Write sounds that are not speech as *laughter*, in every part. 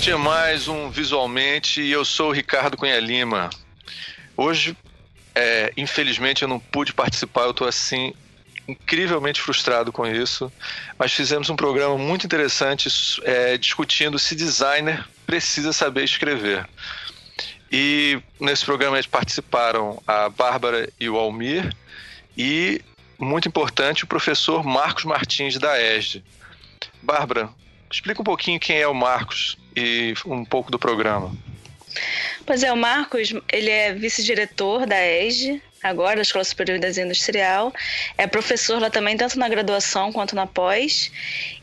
Este é mais um Visualmente e eu sou o Ricardo Cunha Lima. Hoje, é, infelizmente, eu não pude participar, eu estou assim incrivelmente frustrado com isso, mas fizemos um programa muito interessante é, discutindo se designer precisa saber escrever. E nesse programa participaram a Bárbara e o Almir e, muito importante, o professor Marcos Martins da ESD. Bárbara, explica um pouquinho quem é o Marcos e um pouco do programa. Pois é, o Marcos, ele é vice-diretor da ESG, agora da Escola Superior de Desenho Industrial. É professor lá também, tanto na graduação quanto na pós.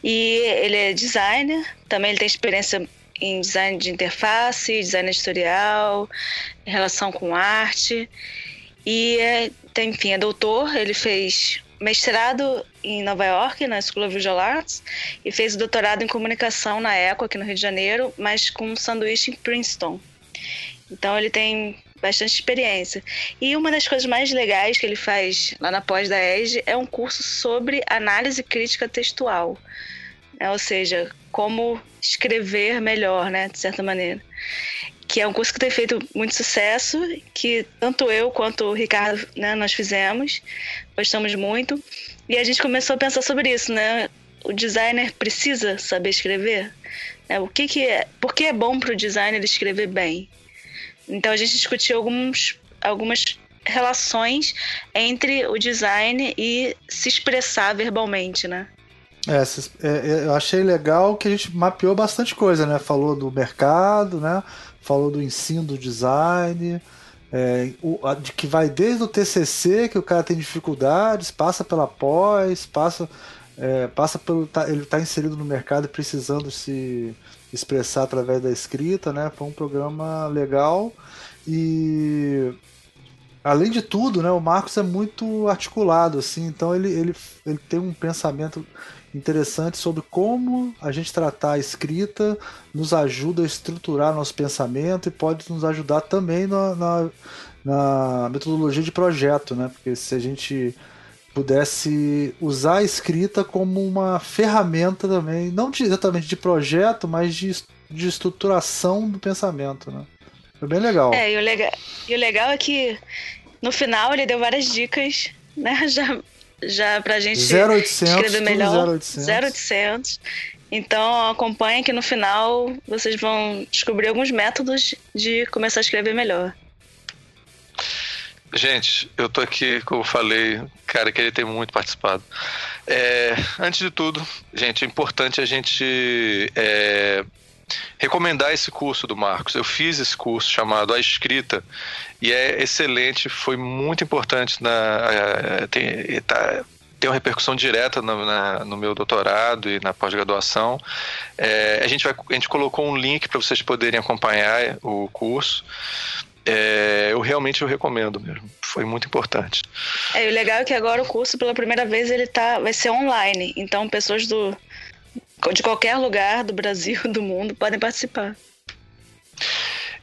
E ele é designer, também ele tem experiência em design de interface, design editorial, relação com arte. E, é, tem, enfim, é doutor, ele fez mestrado em Nova York, na School of Visual Arts, e fez o doutorado em comunicação na ECO, aqui no Rio de Janeiro, mas com um sanduíche em Princeton. Então ele tem bastante experiência. E uma das coisas mais legais que ele faz lá na pós da ESG é um curso sobre análise crítica textual. Né? Ou seja, como escrever melhor, né, de certa maneira. Que é um curso que tem feito muito sucesso, que tanto eu quanto o Ricardo, né, nós fizemos, gostamos muito. E a gente começou a pensar sobre isso, né? O designer precisa saber escrever? Né? O que que é? Por que é bom para o designer escrever bem? Então a gente discutiu alguns, algumas relações entre o design e se expressar verbalmente, né? É, é, eu achei legal que a gente mapeou bastante coisa, né? Falou do mercado, né? Falou do ensino do design, é, o, de que vai desde o TCC, que o cara tem dificuldades, passa pela pós, passa, é, passa pelo. Tá, ele está inserido no mercado precisando se expressar através da escrita, né? Foi um programa legal e além de tudo, né, o Marcos é muito articulado, assim, então ele, ele, ele tem um pensamento interessante sobre como a gente tratar a escrita nos ajuda a estruturar nosso pensamento e pode nos ajudar também na, na, na metodologia de projeto, né? Porque se a gente pudesse usar a escrita como uma ferramenta também, não exatamente de projeto, mas de, de estruturação do pensamento, né? Foi bem legal. É, e o legal, e o legal é que no final ele deu várias dicas, né? *laughs* Já, já pra gente 0800, escrever melhor. 0800. 0800. Então acompanhe que no final vocês vão descobrir alguns métodos de começar a escrever melhor. Gente, eu tô aqui, como eu falei, cara, queria ter muito participado. É, antes de tudo, gente, é importante a gente é, recomendar esse curso do Marcos. Eu fiz esse curso chamado A Escrita e é excelente, foi muito importante na é, tem, tá, tem uma repercussão direta no, na, no meu doutorado e na pós-graduação. É, a gente vai, a gente colocou um link para vocês poderem acompanhar o curso. É, eu realmente eu recomendo mesmo. Foi muito importante. É, o legal é que agora o curso, pela primeira vez, ele tá, vai ser online. Então, pessoas do, de qualquer lugar do Brasil, *laughs* do mundo, podem participar.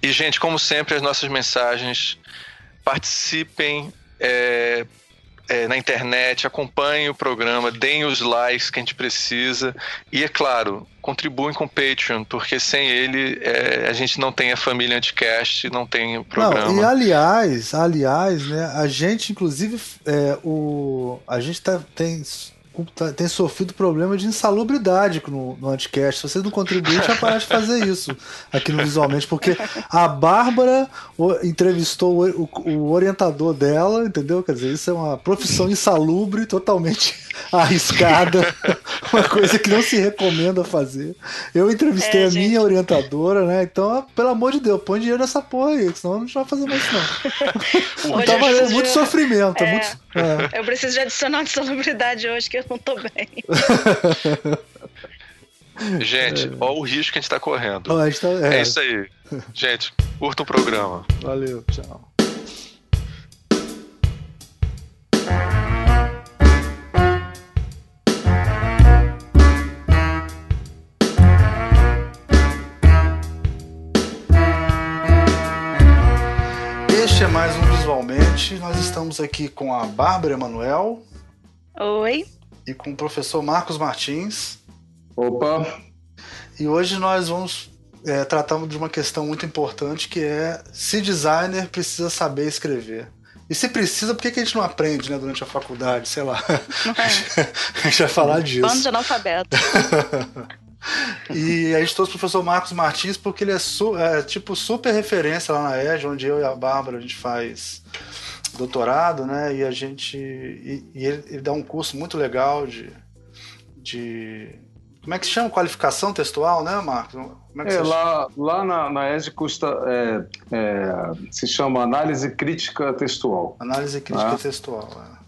E, gente, como sempre, as nossas mensagens participem. É, é, na internet, acompanhem o programa, deem os likes que a gente precisa e, é claro, contribuem com o Patreon, porque sem ele é, a gente não tem a família Anticast, não tem o programa. Não, e aliás, aliás, né, a gente, inclusive, é, o, a gente tá, tem tem sofrido problema de insalubridade no, no Anticast. Se vocês não contribuírem, já parar de fazer isso aqui no Visualmente, porque a Bárbara entrevistou o, o, o, orientador dela, entendeu? Quer dizer, isso é uma profissão insalubre, totalmente *laughs* arriscada, *laughs* uma coisa que não se recomenda fazer. Eu entrevistei é, a gente... minha orientadora, né? Então, pelo amor de Deus, põe dinheiro nessa porra aí, senão não vai fazer mais isso, não. *laughs* tá valendo muito sofrimento. É, muito, é. Eu preciso de adicionar insalubridade hoje, que eu *laughs* não tô bem. *laughs* Gente, é. olha o risco que a gente tá correndo. Oh, gente tá, é. é isso aí. Gente, curta o programa. Valeu, tchau. Este é mais um Visualmente. Nós estamos aqui com a Bárbara Emanuel. Oi e com o professor Marcos Martins. Opa! E hoje nós vamos é, tratamos de uma questão muito importante que é se designer precisa saber escrever. E se precisa, por que, que a gente não aprende né, durante a faculdade? Sei lá. É. *laughs* a gente vai falar disso. Bando de analfabeto. *laughs* e a gente trouxe o professor Marcos Martins porque ele é, su é, tipo super referência lá na EJ, onde eu e a Bárbara a gente faz doutorado, né? E a gente. E, e ele, ele, dá um curso muito legal de, de. Como é que se chama? Qualificação textual, né, Marcos? é, é lá, lá na, na ESG custa, é, é, se chama análise crítica textual. Análise crítica ah. textual, é.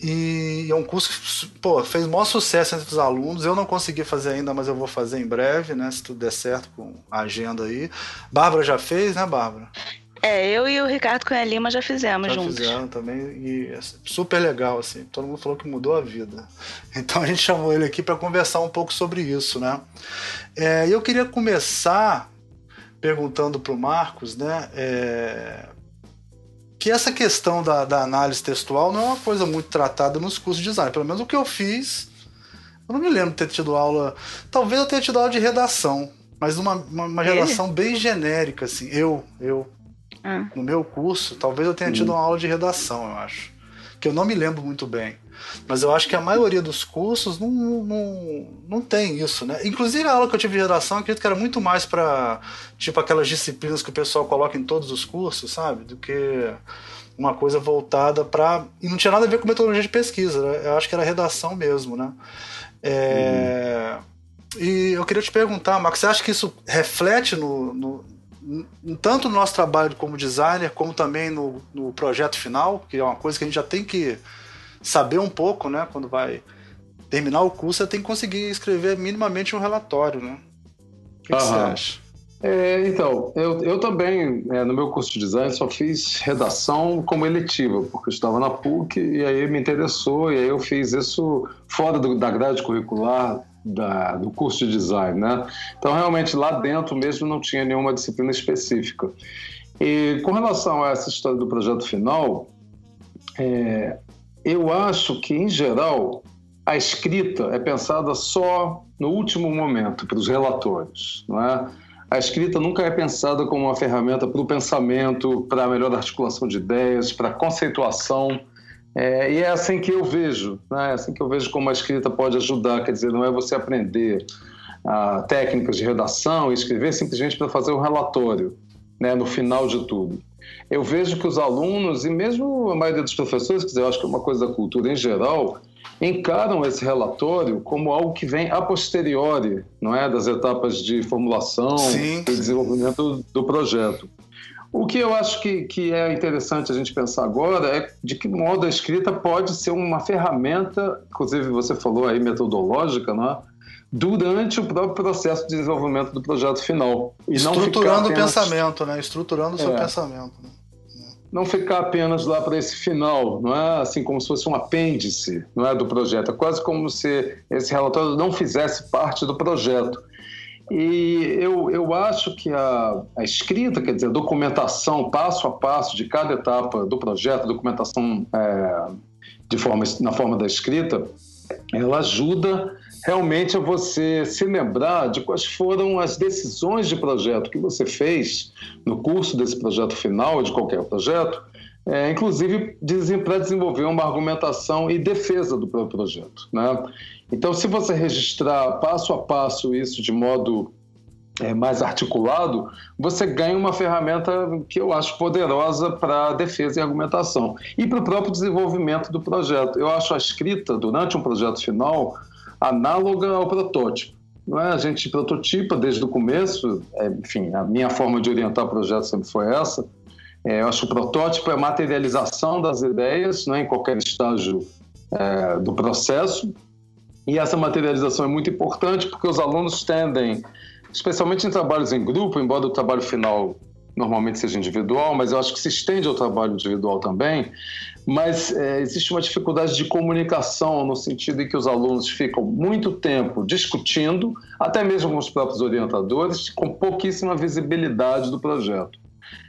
E é um curso que pô, fez o maior sucesso entre os alunos. Eu não consegui fazer ainda, mas eu vou fazer em breve, né? Se tudo der certo com a agenda aí. Bárbara já fez, né, Bárbara? É, eu e o Ricardo Cunha Lima já fizemos já juntos. fizeram também e é super legal, assim. Todo mundo falou que mudou a vida. *laughs* Então a gente chamou ele aqui para conversar um pouco sobre isso, né? É, eu queria começar perguntando para o Marcos, né? É, que essa questão da, da, análise textual não é uma coisa muito tratada nos cursos de design. Pelo menos o que eu fiz, eu não me lembro de ter tido aula. Talvez eu tenha tido aula de redação, mas uma, uma, uma redação bem genérica, assim. Eu, eu, ah. no meu curso, talvez eu tenha tido hum. uma aula de redação, eu acho. Que eu não me lembro muito bem. Mas eu acho que a maioria dos cursos não, não, não tem isso, né? Inclusive a aula que eu tive de redação, acredito que era muito mais para tipo aquelas disciplinas que o pessoal coloca em todos os cursos, sabe? Do que uma coisa voltada para e não tinha nada a ver com metodologia de pesquisa, né? Eu acho que era redação mesmo, né? É... Uhum. E eu queria te perguntar, Marcos, você acha que isso reflete no, no tanto no nosso trabalho como designer, como também no, no projeto final, que é uma coisa que a gente já tem que saber um pouco, né? Quando vai terminar o curso, você tem que conseguir escrever minimamente um relatório, né? O que, que você acha? É, então, eu, eu também, é, no meu curso de design, só fiz redação como eletiva, porque eu estava na PUC e aí me interessou, e aí eu fiz isso fora do, da grade curricular da, do curso de design, né? Então, realmente, lá dentro mesmo não tinha nenhuma disciplina específica. E com relação a essa história do projeto final, é, eu acho que, em geral, a escrita é pensada só no último momento para os relatórios, não é? A escrita nunca é pensada como uma ferramenta para o pensamento, para a melhor articulação de ideias, para a conceituação. É, e é assim que eu vejo, né? é assim que eu vejo como a escrita pode ajudar. Quer dizer, não é você aprender ah, técnicas de redação e escrever simplesmente para fazer um relatório, né? no final de tudo eu vejo que os alunos, e mesmo a maioria dos professores, quer dizer, eu acho que é uma coisa da cultura em geral, encaram esse relatório como algo que vem a posteriori, não é, das etapas de formulação Sim. e desenvolvimento do projeto. O que eu acho que, que é interessante a gente pensar agora é de que modo a escrita pode ser uma ferramenta, inclusive você falou aí metodológica, não é? durante o próprio processo de desenvolvimento do projeto final. E Estruturando apenas... o pensamento, né? Estruturando o seu é. pensamento. Né? Não ficar apenas lá para esse final, não é assim como se fosse um apêndice, não é do projeto. É quase como se esse relatório não fizesse parte do projeto. E eu, eu acho que a, a escrita, quer dizer, a documentação passo a passo de cada etapa do projeto, documentação é, de forma, na forma da escrita, ela ajuda realmente é você se lembrar de quais foram as decisões de projeto que você fez no curso desse projeto final, de qualquer projeto, é, inclusive para desenvolver uma argumentação e defesa do próprio projeto. Né? Então, se você registrar passo a passo isso de modo é, mais articulado, você ganha uma ferramenta que eu acho poderosa para defesa e argumentação e para o próprio desenvolvimento do projeto. Eu acho a escrita durante um projeto final análoga ao protótipo. Não é? A gente prototipa desde o começo, é, enfim, a minha forma de orientar o projeto sempre foi essa. É, eu acho que o protótipo é a materialização das ideias, não é? em qualquer estágio é, do processo. E essa materialização é muito importante porque os alunos tendem, especialmente em trabalhos em grupo, embora o trabalho final normalmente seja individual, mas eu acho que se estende ao trabalho individual também, mas é, existe uma dificuldade de comunicação no sentido em que os alunos ficam muito tempo discutindo, até mesmo com os próprios orientadores, com pouquíssima visibilidade do projeto.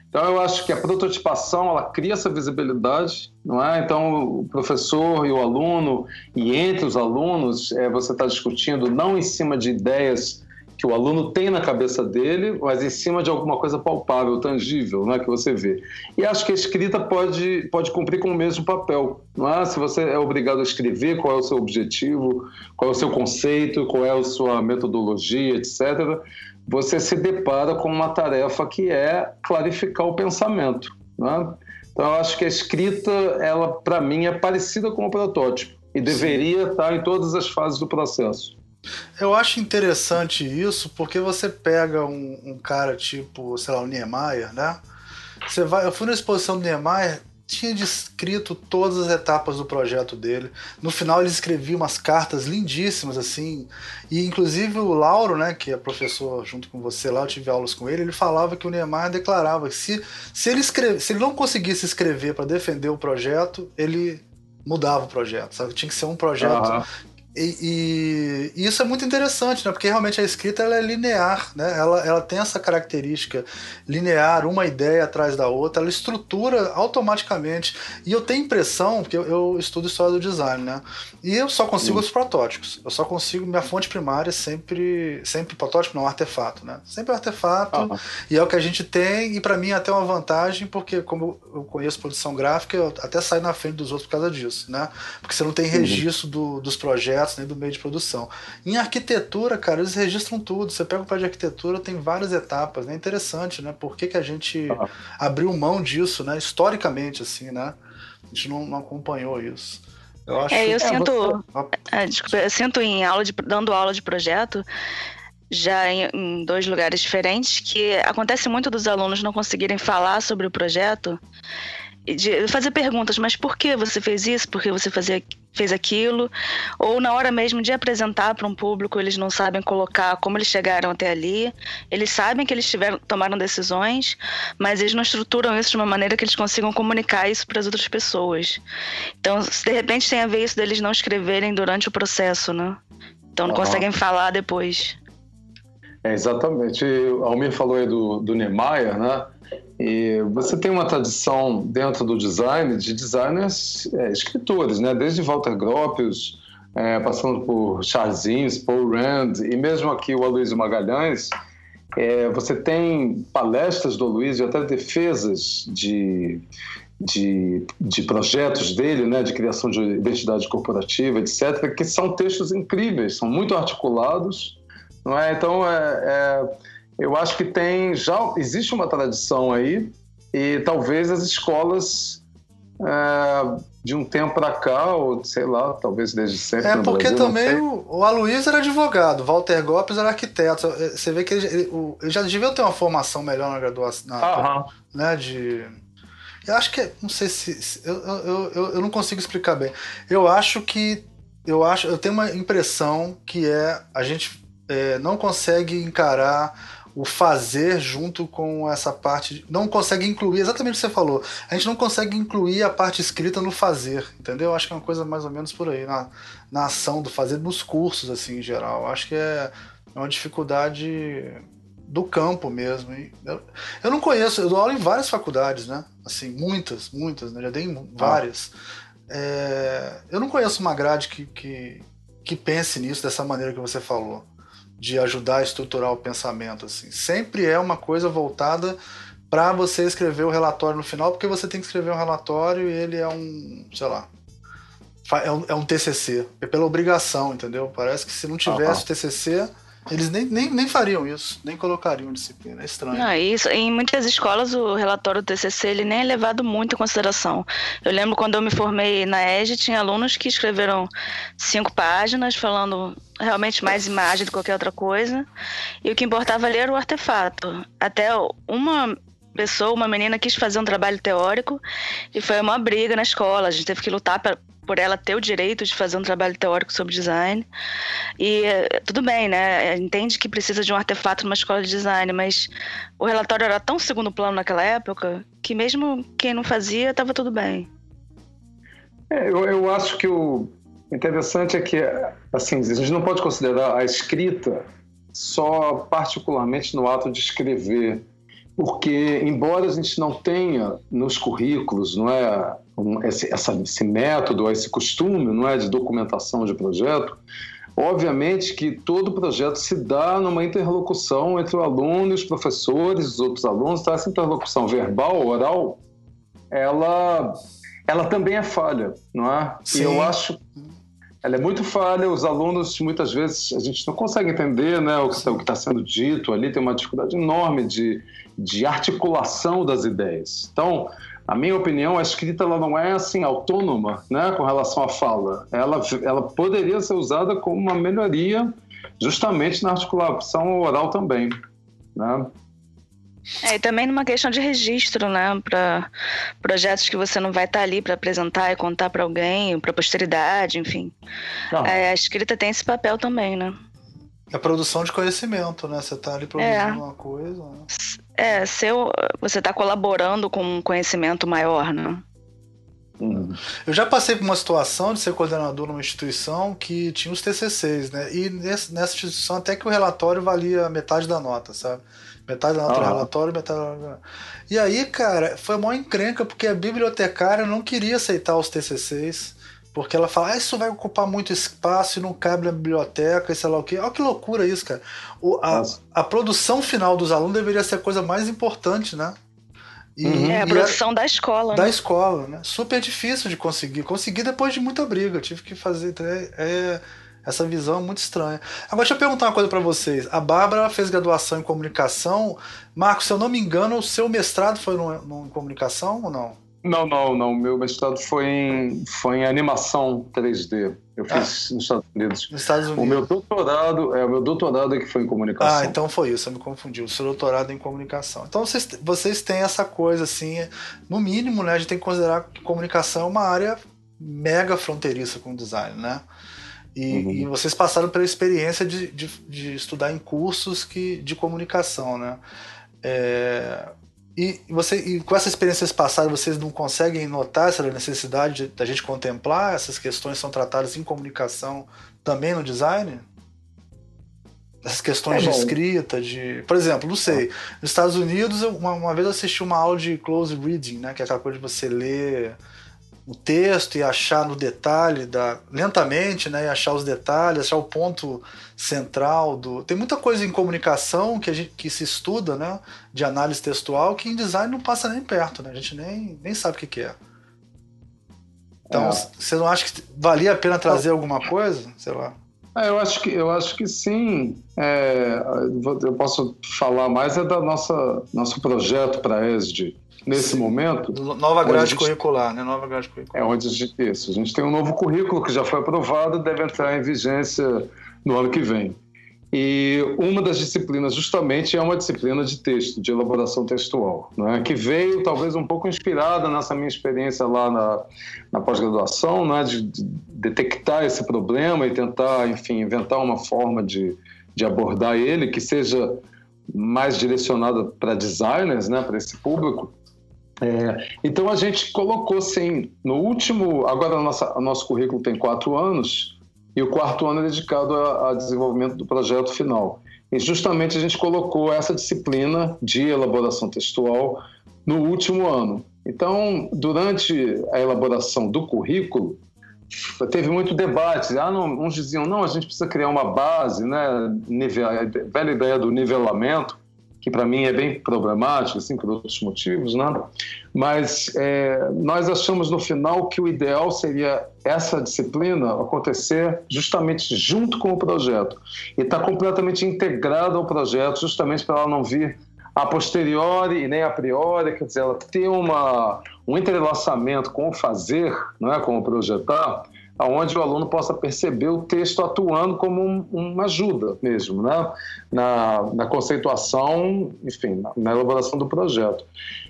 Então eu acho que a prototipação ela cria essa visibilidade, não é? Então o professor e o aluno e entre os alunos é, você está discutindo não em cima de ideias que o aluno tem na cabeça dele, mas em cima de alguma coisa palpável, tangível, não é que você vê. E acho que a escrita pode, pode cumprir com o mesmo papel. Não é? Se você é obrigado a escrever, qual é o seu objetivo, qual é o seu conceito, qual é a sua metodologia, etc., você se depara com uma tarefa que é clarificar o pensamento. Não é? Então, eu acho que a escrita, ela para mim é parecida com o protótipo e deveria Sim. estar em todas as fases do processo. Eu acho interessante isso porque você pega um, um, cara tipo, sei lá, o Niemeyer, né? Você vai, eu fui na exposição do Niemeyer, tinha descrito todas as etapas do projeto dele. No final ele escrevia umas cartas lindíssimas assim, e inclusive o Lauro, né, que é professor junto com você lá, eu tive aulas com ele, ele falava que o Niemeyer declarava que se, se ele escreve, se ele não conseguisse escrever para defender o projeto, ele mudava o projeto, sabe? Tinha que ser um projeto uhum. E, e, isso é muito interessante, né? Porque realmente a escrita ela é linear, né? Ela, ela tem essa característica linear, uma ideia atrás da outra, ela estrutura automaticamente. E eu tenho impressão, porque eu, eu estudo história do design, né? E eu só consigo Sim. os protótipos. Eu só consigo, minha fonte primária é sempre, sempre protótipo, não artefato, né? Sempre artefato. Uhum. E é o que a gente tem, e para mim é até uma vantagem, porque como eu conheço produção gráfica, eu até saio na frente dos outros por causa disso, né? Porque você não tem registro uhum. do, dos projetos nem do meio de produção. Em arquitetura, cara, eles registram tudo. Você pega o plano de arquitetura, tem várias etapas, né? Interessante, né? Por que, que a gente abriu mão disso, né? Historicamente, assim, né? A gente não, não acompanhou isso. Eu acho... É, eu é, sinto. Você... É, desculpa, eu sinto em aula de, dando aula de projeto já em, em, dois lugares diferentes, que acontece muito dos alunos não conseguirem falar sobre o projeto de fazer perguntas, mas por que você fez isso? Por que você fazia, fez aquilo? Ou na hora mesmo de apresentar para um público, eles não sabem colocar como eles chegaram até ali. Eles sabem que eles tiveram, tomaram decisões, mas eles não estruturam isso de uma maneira que eles consigam comunicar isso para as outras pessoas. Então, de repente tem a ver isso deles não escreverem durante o processo, né? Então não uhum. conseguem falar depois. É, exatamente. O Almir falou aí do, do Niemeyer, né? E você tem uma tradição dentro do design de designers é, escritores, né? Desde Walter Gropius, é, passando por Charles Paul Rand e mesmo aqui o Aloysio Magalhães, é, você tem palestras do Aloysio, até defesas de, de, de, projetos dele, né, de criação de identidade corporativa, etc., que são textos incríveis, são muito articulados, não é? Então, é, é eu acho que tem já existe uma tradição aí e talvez as escolas é, de um tempo para cá ou sei lá talvez desde sempre é porque Brasil, também o, o Aloysio era advogado Walter Gopes era arquiteto. Você vê que ele, ele, ele já devia ter uma formação melhor na graduação na, né de eu acho que não sei se eu, eu, eu, eu não consigo explicar bem. Eu acho que eu acho eu tenho uma impressão que é a gente é, não consegue encarar o fazer junto com essa parte. Não consegue incluir, exatamente o que você falou. A gente não consegue incluir a parte escrita no fazer, entendeu? Acho que é uma coisa mais ou menos por aí, na, na ação do fazer, nos cursos, assim, em geral. Acho que é, é uma dificuldade do campo mesmo. Eu, eu não conheço, eu dou aula em várias faculdades, né? Assim, muitas, muitas, né? Já dei várias. É, eu não conheço uma grade que, que, que pense nisso dessa maneira que você falou de ajudar a estruturar o pensamento. Assim. Sempre é uma coisa voltada para você escrever o relatório no final, porque você tem que escrever um relatório e ele é um, sei lá, é um, é um TCC, é pela obrigação, entendeu? Parece que se não tivesse o TCC, eles nem, nem, nem fariam isso, nem colocariam disciplina, é estranho. Não, isso, em muitas escolas o relatório do TCC ele nem é levado muito em consideração. Eu lembro quando eu me formei na EGE, tinha alunos que escreveram cinco páginas falando realmente mais imagem do que qualquer outra coisa. E o que importava ali era o artefato. Até uma pessoa, uma menina quis fazer um trabalho teórico e foi uma briga na escola. A gente teve que lutar pra, por ela ter o direito de fazer um trabalho teórico sobre design. E tudo bem, né? Entende que precisa de um artefato numa escola de design, mas o relatório era tão segundo plano naquela época que mesmo quem não fazia estava tudo bem. É, eu, eu acho que o, interessante é que, assim, a gente não pode considerar a escrita só particularmente no ato de escrever, porque embora a gente não tenha nos currículos, não é, esse, essa, esse método, esse costume, não é, de documentação de projeto, Obviamente que todo projeto se dá numa interlocução entre o aluno e os professores, os outros alunos. Então, essa interlocução verbal, oral, ela, ela também é falha, não é? Sim. E eu acho ela é muito falha, os alunos muitas vezes a gente não consegue entender né, o que está tá sendo dito ali, tem uma dificuldade enorme de, de articulação das ideias. Então, a minha opinião, a escrita ela não é assim autônoma né, com relação à fala. Ela, ela poderia ser usada como uma melhoria justamente na articulação oral também. Né? É, e também numa questão de registro, né? Para projetos que você não vai estar tá ali para apresentar e contar para alguém, para posteridade, enfim. É, a escrita tem esse papel também, né? É a produção de conhecimento, né? Você está ali produzindo é. uma coisa. Né? É, seu, você está colaborando com um conhecimento maior, né? Uhum. Eu já passei por uma situação de ser coordenador numa instituição que tinha os TCCs, né? E nessa instituição até que o relatório valia metade da nota, sabe? Metade da nota ah. relatório, metade da... E aí, cara, foi uma encrenca porque a bibliotecária não queria aceitar os TCCs. Porque ela fala, ah, isso vai ocupar muito espaço e não cabe na biblioteca e sei lá o quê. Olha que loucura isso, cara. O, a, a produção final dos alunos deveria ser a coisa mais importante, né? E, uhum. É a produção a, da escola. Da né? escola, né? Super difícil de conseguir. Consegui depois de muita briga. Tive que fazer. É, é essa visão é muito estranha. Agora, deixa eu perguntar uma coisa para vocês. A Bárbara fez graduação em comunicação. Marcos, se eu não me engano, o seu mestrado foi no, no, em comunicação ou não? Não, não, não. Meu mestrado foi em, foi em animação 3D. Eu ah. fiz ah, nos Estados Unidos. Nos Estados Unidos. O meu doutorado, é, o meu doutorado é que foi em comunicação. Ah, então foi isso, eu me confundi. O seu doutorado é em comunicação. Então vocês, vocês têm essa coisa assim, no mínimo, né? A gente tem que considerar que comunicação é uma área mega fronteiriça com design, né? E, uhum. e, vocês passaram pela experiência de, de, de, estudar em cursos que, de comunicação, né? É, e, você, e com essa experiência que vocês não conseguem notar essa necessidade da gente contemplar essas questões que são tratadas em comunicação também no design? Essas questões é de escrita, de. Por exemplo, não sei. Nos Estados Unidos, uma, uma vez eu assisti uma aula de close reading, né? Que é aquela coisa de você ler o texto e achar no detalhe da lentamente, né, e achar os detalhes, achar o ponto central do. Tem muita coisa em comunicação que a gente que se estuda, né, de análise textual que em design não passa nem perto, né? A gente nem, nem sabe o que, que é. Então, é. você não acha que valia a pena trazer alguma coisa, sei lá? É, eu acho que eu acho que sim. É, eu posso falar mais é da nossa nosso projeto para a ESD nesse Sim. momento. Nova grade gente, curricular, né? Nova grade curricular. É onde a gente, isso, a gente tem um novo currículo que já foi aprovado e deve entrar em vigência no ano que vem. E uma das disciplinas, justamente, é uma disciplina de texto, de elaboração textual, né? que veio talvez um pouco inspirada nessa minha experiência lá na, na pós-graduação, né? de, de, detectar esse problema e tentar, enfim, inventar uma forma de, de abordar ele que seja mais direcionada para designers, né? para esse público. É, então a gente colocou sim, no último, agora nossa, o nosso currículo tem quatro anos e o quarto ano é dedicado a, a desenvolvimento do projeto final. E justamente a gente colocou essa disciplina de elaboração textual no último ano. Então, durante a elaboração do currículo, teve muito debate. Ah, não, uns diziam, não, a gente precisa criar uma base, né? A velha ideia do nivelamento que para mim é bem problemático, assim, por outros motivos, né? Mas é, nós achamos no final que o ideal seria essa disciplina acontecer justamente junto com o projeto. E estar tá completamente integrada ao projeto, justamente para ela não vir a posteriori e nem a priori, quer dizer, ela ter uma, um entrelaçamento com o fazer, não é, com o projetar, onde o aluno possa perceber o texto atuando como um, uma ajuda mesmo, né? na, na conceituação, enfim, na, na, elaboração do projeto.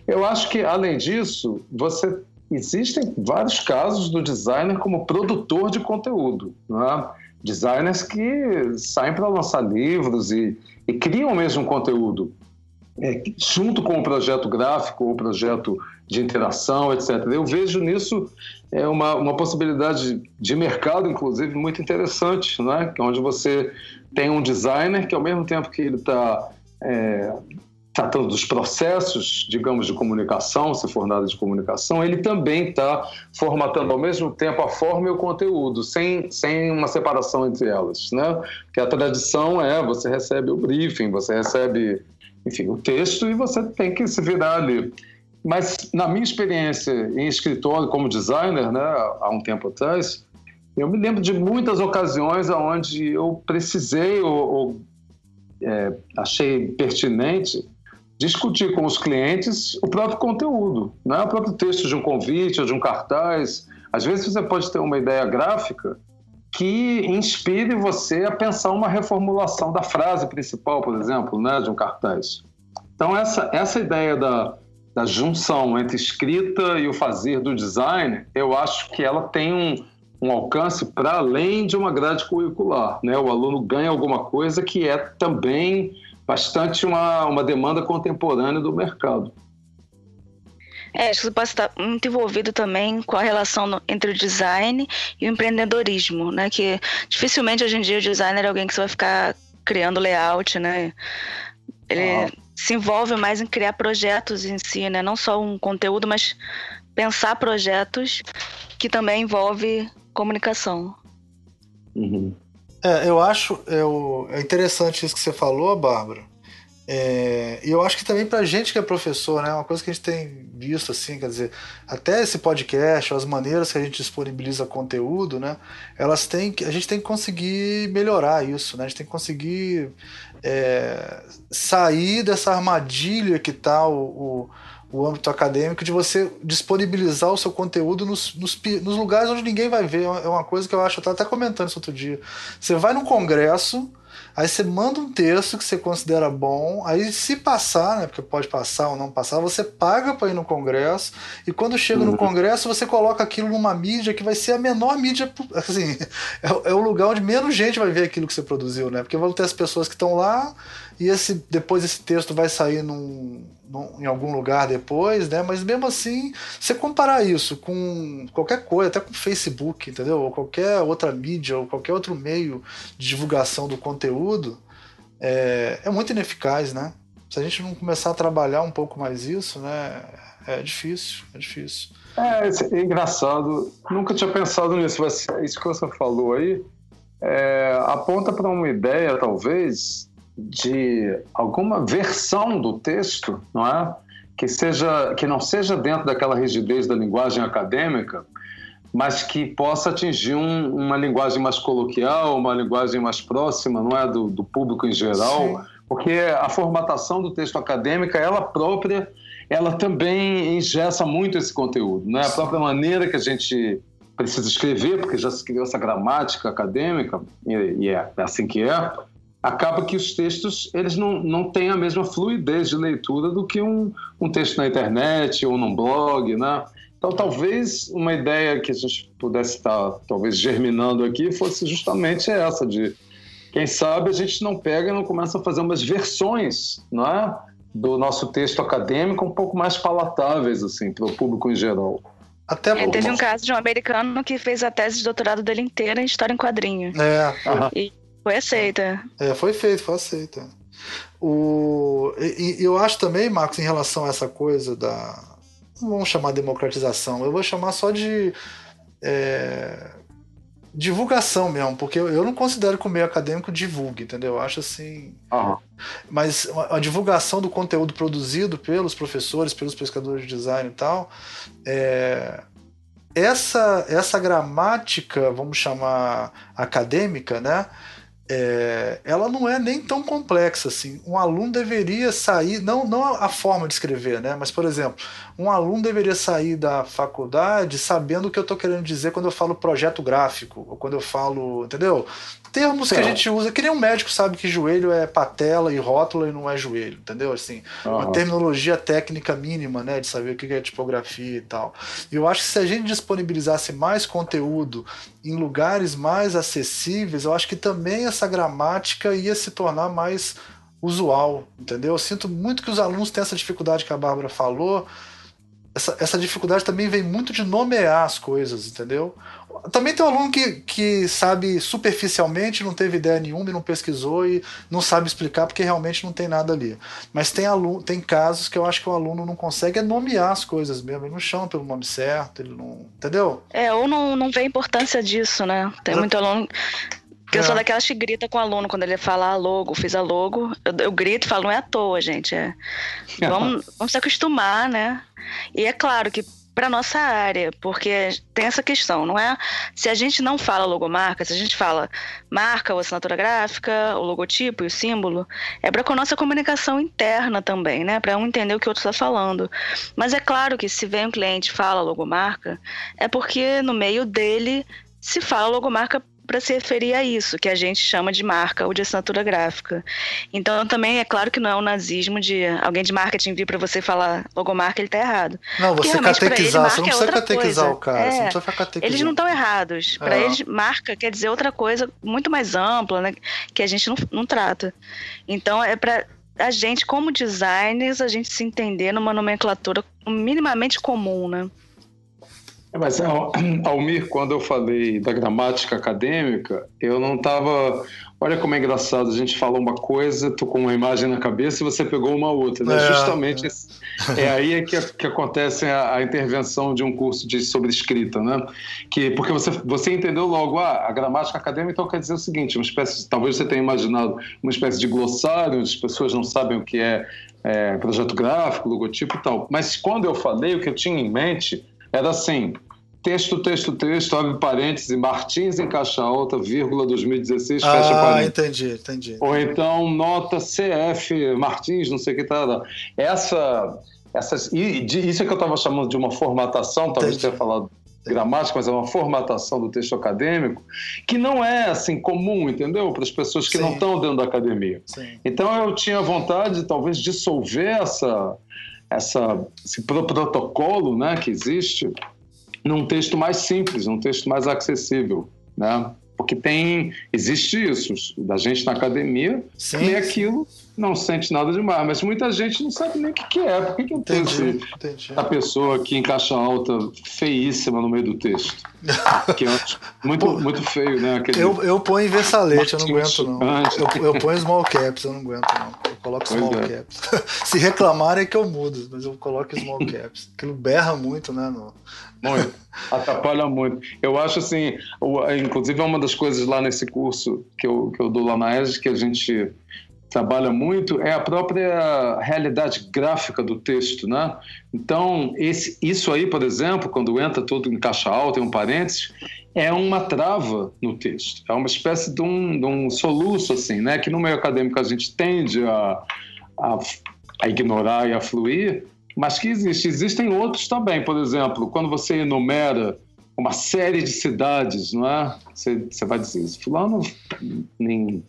Eu acho que, além disso, você existem vários casos do designer como produtor de conteúdo. Né? Designers que saem para lançar livros e, e criam mesmo conteúdo é, junto com o projeto gráfico ou projeto de interação, etc. Eu vejo nisso é uma, uma possibilidade de mercado, inclusive, muito interessante, né? Onde você tem um designer que, ao mesmo tempo que ele está é, tratando dos processos, digamos, de comunicação, se for nada de comunicação, ele também está formatando ao mesmo tempo a forma e o conteúdo, sem, sem uma separação entre elas, né? Que a tradição é, você recebe o briefing, você recebe, enfim, o texto e você tem que se virar ali. Mas na minha experiência em escritório como designer, né, há um tempo atrás, eu me lembro de muitas ocasiões onde eu precisei ou, ou é, achei pertinente discutir com os clientes o próprio conteúdo, não é o próprio texto de um convite ou de um cartaz. Às vezes você pode ter uma ideia gráfica que inspire você a pensar uma reformulação da frase principal, por exemplo, né, de um cartaz. Então essa essa ideia da, da junção entre escrita e o fazer do design, eu acho que ela tem um, um alcance para além de uma grade curricular. Né? O aluno ganha alguma coisa que é também bastante uma, uma demanda contemporânea do mercado. É, acho que você pode estar muito envolvido também com a relação no, entre o design e o empreendedorismo, né? Que dificilmente hoje em dia o designer é alguém que só vai ficar criando layout, né? Ele ah. Se envolve mais em criar projetos em si, né? Não só um conteúdo, mas pensar projetos que também envolve comunicação. Uhum. É, eu acho eu, é interessante isso que você falou, Bárbara. É, e eu acho que também para gente que é professor, né, uma coisa que a gente tem visto assim, quer dizer, até esse podcast, as maneiras que a gente disponibiliza conteúdo, né, elas têm a gente tem que conseguir melhorar isso, né, a gente tem que conseguir é, sair dessa armadilha que tá o, o o âmbito acadêmico de você disponibilizar o seu conteúdo nos, nos, nos, lugares onde ninguém vai ver. É uma coisa que eu acho, eu estava até comentando isso outro dia. Você vai num congresso, aí você manda um texto que você considera bom, aí se passar, né, porque pode passar ou não passar, você paga para ir no congresso, e quando chega uhum. no congresso você coloca aquilo numa mídia que vai ser a menor mídia, *laughs* assim, é, é o lugar onde menos gente vai ver aquilo que você produziu, né, porque vão ter as pessoas que estão lá, e esse, depois esse texto vai sair num, num, em algum lugar depois, né? Mas mesmo assim, você comparar isso com qualquer coisa, até com Facebook, entendeu? Ou qualquer outra mídia, ou qualquer outro meio de divulgação do conteúdo, é, é muito ineficaz, né? Se a gente não começar a trabalhar um pouco mais isso, né? É difícil, é difícil. É, é engraçado. Nunca tinha pensado nisso. Mas isso que você falou aí é, aponta para uma ideia, talvez, de alguma versão do texto, não é? Que seja que não seja dentro daquela rigidez da linguagem acadêmica, mas que possa atingir um, uma linguagem mais coloquial, uma linguagem mais próxima, não é, do, do público em geral, Sim. porque a formatação do texto acadêmica, ela própria, ela também engessa muito esse conteúdo, não é? A própria maneira que a gente precisa escrever, porque já se criou essa gramática acadêmica e, e é assim que é acaba que os textos eles não, não têm a mesma fluidez de leitura do que um, um texto na internet ou num blog, né? Então, talvez uma ideia que a gente pudesse estar, talvez, germinando aqui fosse justamente essa de, quem sabe, a gente não pega e não começa a fazer umas versões, não é? Do nosso texto acadêmico um pouco mais palatáveis, assim, para o público em geral. Até é, teve um caso de um americano que fez a tese de doutorado dele inteira em história em quadrinho. É. E foi aceita. É, foi feito, foi aceita. O, e, e eu acho também, Marcos, em relação a essa coisa da. Não vamos chamar democratização, eu vou chamar só de. É, divulgação mesmo, porque eu não considero que o meio acadêmico divulgue, entendeu? Eu acho assim. Uhum. Mas a divulgação do conteúdo produzido pelos professores, pelos pescadores de design e tal, é, essa, essa gramática, vamos chamar acadêmica, né? É, ela não é nem tão complexa assim. Um aluno deveria sair, não, não a forma de escrever, né? Mas, por exemplo, um aluno deveria sair da faculdade sabendo o que eu estou querendo dizer quando eu falo projeto gráfico, ou quando eu falo, entendeu? Termos que a gente usa, que nem um médico sabe que joelho é patela e rótula e não é joelho, entendeu? Assim, uhum. uma terminologia técnica mínima, né, de saber o que é tipografia e tal. E eu acho que se a gente disponibilizasse mais conteúdo em lugares mais acessíveis, eu acho que também essa gramática ia se tornar mais usual, entendeu? Eu sinto muito que os alunos têm essa dificuldade que a Bárbara falou, essa, essa dificuldade também vem muito de nomear as coisas, entendeu? também tem um aluno que, que sabe superficialmente, não teve ideia nenhuma e não pesquisou e não sabe explicar porque realmente não tem nada ali. Mas tem, aluno, tem casos que eu acho que o aluno não consegue é nomear as coisas mesmo, ele não chama pelo nome certo, ele não. Entendeu? É, ou não, não vê a importância disso, né? Tem muito aluno. Porque eu sou é. daquelas que grita com o aluno quando ele fala a logo, fiz a logo, eu, eu grito e falo, não é à toa, gente. É, *laughs* vamos, vamos se acostumar, né? E é claro que para nossa área, porque tem essa questão, não é? Se a gente não fala logomarca, se a gente fala marca ou assinatura gráfica, o logotipo e o símbolo, é para com a nossa comunicação interna também, né? Para um entender o que o outro está falando. Mas é claro que se vem um cliente e fala logomarca, é porque no meio dele se fala logomarca para se referir a isso, que a gente chama de marca ou de assinatura gráfica. Então, também é claro que não é um nazismo de alguém de marketing vir para você falar logomarca, ele está errado. Não, você catequizar, ele, você não precisa é catequizar coisa. o cara, é, você não precisa ficar catequizando. Eles não estão errados. Para é. eles, marca quer dizer outra coisa muito mais ampla, né, que a gente não, não trata. Então, é para a gente, como designers, a gente se entender numa nomenclatura minimamente comum, né? É, mas, *clears throat* Almir, quando eu falei da gramática acadêmica, eu não estava. Olha como é engraçado, a gente fala uma coisa, tu com uma imagem na cabeça e você pegou uma outra. Né? É, Justamente é. é aí que, que acontece a, a, intervenção de um curso de, sobre escrita, né? Que, porque você, você entendeu logo, ah, a gramática acadêmica então quer dizer o seguinte, uma espécie, talvez você tenha imaginado uma espécie de glossário, onde as pessoas não sabem o que é, é projeto gráfico, logotipo e tal. Mas quando eu falei, o que eu tinha em mente era assim, texto, texto, texto, abre parênteses, Martins em caixa alta, vírgula 2016, ah, fecha parênteses. entendi, entendi. Ou então nota CF, Martins, não sei o que tá. Essa, essas, e isso é que eu estava chamando de uma formatação, talvez tenha falado gramática, mas é uma formatação do texto acadêmico que não é assim comum, entendeu? Para as pessoas que Sim. não estão dentro da academia. Sim. Então eu tinha vontade, talvez, dissolver essa, essa, esse protocolo né, que existe num texto mais simples, num texto mais acessível, né? Porque tem, existe isso, da gente na academia, sim, lê aquilo, não sente nada demais, mas muita gente não sabe nem o que, que é. Por que, que eu tenho entendi, entendi. a pessoa aqui em caixa alta feíssima no meio do texto? que é muito, muito feio, né? Aquele eu, eu ponho em versalete, eu não aguento, não. Eu, eu ponho small caps, eu não aguento, não. Eu coloco small é. caps. *laughs* Se reclamarem é que eu mudo, mas eu coloco small *laughs* caps. Aquilo berra muito, né? No, muito. *laughs* Atrapalha muito. Eu acho assim, inclusive é uma das coisas lá nesse curso que eu, que eu dou lá na ESG, que a gente trabalha muito, é a própria realidade gráfica do texto, né? Então, esse, isso aí, por exemplo, quando entra tudo em caixa alta, em um parênteses, é uma trava no texto. É uma espécie de um, de um soluço, assim, né? Que no meio acadêmico a gente tende a, a, a ignorar e a fluir, mas que existe. Existem outros também, por exemplo, quando você enumera uma série de cidades, não é? Você, você vai dizer, fulano nem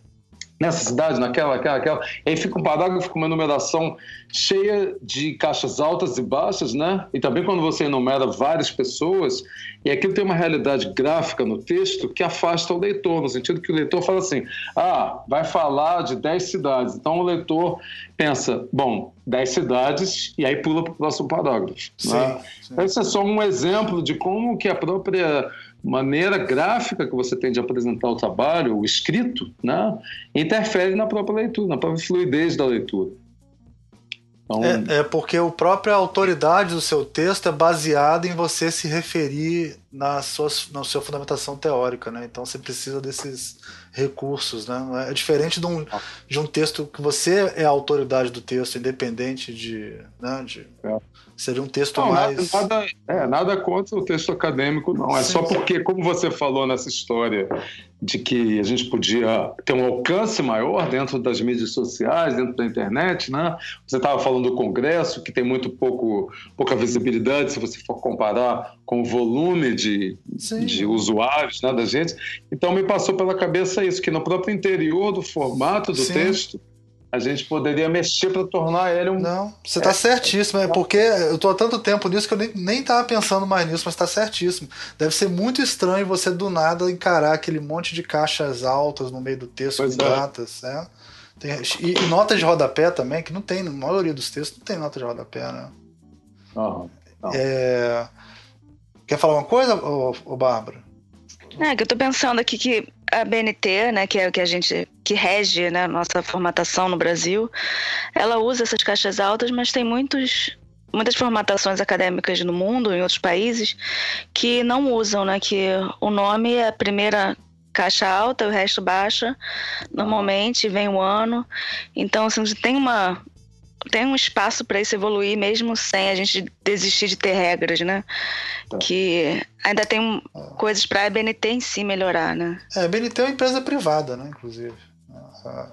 nessa cidade, naquela, aquela, aquela. Aí fica um parágrafo com uma numeração cheia de caixas altas e baixas, né? E também quando você enumera várias pessoas, e aquilo tem uma realidade gráfica no texto que afasta o leitor, no sentido que o leitor fala assim: ah, vai falar de 10 cidades. Então o leitor pensa, bom, 10 cidades, e aí pula para o próximo parágrafo. Sim, né? sim. Esse é só um exemplo de como que a própria maneira gráfica que você tem de apresentar o trabalho, o escrito, né, interfere na própria leitura, na própria fluidez da leitura. Então... É, é, porque a própria autoridade do seu texto é baseada em você se referir na sua, na sua fundamentação teórica, né? Então você precisa desses recursos, né? É diferente de um, de um texto que você é a autoridade do texto, independente de, né, de é. Seria um texto não, mais. Nada, é, nada contra o texto acadêmico, não. É sim, só porque, como você falou nessa história de que a gente podia ter um alcance maior dentro das mídias sociais, dentro da internet, né? Você estava falando do Congresso, que tem muito pouco, pouca visibilidade se você for comparar com o volume de, de usuários né, da gente. Então me passou pela cabeça isso, que no próprio interior do formato do Sim. texto a gente poderia mexer para tornar ele um. Não, você está é, certíssimo, é porque eu estou há tanto tempo nisso que eu nem, nem tava pensando mais nisso, mas está certíssimo. Deve ser muito estranho você do nada encarar aquele monte de caixas altas no meio do texto pois com é. datas, né? Tem, e, e, notas de rodapé também, que não tem, na maioria dos textos não tem nota de rodapé, né? Uhum, é... Quer falar uma coisa, ô, ô Bárbara? É, que eu tô pensando aqui que a BNT, né, que é o que a gente que rege, né, nossa formatação no Brasil, ela usa essas caixas altas, mas tem muitos muitas formatações acadêmicas no mundo, em outros países, que não usam, né, que o nome é a primeira caixa alta, o resto baixa, normalmente vem o ano. Então, assim, tem uma tem um espaço para isso evoluir mesmo sem a gente desistir de ter regras, né? Tá. Que ainda tem é. coisas para a BNT em si melhorar, né? É, a BNT é uma empresa privada, né? Inclusive,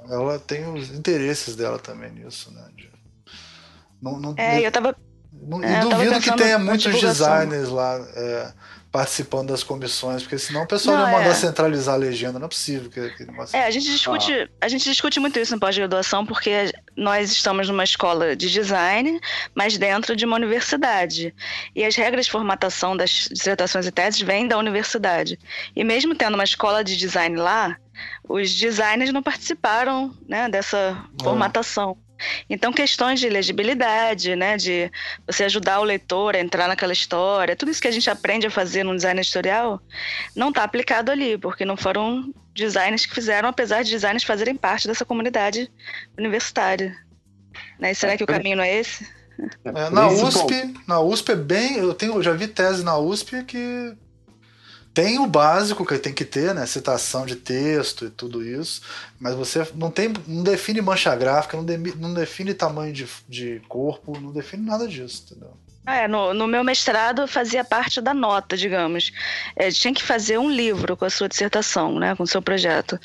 ela tem os interesses dela também nisso, né? De... Não, não, é, eu tava. Não, é, duvido que tenha muitos designers lá. É, participando das comissões, porque senão o pessoal não, vai mandar é. centralizar a legenda, não é possível que, que É, a gente discute, ah. a gente discute muito isso no pós-graduação, porque nós estamos numa escola de design, mas dentro de uma universidade. E as regras de formatação das dissertações e teses vêm da universidade. E mesmo tendo uma escola de design lá, os designers não participaram né, dessa é. formatação. Então, questões de legibilidade, né, de você ajudar o leitor a entrar naquela história, tudo isso que a gente aprende a fazer no design editorial, não está aplicado ali, porque não foram designers que fizeram, apesar de designers fazerem parte dessa comunidade universitária. Né? E será que o caminho não é esse? É, na USP, na USP é bem. Eu tenho, eu já vi tese na USP que tem o básico que tem que ter, né? Citação de texto e tudo isso, mas você não tem, não define mancha gráfica, não, de, não define tamanho de, de corpo, não define nada disso, entendeu? É, no, no, meu mestrado fazia parte da nota, digamos. É, tinha que fazer um livro com a sua dissertação, né, com o seu projeto.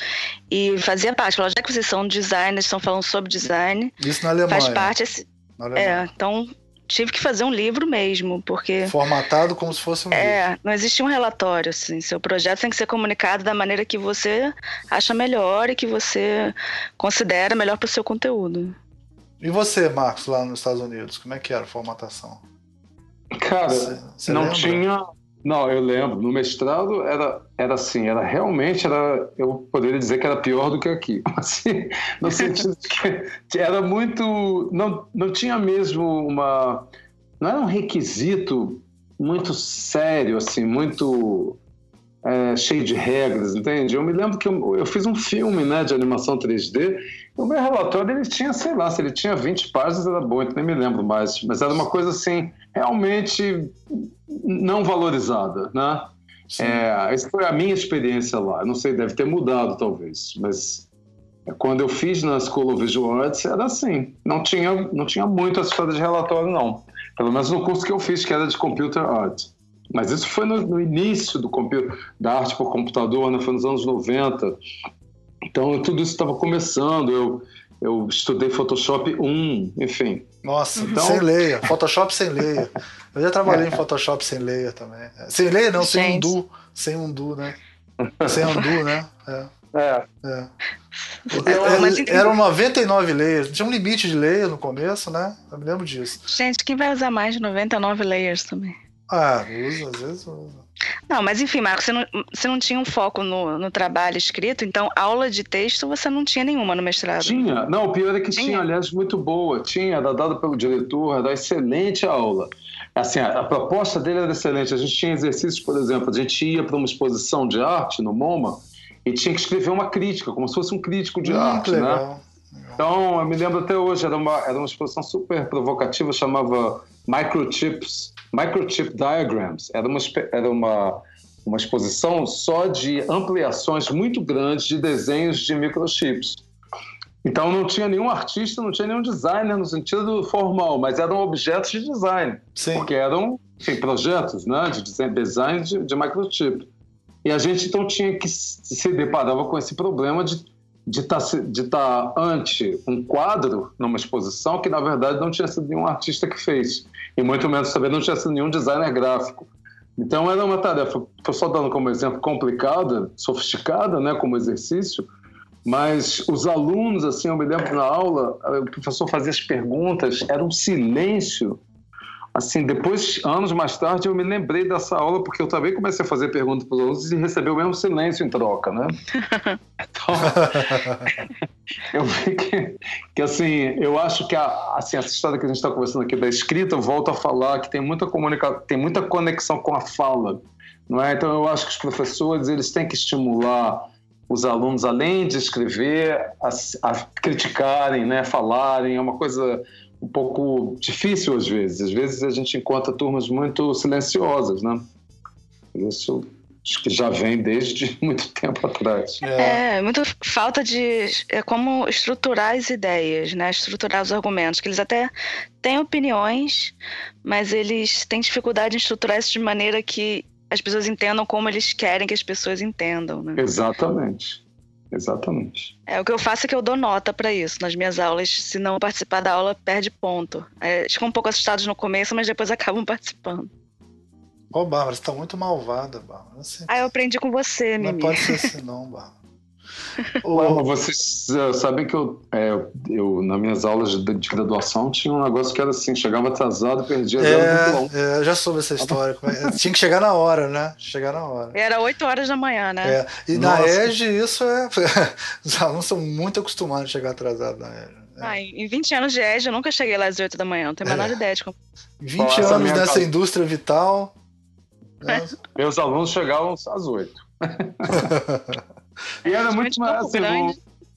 E fazia parte. Falou, já que vocês são designers, estão falando sobre design. Isso na Alemanha. Faz parte. Esse, é, então tive que fazer um livro mesmo, porque. Formatado como se fosse um é, livro. não existe um relatório, assim. Seu projeto tem que ser comunicado da maneira que você acha melhor e que você considera melhor para o seu conteúdo. E você, Marcos, lá nos Estados Unidos, como é que era a formatação? Cara, você, você não lembra? tinha. Não, eu lembro. No mestrado era, era assim, era realmente, era, eu poderia dizer que era pior do que aqui. *laughs* Assim, no sentido que era muito. Não, não tinha mesmo uma. Não era um requisito muito sério, assim, muito é, cheio de regras, entende? Eu me lembro que eu, eu, fiz um filme né, de animação 3D, e o meu relatório ele tinha, sei lá, se ele tinha 20 páginas era bom, então nem me lembro mais, mas era uma coisa assim, realmente não valorizada, né? É, essa foi a minha experiência lá. não sei, deve ter mudado talvez, mas quando eu fiz na School of Visual Arts era assim. Não tinha, não tinha muito essa história de relatório, não. Pelo menos no curso que eu fiz, que era de Computer Art. Mas isso foi no, no início do da arte por computador, né? foi nos anos 90. Então tudo isso estava começando. Eu, eu estudei Photoshop 1, enfim. Nossa, então... sem leia. Photoshop sem leia. Eu já trabalhei é. em Photoshop sem leia também. Sem leia não, sem undo. Sem undo, né? Sem undo, né? É. É. é. é eram 99 layers. Tinha um limite de layer no começo, né? Eu me lembro disso. Gente, quem vai usar mais de 99 layers também? Ah, usa, às vezes usa. Não, mas enfim, Marcos, você não, você não tinha um foco no, no trabalho escrito, então aula de texto você não tinha nenhuma no mestrado? Tinha. Não, o pior é que tinha, tinha aliás, muito boa. Tinha, era dada pelo diretor, era excelente aula. Assim, a, a, proposta dele era excelente. A gente tinha exercícios, por exemplo, a gente ia para uma exposição de arte no MoMA e tinha que escrever uma crítica, como se fosse um crítico de hum, arte, né? Então, eu me lembro até hoje, era uma, era uma exposição super provocativa, chamava Microchips Microchip Diagrams era uma, era uma, uma exposição só de ampliações muito grandes de desenhos de microchips. Então não tinha nenhum artista, não tinha nenhum designer no sentido formal, mas eram objetos de design, Sim. porque eram enfim, projetos né, de design de, de microchip. E a gente então tinha que se deparava com esse problema de de estar tá, de tá ante um quadro numa exposição que na verdade não tinha sido nenhum artista que fez e muito menos também não tinha sido nenhum designer gráfico. Então era uma tarefa, estou só dando como exemplo complicada, sofisticada, né, como exercício, mas os alunos, assim, eu me lembro na aula, o professor fazia as perguntas, era um silêncio assim, depois, anos mais tarde, eu me lembrei dessa aula, porque eu também comecei a fazer perguntas para os alunos e receber o mesmo silêncio em troca, né? *laughs* Então, *laughs* eu vi que, que, assim, eu acho que a, assim, essa história que a gente está conversando aqui da escrita, eu volto a falar que tem muita comunicação, tem muita conexão com a fala. Não é? Então, eu acho que os professores eles têm que estimular os alunos, além de escrever, a, a criticarem, né, falarem. É uma coisa um pouco difícil às vezes. Às vezes a gente encontra turmas muito silenciosas, né? Isso acho que já vem desde *laughs* muito tempo atrás. É, é muito falta de é como estruturar as ideias, né? Estruturar os argumentos, que eles até têm opiniões, mas eles têm dificuldade em estruturar isso de maneira que as pessoas entendam como eles querem que as pessoas entendam, né? Exatamente. Exatamente. É, o que eu faço é que eu dou nota para isso nas minhas aulas. Se não participar da aula, perde ponto. É, ficam um pouco assustados no começo, mas depois *laughs* acabam participando. Ô, oh, Bárbara, você tá muito malvada, Bárbara. Assim, ah, eu aprendi com você, Mimi. Não pode ser assim, não, Bárbara. *laughs* Oh, vocês uh, sabem que eu, é, eu, nas minhas aulas de, de, graduação, tinha um negócio que era assim: chegava atrasado, perdia é, É, eu já soube essa história. É, tinha que chegar na hora, né? Chegar na hora. Era 8 horas da manhã, né? É. E Nossa. na EGE, isso é. *laughs* Os alunos são muito acostumados a chegar atrasado na EGE. É. Ah, em 20 anos de EGE, eu nunca cheguei lá às 8 da manhã, não tenho a menor ideia de como. 20 Nossa, anos nessa casa... indústria vital. Né? Meus alunos chegavam às 8. *laughs* E era muito mais assim,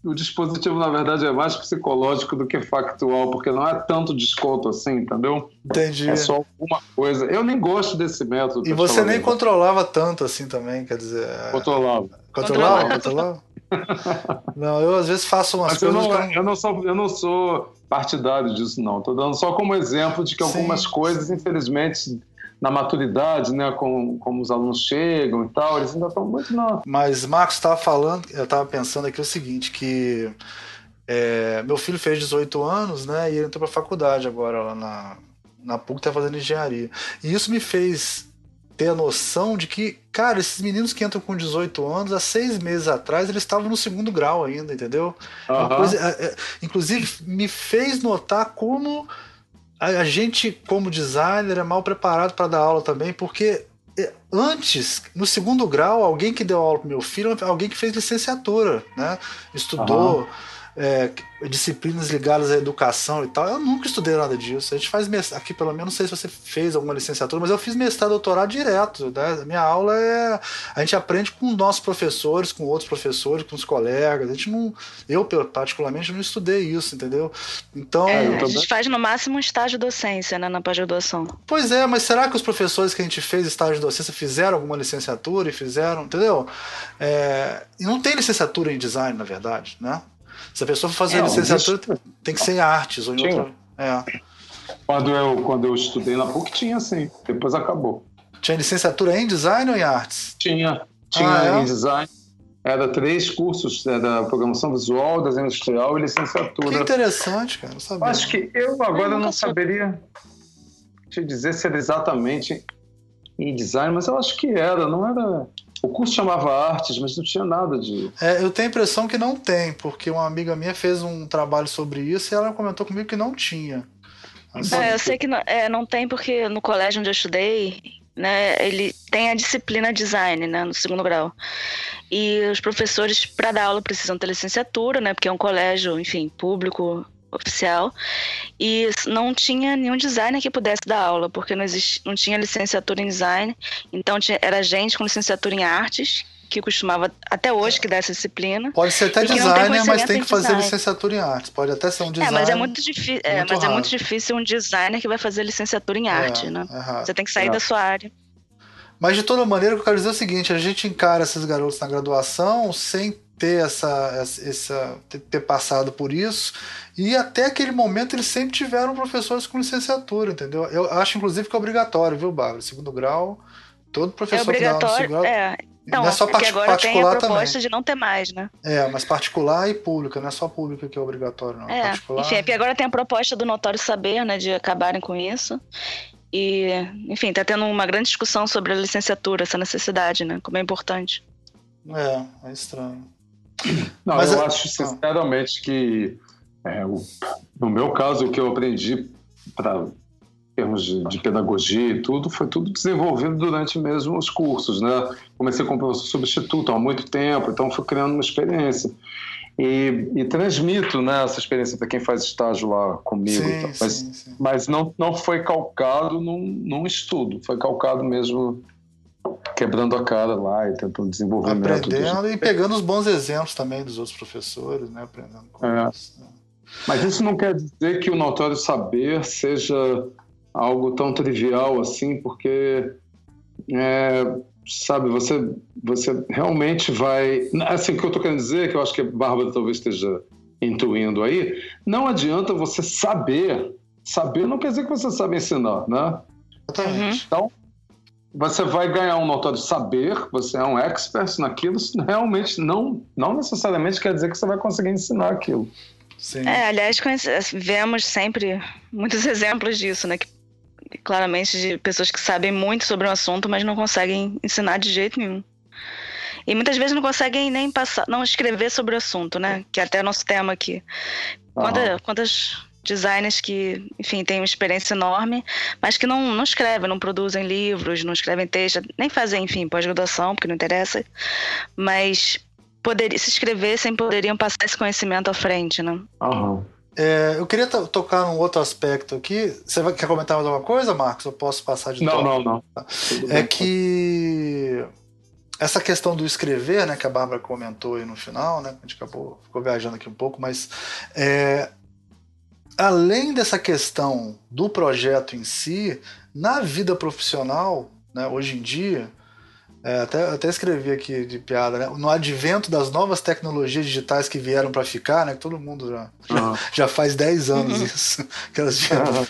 o, o, dispositivo, na verdade, é mais psicológico do que factual, porque não é tanto desconto assim, entendeu? Entendi. É só alguma coisa. Eu nem gosto desse método. E você nem controlava tanto assim também, quer dizer. É, controlava. Controlava? Controlava? *laughs* não, eu às vezes faço umas Mas coisas. Eu não, eu, não sou, eu não sou partidário disso, não. Estou dando só como exemplo de que sim, algumas coisas, sim. infelizmente na maturidade, né, com, como os alunos chegam e tal, eles ainda estão muito na. Mas Marcos estava falando, eu estava pensando aqui o seguinte, que é, meu filho fez 18 anos, né, e ele entrou para a faculdade agora lá na, na PUC, está fazendo engenharia. E isso me fez ter a noção de que, cara, esses meninos que entram com 18 anos, há seis meses atrás, eles estavam no segundo grau ainda, entendeu? Uhum. Coisa, é, é, inclusive, me fez notar como a, gente, como designer, é mal preparado para dar aula também, porque é, antes, no segundo grau, alguém que deu aula para meu filho, alguém que fez licenciatura, né? Estudou. Uhum é, disciplinas ligadas à educação e tal. Eu nunca estudei nada disso. A gente faz mestrado, aqui pelo menos, não sei se você fez alguma licenciatura, mas eu fiz mestrado, doutorado direto. Né? Minha aula é. A gente aprende com nossos professores, com outros professores, com os colegas. A gente não. Eu, particularmente, não estudei isso, entendeu? Então. É, a gente faz no máximo um estágio de docência, né, na pós-graduação. Pois é, mas será que os professores que a gente fez estágio de docência fizeram alguma licenciatura e fizeram, entendeu? É, e não tem licenciatura em design, na verdade, né? Se a pessoa for fazer é, licenciatura, tem que ser em artes ou em outra. É. Quando eu, quando eu estudei na PUC, tinha sim. Depois acabou. Tinha licenciatura em design ou em artes? Tinha. Tinha ah, é? em design. Era três cursos, era programação visual, desenho industrial e licenciatura. Que interessante, cara. Não sabia. Acho que eu agora eu não saberia te dizer se era exatamente em design, mas eu acho que era, não era. O curso chamava Artes, mas não tinha nada de. É, eu tenho a impressão que não tem, porque uma amiga minha fez um trabalho sobre isso e ela comentou comigo que não tinha. Assim, é, eu sei que não, é, não tem, porque no colégio onde eu estudei, né, ele tem a disciplina design, né, no segundo grau. E os professores, para dar aula, precisam ter licenciatura, né, porque é um colégio, enfim, público, oficial e não tinha nenhum designer que pudesse dar aula, porque não, existia, não tinha licenciatura em design, então tinha, era gente com licenciatura em artes que costumava até hoje que dá essa disciplina. Pode ser até designer, mas tem que fazer design. licenciatura em artes. Pode até ser um designer. É, mas é muito difícil. É, mas raro. é muito difícil um designer que vai fazer licenciatura em é, arte, né? É Você tem que sair é. da sua área. Mas de toda maneira, o que eu quero dizer é o seguinte: a gente encara esses garotos na graduação sem ter essa, essa ter passado por isso e até aquele momento eles sempre tiveram professores com licenciatura, entendeu? Eu acho inclusive que é obrigatório, viu, Bárbara? Segundo grau, todo professor é obrigatório, grau, é. Então, não é só part agora particular tem a proposta também. de não ter mais, né? É, mas particular e pública, não é só pública que é obrigatório, não. É, particular... enfim, é porque agora tem a proposta do notório saber, né, de acabarem com isso. E, enfim, tá tendo uma grande discussão sobre a licenciatura, essa necessidade, né? Como é importante. É, é estranho. Não, Mas eu é... acho sinceramente que, é, o, no meu caso, o que eu aprendi para termos de, de, pedagogia e tudo, foi tudo desenvolvido durante mesmo os cursos, né? Comecei como professor substituto há muito tempo, então fui criando uma experiência. E, e transmito né, essa experiência para quem faz estágio lá comigo. Sim, então. mas, sim, sim. mas não, não foi calcado num, num estudo, foi calcado mesmo quebrando a cara lá e tentando desenvolver Aprendendo e pegando os bons exemplos também dos outros professores, né? Aprendendo com é. isso. Né? Mas isso não quer dizer que o notório saber seja algo tão trivial assim, porque é, sabe, você, você realmente vai. Assim, o que eu estou querendo dizer, que eu acho que a Bárbara talvez esteja intuindo aí, não adianta você saber. Saber não quer dizer que você sabe ensinar, né? Uhum. Então, você vai ganhar um notório saber, você é um expert naquilo, realmente não, não necessariamente quer dizer que você vai conseguir ensinar aquilo. Sim. É, aliás, vemos sempre muitos *laughs* exemplos disso, né? Que claramente de pessoas que sabem muito sobre um assunto, mas não conseguem ensinar de jeito nenhum. E muitas vezes não conseguem nem passar, não escrever sobre o assunto, né? Que é até nosso tema aqui. Quanta. Quantas designers que, enfim, têm uma experiência enorme, mas que não, não escrevem, não produzem livros, não escrevem texto, nem fazem, enfim, pós-graduação, porque não interessa, mas poder, se escrevessem, poderiam passar esse conhecimento à frente, né? Uhum. É, eu queria tocar num outro aspecto aqui. Você vai, quer comentar mais alguma coisa, Marcos? Eu posso passar de Não, não, não. É que essa questão do escrever, né, que a Bárbara comentou aí no final, né, a gente acabou ficou viajando aqui um pouco, mas é, além dessa questão do projeto em si, na vida profissional, né, hoje em dia, é, até, até escrevi aqui de piada, né? No advento das novas tecnologias digitais que vieram para ficar, né? Que todo mundo já, uhum. já, *laughs* já, faz 10 anos uhum. isso. *laughs* Que elas vieram. Uhum.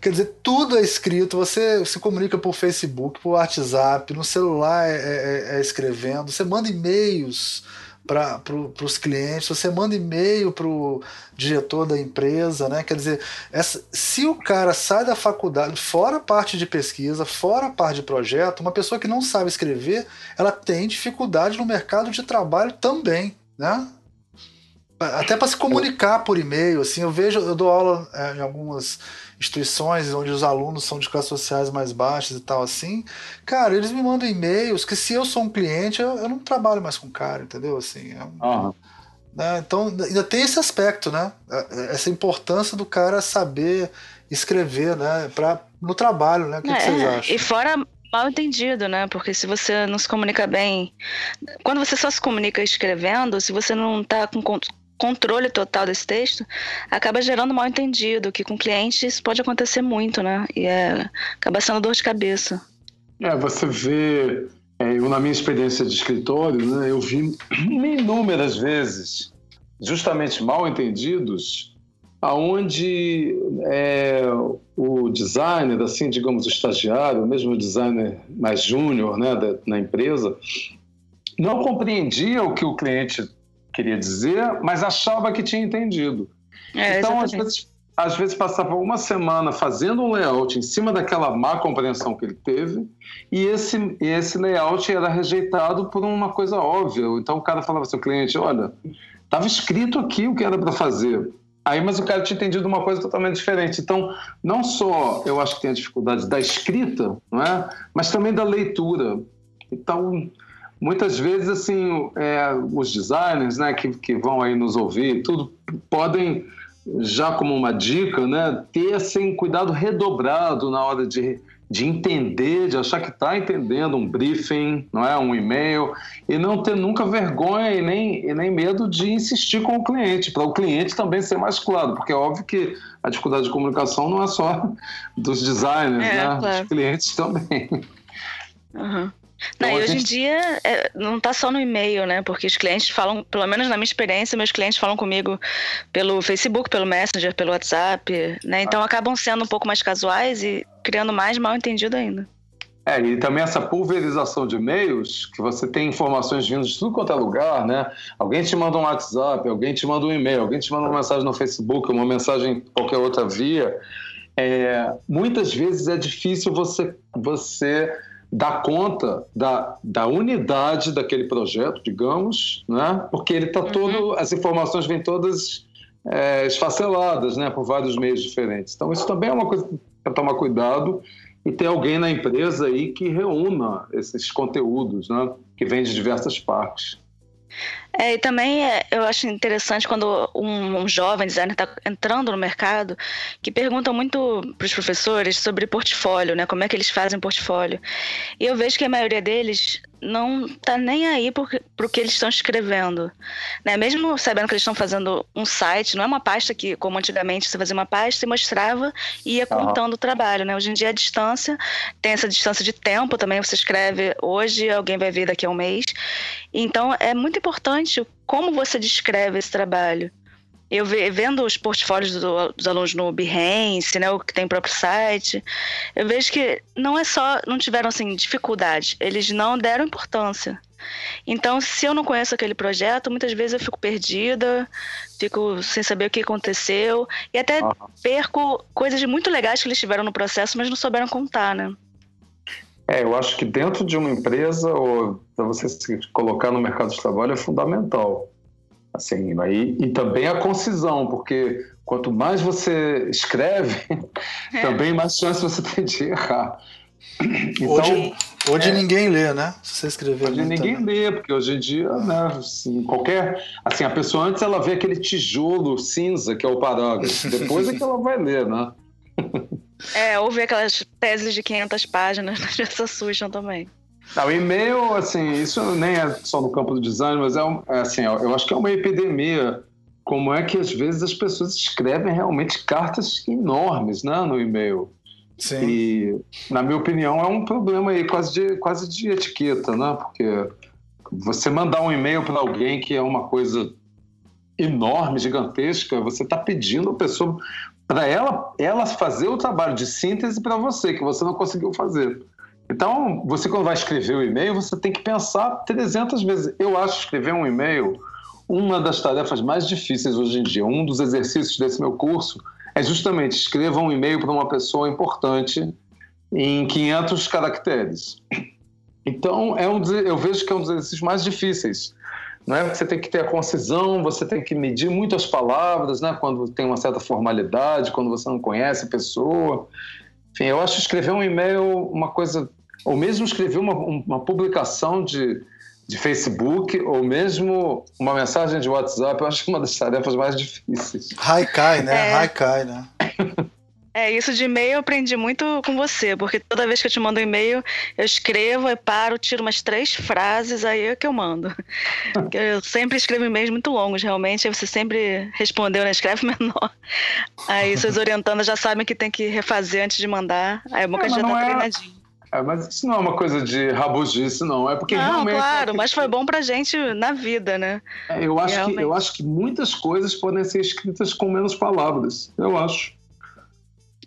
Quer dizer, tudo é escrito, você se comunica por Facebook, por WhatsApp, no celular é, é, é escrevendo, você manda e-mails para pro, os clientes, você manda e-mail para o diretor da empresa, né? Quer dizer, essa, se o cara sai da faculdade, fora a parte de pesquisa, fora a parte de projeto, uma pessoa que não sabe escrever, ela tem dificuldade no mercado de trabalho também, né? Até para se comunicar por e-mail, assim, eu vejo, eu dou aula é, em algumas instituições onde os alunos são de classes sociais mais baixas e tal assim, cara, eles me mandam e-mails que se eu sou um cliente, eu, eu não trabalho mais com cara, entendeu? Assim, é um, uhum. né? Então ainda tem esse aspecto, né? É, essa importância do cara saber escrever, né? Pra, no trabalho, né? O que, é, que vocês acham? E fora mal entendido, né? Porque se você não se comunica bem, quando você só se comunica escrevendo, se você não está com controle total desse texto, acaba gerando mal entendido, que com clientes pode acontecer muito, né? E é, acaba sendo dor de cabeça. É, você vê, é, eu na minha experiência de escritório, né, eu vi inúmeras vezes, justamente mal entendidos, aonde é, o designer, assim, digamos, o estagiário, mesmo o designer mais júnior, né, da, na empresa, não compreendia o que o cliente queria dizer, mas achava que tinha entendido. É, então, às vezes, às vezes passava uma semana fazendo um layout em cima daquela má compreensão que ele teve, e esse, esse layout era rejeitado por uma coisa óbvia. Então o cara falava assim, o cliente, olha, estava escrito aqui o que era para fazer. Aí, mas o cara tinha entendido uma coisa totalmente diferente. Então, não só eu acho que tem a dificuldade da escrita, não é? mas também da leitura. Então, muitas vezes assim é, os designers né, que, que vão aí nos ouvir tudo podem já como uma dica né, ter assim, cuidado redobrado na hora de, de entender, de achar que está entendendo um briefing, não é um e-mail e não ter nunca vergonha e nem, e nem medo de insistir com o cliente para o cliente também ser mais claro, porque é óbvio que a dificuldade de comunicação não é só dos designers, é, né, claro. dos clientes também. Uhum. Não, então, e hoje gente... em dia é, não está só no e-mail, né? Porque os clientes falam, pelo menos na minha experiência, meus clientes falam comigo pelo Facebook, pelo Messenger, pelo WhatsApp, né? Então ah. acabam sendo um pouco mais casuais e criando mais mal entendido ainda. É, e também essa pulverização de e-mails, que você tem informações vindo de tudo quanto é lugar, né? Alguém te manda um WhatsApp, alguém te manda um e-mail, alguém te manda uma mensagem no Facebook, uma mensagem qualquer outra via. É, muitas vezes é difícil você, você dá conta da, da unidade daquele projeto, digamos, né? porque ele está uhum. todo, as informações vêm todas é, esfaceladas né? por vários meios diferentes. Então, isso também é uma coisa para tomar cuidado e ter alguém na empresa aí que reúna esses conteúdos, né? que vem de diversas partes. É, e também é, eu acho interessante quando um, um jovem designer está entrando no mercado, que perguntam muito para os professores sobre portfólio, né? Como é que eles fazem portfólio. E eu vejo que a maioria deles não tá nem aí para o que eles estão escrevendo. Né? Mesmo sabendo que eles estão fazendo um site, não é uma pasta que, como antigamente, você fazia uma pasta e mostrava e ia contando uhum. o trabalho. Né? Hoje em dia, a distância, tem essa distância de tempo também. Você escreve hoje, alguém vai ver daqui a um mês. Então, é muito importante como você descreve esse trabalho eu vendo os portfólios do, dos alunos no Behance, né, o que tem próprio site, eu vejo que não é só, não tiveram assim dificuldade, eles não deram importância. Então, se eu não conheço aquele projeto, muitas vezes eu fico perdida, fico sem saber o que aconteceu e até uhum. perco coisas muito legais que eles tiveram no processo, mas não souberam contar, né? É, eu acho que dentro de uma empresa ou para você se colocar no mercado de trabalho é fundamental. Assim, aí, e também a concisão, porque quanto mais você escreve, *laughs* é. também mais chance você tem de errar. Então, hoje, hoje é, ninguém lê, né? Se você escrever. Hoje ninguém também. lê, porque hoje em dia, né, assim, qualquer. Assim, a pessoa antes ela vê aquele tijolo cinza que é o parágrafo, *laughs* depois é que ela vai ler, né? *laughs* É, ou ver aquelas teses de 500 páginas, *laughs* já se assustam também. Não, o e-mail, assim, isso nem é só no campo do design, mas é, um, é assim, eu acho que é uma epidemia. Como é que às vezes as pessoas escrevem realmente cartas enormes, né, no e-mail? Sim. E, na minha opinião, é um problema aí quase de, quase de etiqueta, né? Porque você mandar um e-mail para alguém que é uma coisa enorme, gigantesca, você está pedindo a pessoa para ela, ela fazer o trabalho de síntese para você, que você não conseguiu fazer. Então, você quando vai escrever o e-mail, você tem que pensar 300 vezes. Eu acho escrever um e-mail uma das tarefas mais difíceis hoje em dia. Um dos exercícios desse meu curso é justamente escreva um e-mail para uma pessoa importante em 500 caracteres. Então, é um, eu vejo que é um dos exercícios mais difíceis. Não é? Você tem que ter a concisão, você tem que medir muitas palavras, né? quando tem uma certa formalidade, quando você não conhece a pessoa. Enfim, eu acho escrever um e-mail uma coisa, ou mesmo escrever uma, uma publicação de, de Facebook, ou mesmo uma mensagem de WhatsApp, eu acho que é uma das tarefas mais difíceis. Haikai, né? É. Haikai, né? *laughs* É, isso de e-mail eu aprendi muito com você, porque toda vez que eu te mando um e-mail, eu escrevo, eu paro, tiro umas três frases, aí é que eu mando. *laughs* Eu sempre escrevo e-mails muito longos, realmente, aí você sempre respondeu, né? Escreve *laughs* menor. Aí *laughs* seus orientandos já sabem que tem que refazer antes de mandar, aí é bom que é, já tá é... treinadinho. É, mas isso não é uma coisa de rabugice, não. É porque não, realmente. Claro, mas foi bom pra gente na vida, né? É, eu, acho que, eu acho que muitas coisas podem ser escritas com menos palavras. Eu acho.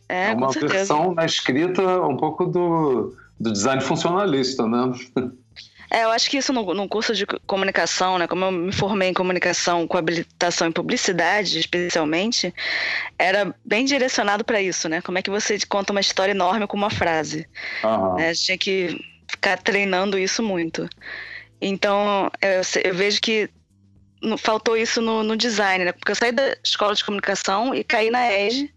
É, é uma versão na escrita um pouco do, do design funcionalista, né? É, eu acho que isso no, no, curso de comunicação, né, como eu me formei em comunicação com habilitação em publicidade, especialmente, era bem direcionado para isso, né? Como é que você conta uma história enorme com uma frase? Uhum. Né, a gente tinha que ficar treinando isso muito. Então, eu, eu vejo que faltou isso no, no, design, né? Porque eu saí da escola de comunicação e caí na EGE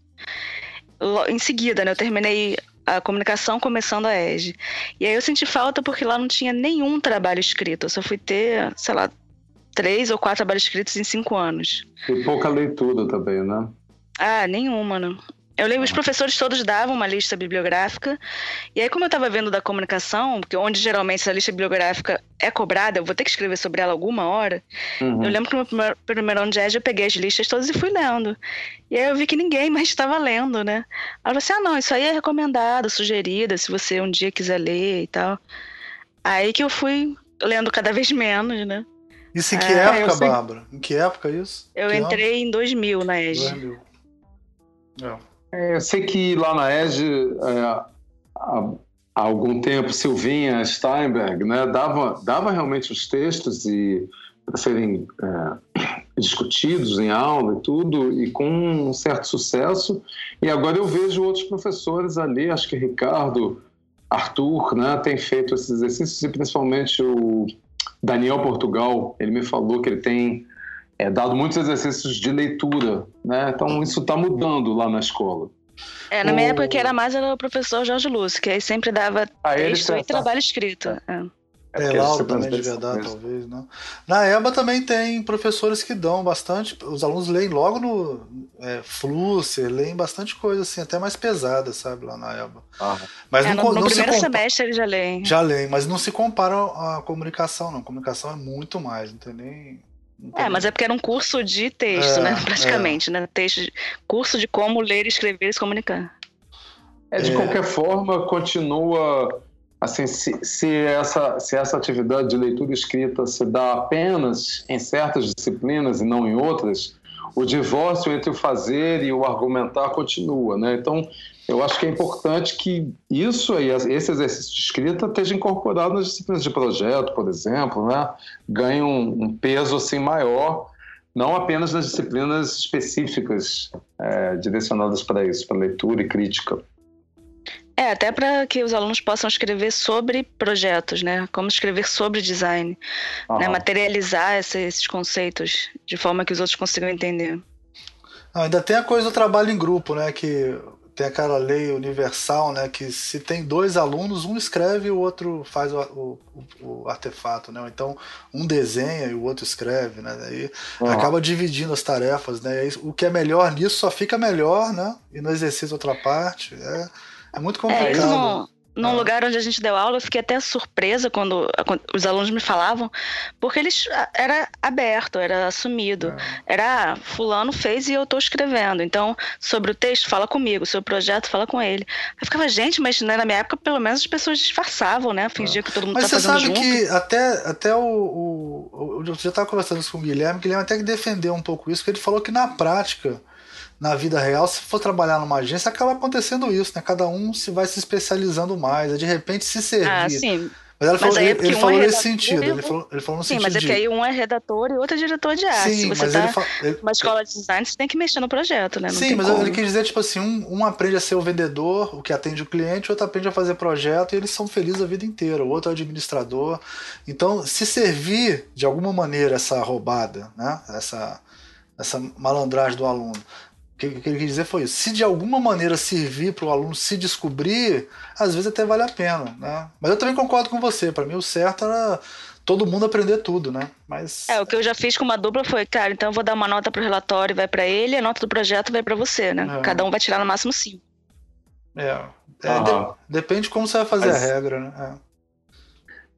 em seguida, né? Eu terminei a comunicação começando a EGE. E aí eu senti falta porque lá não tinha nenhum trabalho escrito. Eu só fui ter, sei lá, três ou quatro trabalhos escritos em cinco anos. E pouca leitura também, né? Ah, nenhuma, né? Eu lembro, os professores todos davam uma lista bibliográfica, e aí, como eu estava vendo da comunicação, porque onde geralmente essa lista bibliográfica é cobrada, eu vou ter que escrever sobre ela alguma hora. Uhum. Eu lembro que no meu primeiro, ano de EG eu peguei as listas todas e fui lendo. E aí eu vi que ninguém *laughs* mais estava lendo, né? Aí eu falei assim: ah, não, isso aí é recomendado, sugerido, se você um dia quiser ler e tal. Aí que eu fui lendo cada *laughs* vez menos, né? Isso em que é, época, Bárbara? Em que época isso? Eu que entrei ano? em 2000 na EG. 2000. Não. É, eu sei que lá na EG, é, há, algum tempo, Silvinha Steinberg né, dava, dava realmente os textos e para serem é, discutidos em aula e tudo, e com um certo sucesso. E agora eu vejo outros professores ali, acho que Ricardo, Arthur, né, tem feito esses exercícios, e principalmente o Daniel Portugal, ele me falou que ele tem é, dado muitos exercícios de leitura, né? Então isso está mudando lá na escola. É, na o... minha época que era mais era o professor Jorge Lúcio, que aí sempre dava ah, texto e trabalho escrito. É. É, é laudo também de verdade, talvez, né? Na EBA também tem professores que dão bastante. Os alunos leem logo no é, Flusser, leem bastante coisa assim, até mais pesada, sabe, lá na EBA. Ah. Mas é, não, no, no não primeiro se semestre eles já leem. Já leem, mas não se compara à comunicação, não. A comunicação é muito mais, não tem nem. É, mas é porque era um curso de texto, é, né? Praticamente, é. né? Texto, curso de como ler, escrever e se comunicar. É, de qualquer forma, continua assim, se, se, essa, se essa atividade de leitura escrita se dá apenas em certas disciplinas e não em outras, o divórcio entre o fazer e o argumentar continua, né? Então, eu acho que é importante que isso aí, esse exercício de escrita esteja incorporado nas disciplinas de projeto, por exemplo, né? Ganhe um, um peso assim maior, não apenas nas disciplinas específicas é, direcionadas para isso, para leitura e crítica. É, até para que os alunos possam escrever sobre projetos, né? Como escrever sobre design, né? materializar esses conceitos de forma que os outros consigam entender. Ah, ainda tem a coisa do trabalho em grupo, né? Que tem aquela lei universal, né? Que se tem dois alunos, um escreve e o outro faz o, o, o artefato, né? Então um desenha e o outro escreve, né? Daí uhum. acaba dividindo as tarefas, né? O que é melhor nisso só fica melhor, né? E no exercício outra parte. É é muito complicado. É, isso no, num é. lugar onde a gente deu aula, eu fiquei até surpresa quando, quando, os alunos me falavam, porque eles era aberto, era assumido. É. Era ah, fulano fez e eu estou escrevendo. Então, sobre o texto, fala comigo, sobre o projeto, fala com ele. Eu ficava, gente, mas né, na minha época, pelo menos as pessoas disfarçavam, né? Fingiam que todo mundo estava fazendo junto. Mas você sabe que até, até o, o, Eu já estava conversando isso com o Guilherme, o Guilherme até que defendeu um pouco isso, porque ele falou que na prática na vida real, se for trabalhar numa agência, acaba acontecendo isso, né? Cada um se vai se especializando mais, de repente se servir. Ah, sim. Mas, falou, é ele, um falou é nesse sentido. Ele falou, ele falou no sim, sentido mas é que aí um é redator e outro é diretor de arte. Sim, Se você tá ele numa escola de design, você tem que mexer no projeto, né? Não sim, mas como. ele quis dizer, tipo assim, um, um aprende a ser o vendedor, o que atende o cliente, o outro aprende a fazer projeto e eles são felizes a vida inteira. O outro é o administrador. Então, se servir de alguma maneira essa roubada, né? Essa, essa malandragem do aluno que, que ele quis dizer foi isso. Se de alguma maneira servir para o aluno se descobrir, às vezes até vale a pena. Né? Mas eu também concordo com você. Para mim, o certo era todo mundo aprender tudo, né? Mas é o que eu já fiz com uma dupla foi, cara, então eu vou dar uma nota pro relatório, vai para ele, a nota do projeto vai para você, né? É. Cada um vai tirar no máximo cinco. É, é de, depende de como você vai fazer mas, a regra, né?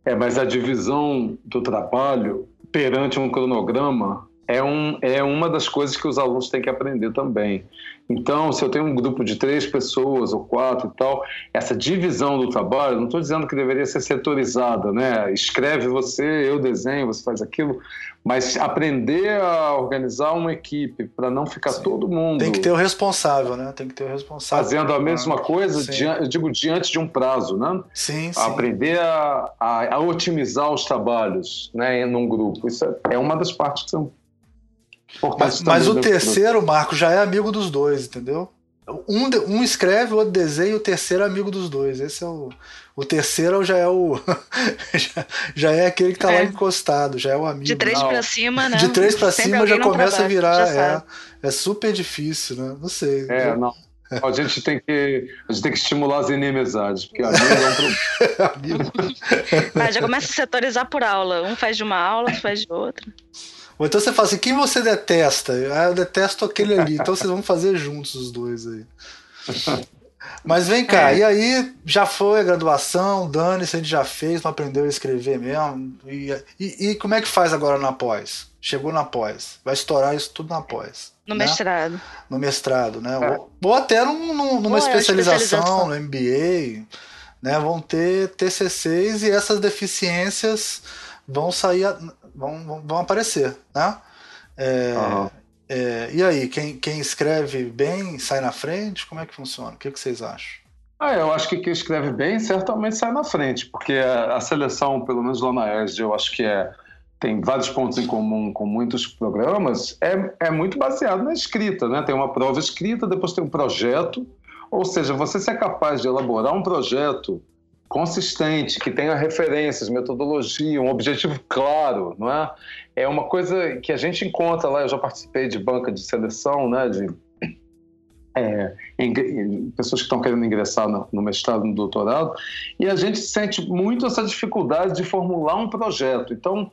É. é, mas a divisão do trabalho perante um cronograma é, um, é uma das coisas que os alunos têm que aprender também. Então, se eu tenho um grupo de três pessoas ou quatro e tal, essa divisão do trabalho, não estou dizendo que deveria ser setorizada, né? Escreve você, eu desenho, você faz aquilo, mas aprender a organizar uma equipe para não ficar Sim. todo mundo. Tem que ter o responsável, né? Tem que ter o responsável. Fazendo a mesma coisa, eu digo, diante de um prazo, né? Sim, sim. Aprender a, a, a otimizar os trabalhos né, num grupo. Isso é, é uma das partes que são mas, mas o terceiro, Marco, já é amigo dos dois, entendeu? Um, um escreve, o outro desenha, e o terceiro é amigo dos dois. Esse é o. O terceiro já é o. *laughs* já, já, é aquele que tá é. lá encostado, já é o amigo. De três para cima, né? De três para cima já começa a virar. É, é super difícil, né? Não sei. É, já... não. A gente tem que, a gente tem que estimular as inimizades, porque amigo é um problema. *laughs* ah, já começa a setorizar por aula. Um faz de uma aula, outro faz de outra. Ou então você fala assim, quem você detesta? Ah, eu detesto aquele ali. Então vocês vão fazer juntos os dois aí. Mas vem cá, é. e aí já foi a graduação, dane-se, a gente já fez, não aprendeu a escrever mesmo. E, e, e, como é que faz agora na pós? Chegou na pós, vai estourar isso tudo na pós. No né? mestrado. No mestrado, né? É. Ou, ou, até num, num, numa especialização, especialização, no MBA, né? Vão ter TCCs e essas deficiências vão sair, vão, vão aparecer, né? É, uhum. é, e aí, quem, quem escreve bem sai na frente? Como é que funciona? O que, que vocês acham? Ah, eu acho que quem escreve bem certamente sai na frente, porque a, a seleção, pelo menos lá na ESD, eu acho que é, tem vários pontos em comum com muitos programas, é, é muito baseado na escrita, né? Tem uma prova escrita, depois tem um projeto, ou seja, você ser capaz de elaborar um projeto consistente, que tenha referências, metodologia, um objetivo claro, não é? É uma coisa que a gente encontra lá. Eu já participei de banca de seleção, né? De é, pessoas que estão querendo ingressar no, no mestrado, no doutorado, e a gente sente muito essa dificuldade de formular um projeto. Então,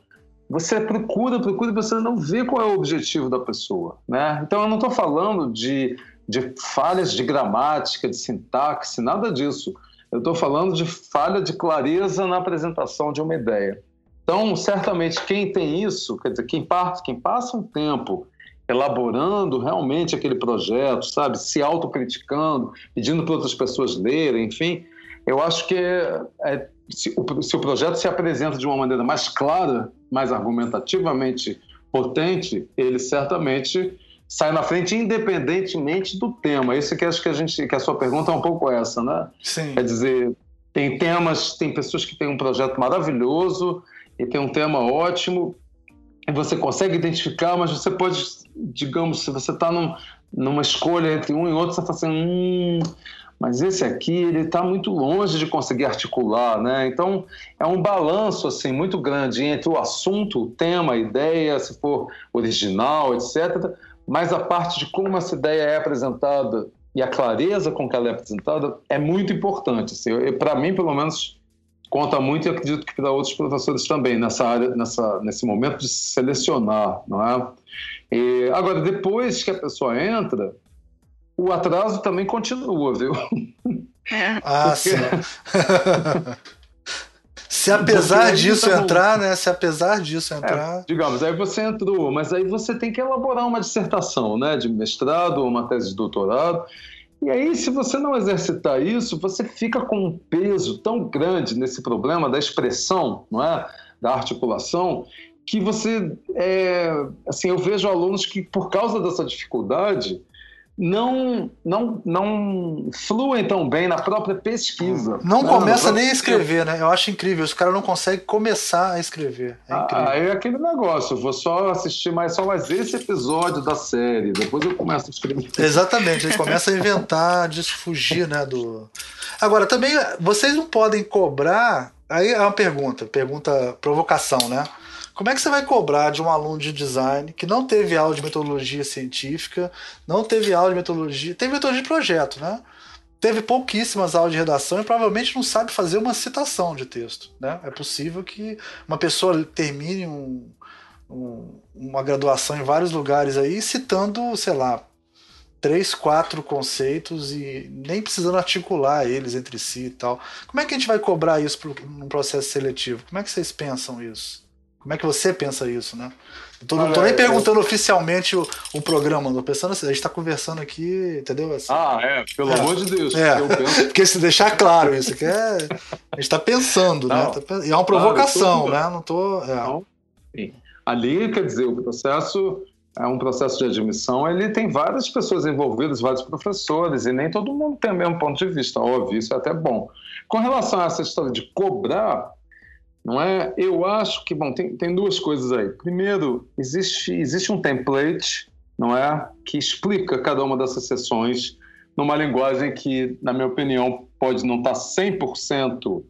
você procura, procura você não vê qual é o objetivo da pessoa. Né? Então, eu não estou falando de, de falhas de gramática, de sintaxe, nada disso. Eu estou falando de falha de clareza na apresentação de uma ideia. Então, certamente, quem tem isso, quer dizer, quem, parte, quem passa um tempo elaborando realmente aquele projeto, sabe, se autocriticando, pedindo para outras pessoas lerem, enfim, eu acho que é, é, se, o, se o projeto se apresenta de uma maneira mais clara, mais argumentativamente potente, ele certamente sai na frente independentemente do tema. Isso que acho que a gente que a sua pergunta é um pouco essa, né? Sim. Quer dizer, tem temas, tem pessoas que têm um projeto maravilhoso e tem um tema ótimo e você consegue identificar, mas você pode, digamos, se você está num, numa escolha entre um e outro, você fala assim, hum, mas esse aqui ele está muito longe de conseguir articular, né? Então é um balanço assim muito grande entre o assunto, o tema, a ideia, se for original, etc. Mas a parte de como essa ideia é apresentada e a clareza com que ela é apresentada é muito importante. Assim, para mim, pelo menos, conta muito e acredito que para outros professores também nessa área, nessa, nesse momento de selecionar, não é? E, agora, depois que a pessoa entra, o atraso também continua, viu? É. Ah, sim. *laughs* Se apesar disso tá entrar, né? Se apesar disso entrar. É, digamos, aí você entrou, mas aí você tem que elaborar uma dissertação, né? De mestrado ou uma tese de doutorado. E aí, se você não exercitar isso, você fica com um peso tão grande nesse problema da expressão, não é? Da articulação, que você, é, assim, eu vejo alunos que, por causa dessa dificuldade, não, não, não fluem tão bem na própria pesquisa. Não né? começa nem a escrever, né? Eu acho incrível. Os caras não conseguem começar a escrever. É ah, é aquele negócio. Vou só assistir mais só mais esse episódio da série. Depois eu começo a escrever. Exatamente. Ele começa a inventar, de fugir, né? Do... Agora, também, vocês não podem cobrar. Aí é uma pergunta, pergunta, provocação, né? Como é que você vai cobrar de um aluno de design que não teve aula de metodologia científica, não teve aula de metodologia, teve metodologia de projeto, né? Teve pouquíssimas aulas de redação e provavelmente não sabe fazer uma citação de texto, né? É possível que uma pessoa termine um, um, uma graduação em vários lugares aí citando, sei lá, três, quatro conceitos e nem precisando articular eles entre si e tal. Como é que a gente vai cobrar isso num processo seletivo? Como é que vocês pensam isso? Como é que você pensa isso, né? Tô, não tô nem perguntando eu... oficialmente o, o programa, tô pensando assim, a gente tá conversando aqui, entendeu? Assim, ah, é, pelo é, amor de Deus. É, penso... *laughs* porque se deixar claro isso, que é, a gente tá pensando, né? não, né? Tá, e é uma provocação, né? Não tô. É. Não, Ali, quer dizer, o processo é um processo de admissão, ele tem várias pessoas envolvidas, vários professores, e nem todo mundo tem o mesmo ponto de vista, óbvio, isso é até bom. Com relação a essa história de cobrar, não é? Eu acho que, bom, tem, tem duas coisas aí. Primeiro, existe, existe um template, não é? Que explica cada uma dessas sessões numa linguagem que, na minha opinião, pode não estar 100%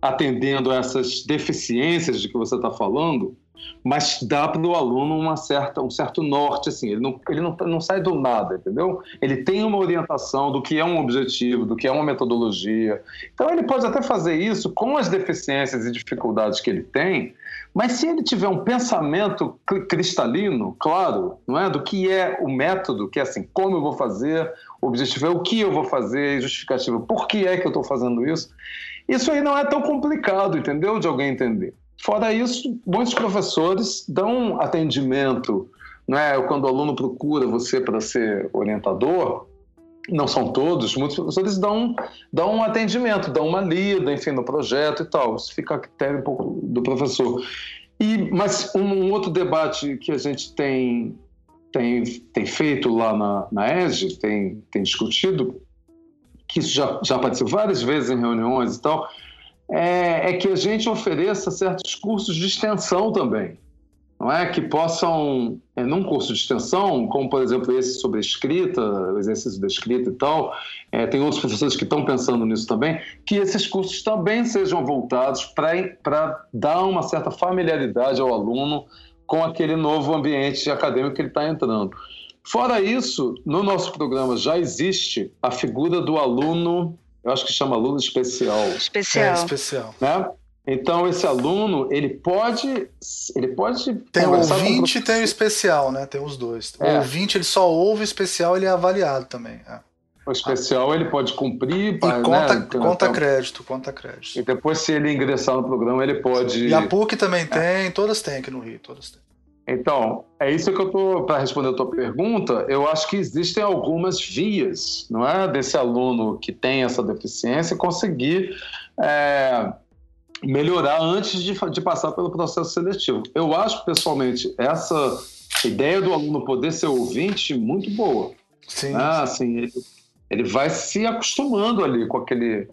atendendo a essas deficiências de que você está falando, mas dá para o aluno uma certa, um certo norte, assim, ele, não, ele não, não sai do nada, entendeu? Ele tem uma orientação do que é um objetivo, do que é uma metodologia. Então ele pode até fazer isso com as deficiências e dificuldades que ele tem, mas se ele tiver um pensamento cristalino, claro, não é, do que é o método, que é assim, como eu vou fazer, o objetivo é o que eu vou fazer, justificativa, por que é que eu estou fazendo isso, isso aí não é tão complicado, entendeu, de alguém entender. Fora isso, muitos professores dão atendimento, né? Quando o aluno procura você para ser orientador, não são todos, muitos professores dão, dão um atendimento, dão uma lida, enfim, no projeto e tal. Isso fica a critério um pouco do professor. E, mas um, um outro debate que a gente tem, tem, tem feito lá na, na ESG, tem, tem discutido, que isso já, já apareceu várias vezes em reuniões e tal, é, é que a gente ofereça certos cursos de extensão também não é que possam, é, num curso de extensão, como por exemplo esse sobre escrita, o exercício da escrita e tal, é, tem outros professores que estão pensando nisso também, que esses cursos também sejam voltados para dar uma certa familiaridade ao aluno com aquele novo ambiente acadêmico que ele está entrando. Fora isso, no nosso programa já existe a figura do aluno, eu acho que chama aluno especial. Especial. É, especial. Né? Então esse aluno ele pode ele pode tem o ouvinte e tem o especial, né? Tem os dois. O é. ouvinte ele só ouve o especial, ele é avaliado também. É. O especial ele pode cumprir. E né, conta, conta crédito, conta crédito. E depois, se ele ingressar no programa, ele pode. E a PUC também é. tem, todas têm aqui no Rio, todas têm. Então, é isso que eu estou. Para responder a tua pergunta, eu acho que existem algumas vias, não é? Desse aluno que tem essa deficiência conseguir é, melhorar antes de, de passar pelo processo seletivo. Eu acho, pessoalmente, essa ideia do aluno poder ser ouvinte muito boa. Sim. Né? Assim, ele, ele vai se acostumando ali com aquele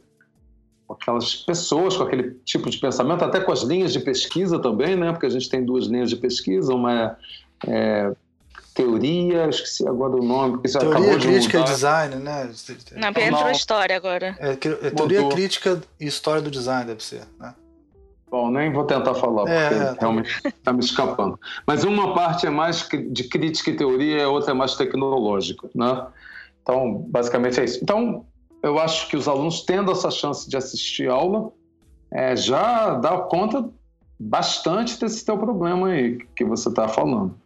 com aquelas pessoas, com aquele tipo de pensamento, até com as linhas de pesquisa também, né? Porque a gente tem duas linhas de pesquisa, uma é, é teoria, esqueci agora o nome, porque teoria acabou crítica de e design, né? Não, entrou a história agora. É, é teoria Mudou. crítica e história do design deve ser, né? Bom, nem vou tentar falar, é, porque é, realmente está me escapando. Mas uma parte é mais de crítica e teoria, a outra é mais tecnológica, né? Então, basicamente é isso. Então, eu acho que os alunos tendo essa chance de assistir aula é, já dá conta bastante desse teu problema aí que você está falando.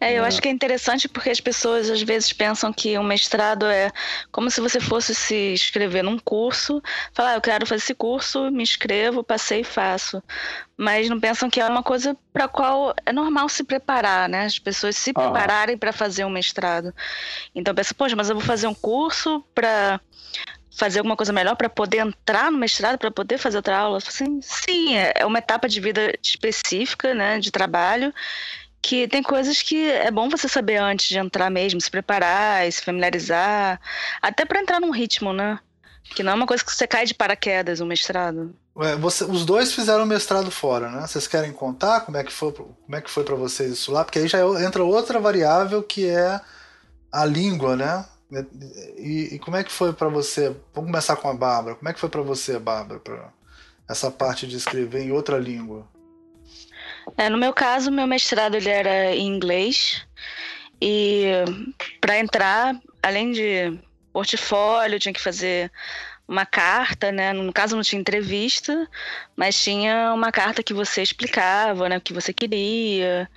É, eu é. acho que é interessante porque as pessoas às vezes pensam que um mestrado é como se você fosse se inscrever num curso, falar, ah, eu quero fazer esse curso, me inscrevo, passei e faço. Mas não pensam que é uma coisa para a qual é normal se preparar, né? As pessoas se ah. prepararem para fazer um mestrado. Então pensa, poxa, mas eu vou fazer um curso para fazer alguma coisa melhor para poder entrar no mestrado, para poder fazer outra aula? Assim, sim, é uma etapa de vida específica, né, de trabalho, que tem coisas que é bom você saber antes de entrar mesmo, se preparar, se familiarizar, até para entrar num ritmo, né? Que não é uma coisa que você cai de paraquedas, um mestrado. Ué, você, os dois fizeram mestrado fora, né? Vocês querem contar como é que foi, como é que foi para vocês isso lá? Porque aí já entra outra variável que é a língua, né? E, e como é que foi para você? Vamos começar com a Bárbara. Como é que foi para você, Bárbara, essa parte de escrever em outra língua? É, no meu caso, meu mestrado ele era em inglês e para entrar, além de portfólio, tinha que fazer uma carta, né? No caso não tinha entrevista, mas tinha uma carta que você explicava, né, o que você queria,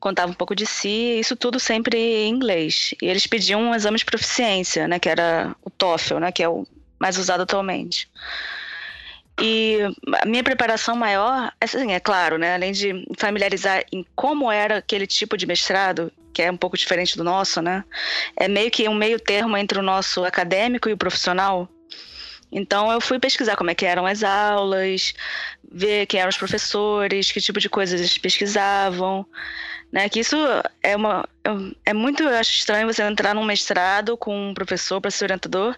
contava um pouco de si, isso tudo sempre em inglês. E eles pediam um exame de proficiência, né, que era o TOEFL, né, que é o mais usado atualmente. E a minha preparação maior, assim, é claro, né, além de familiarizar em como era aquele tipo de mestrado, que é um pouco diferente do nosso, né, é meio que um meio termo entre o nosso acadêmico e o profissional. Então eu fui pesquisar como é que eram as aulas, ver quem eram os professores, que tipo de coisas eles pesquisavam, né? Que isso é uma é muito eu acho estranho você entrar num mestrado com um professor para ser orientador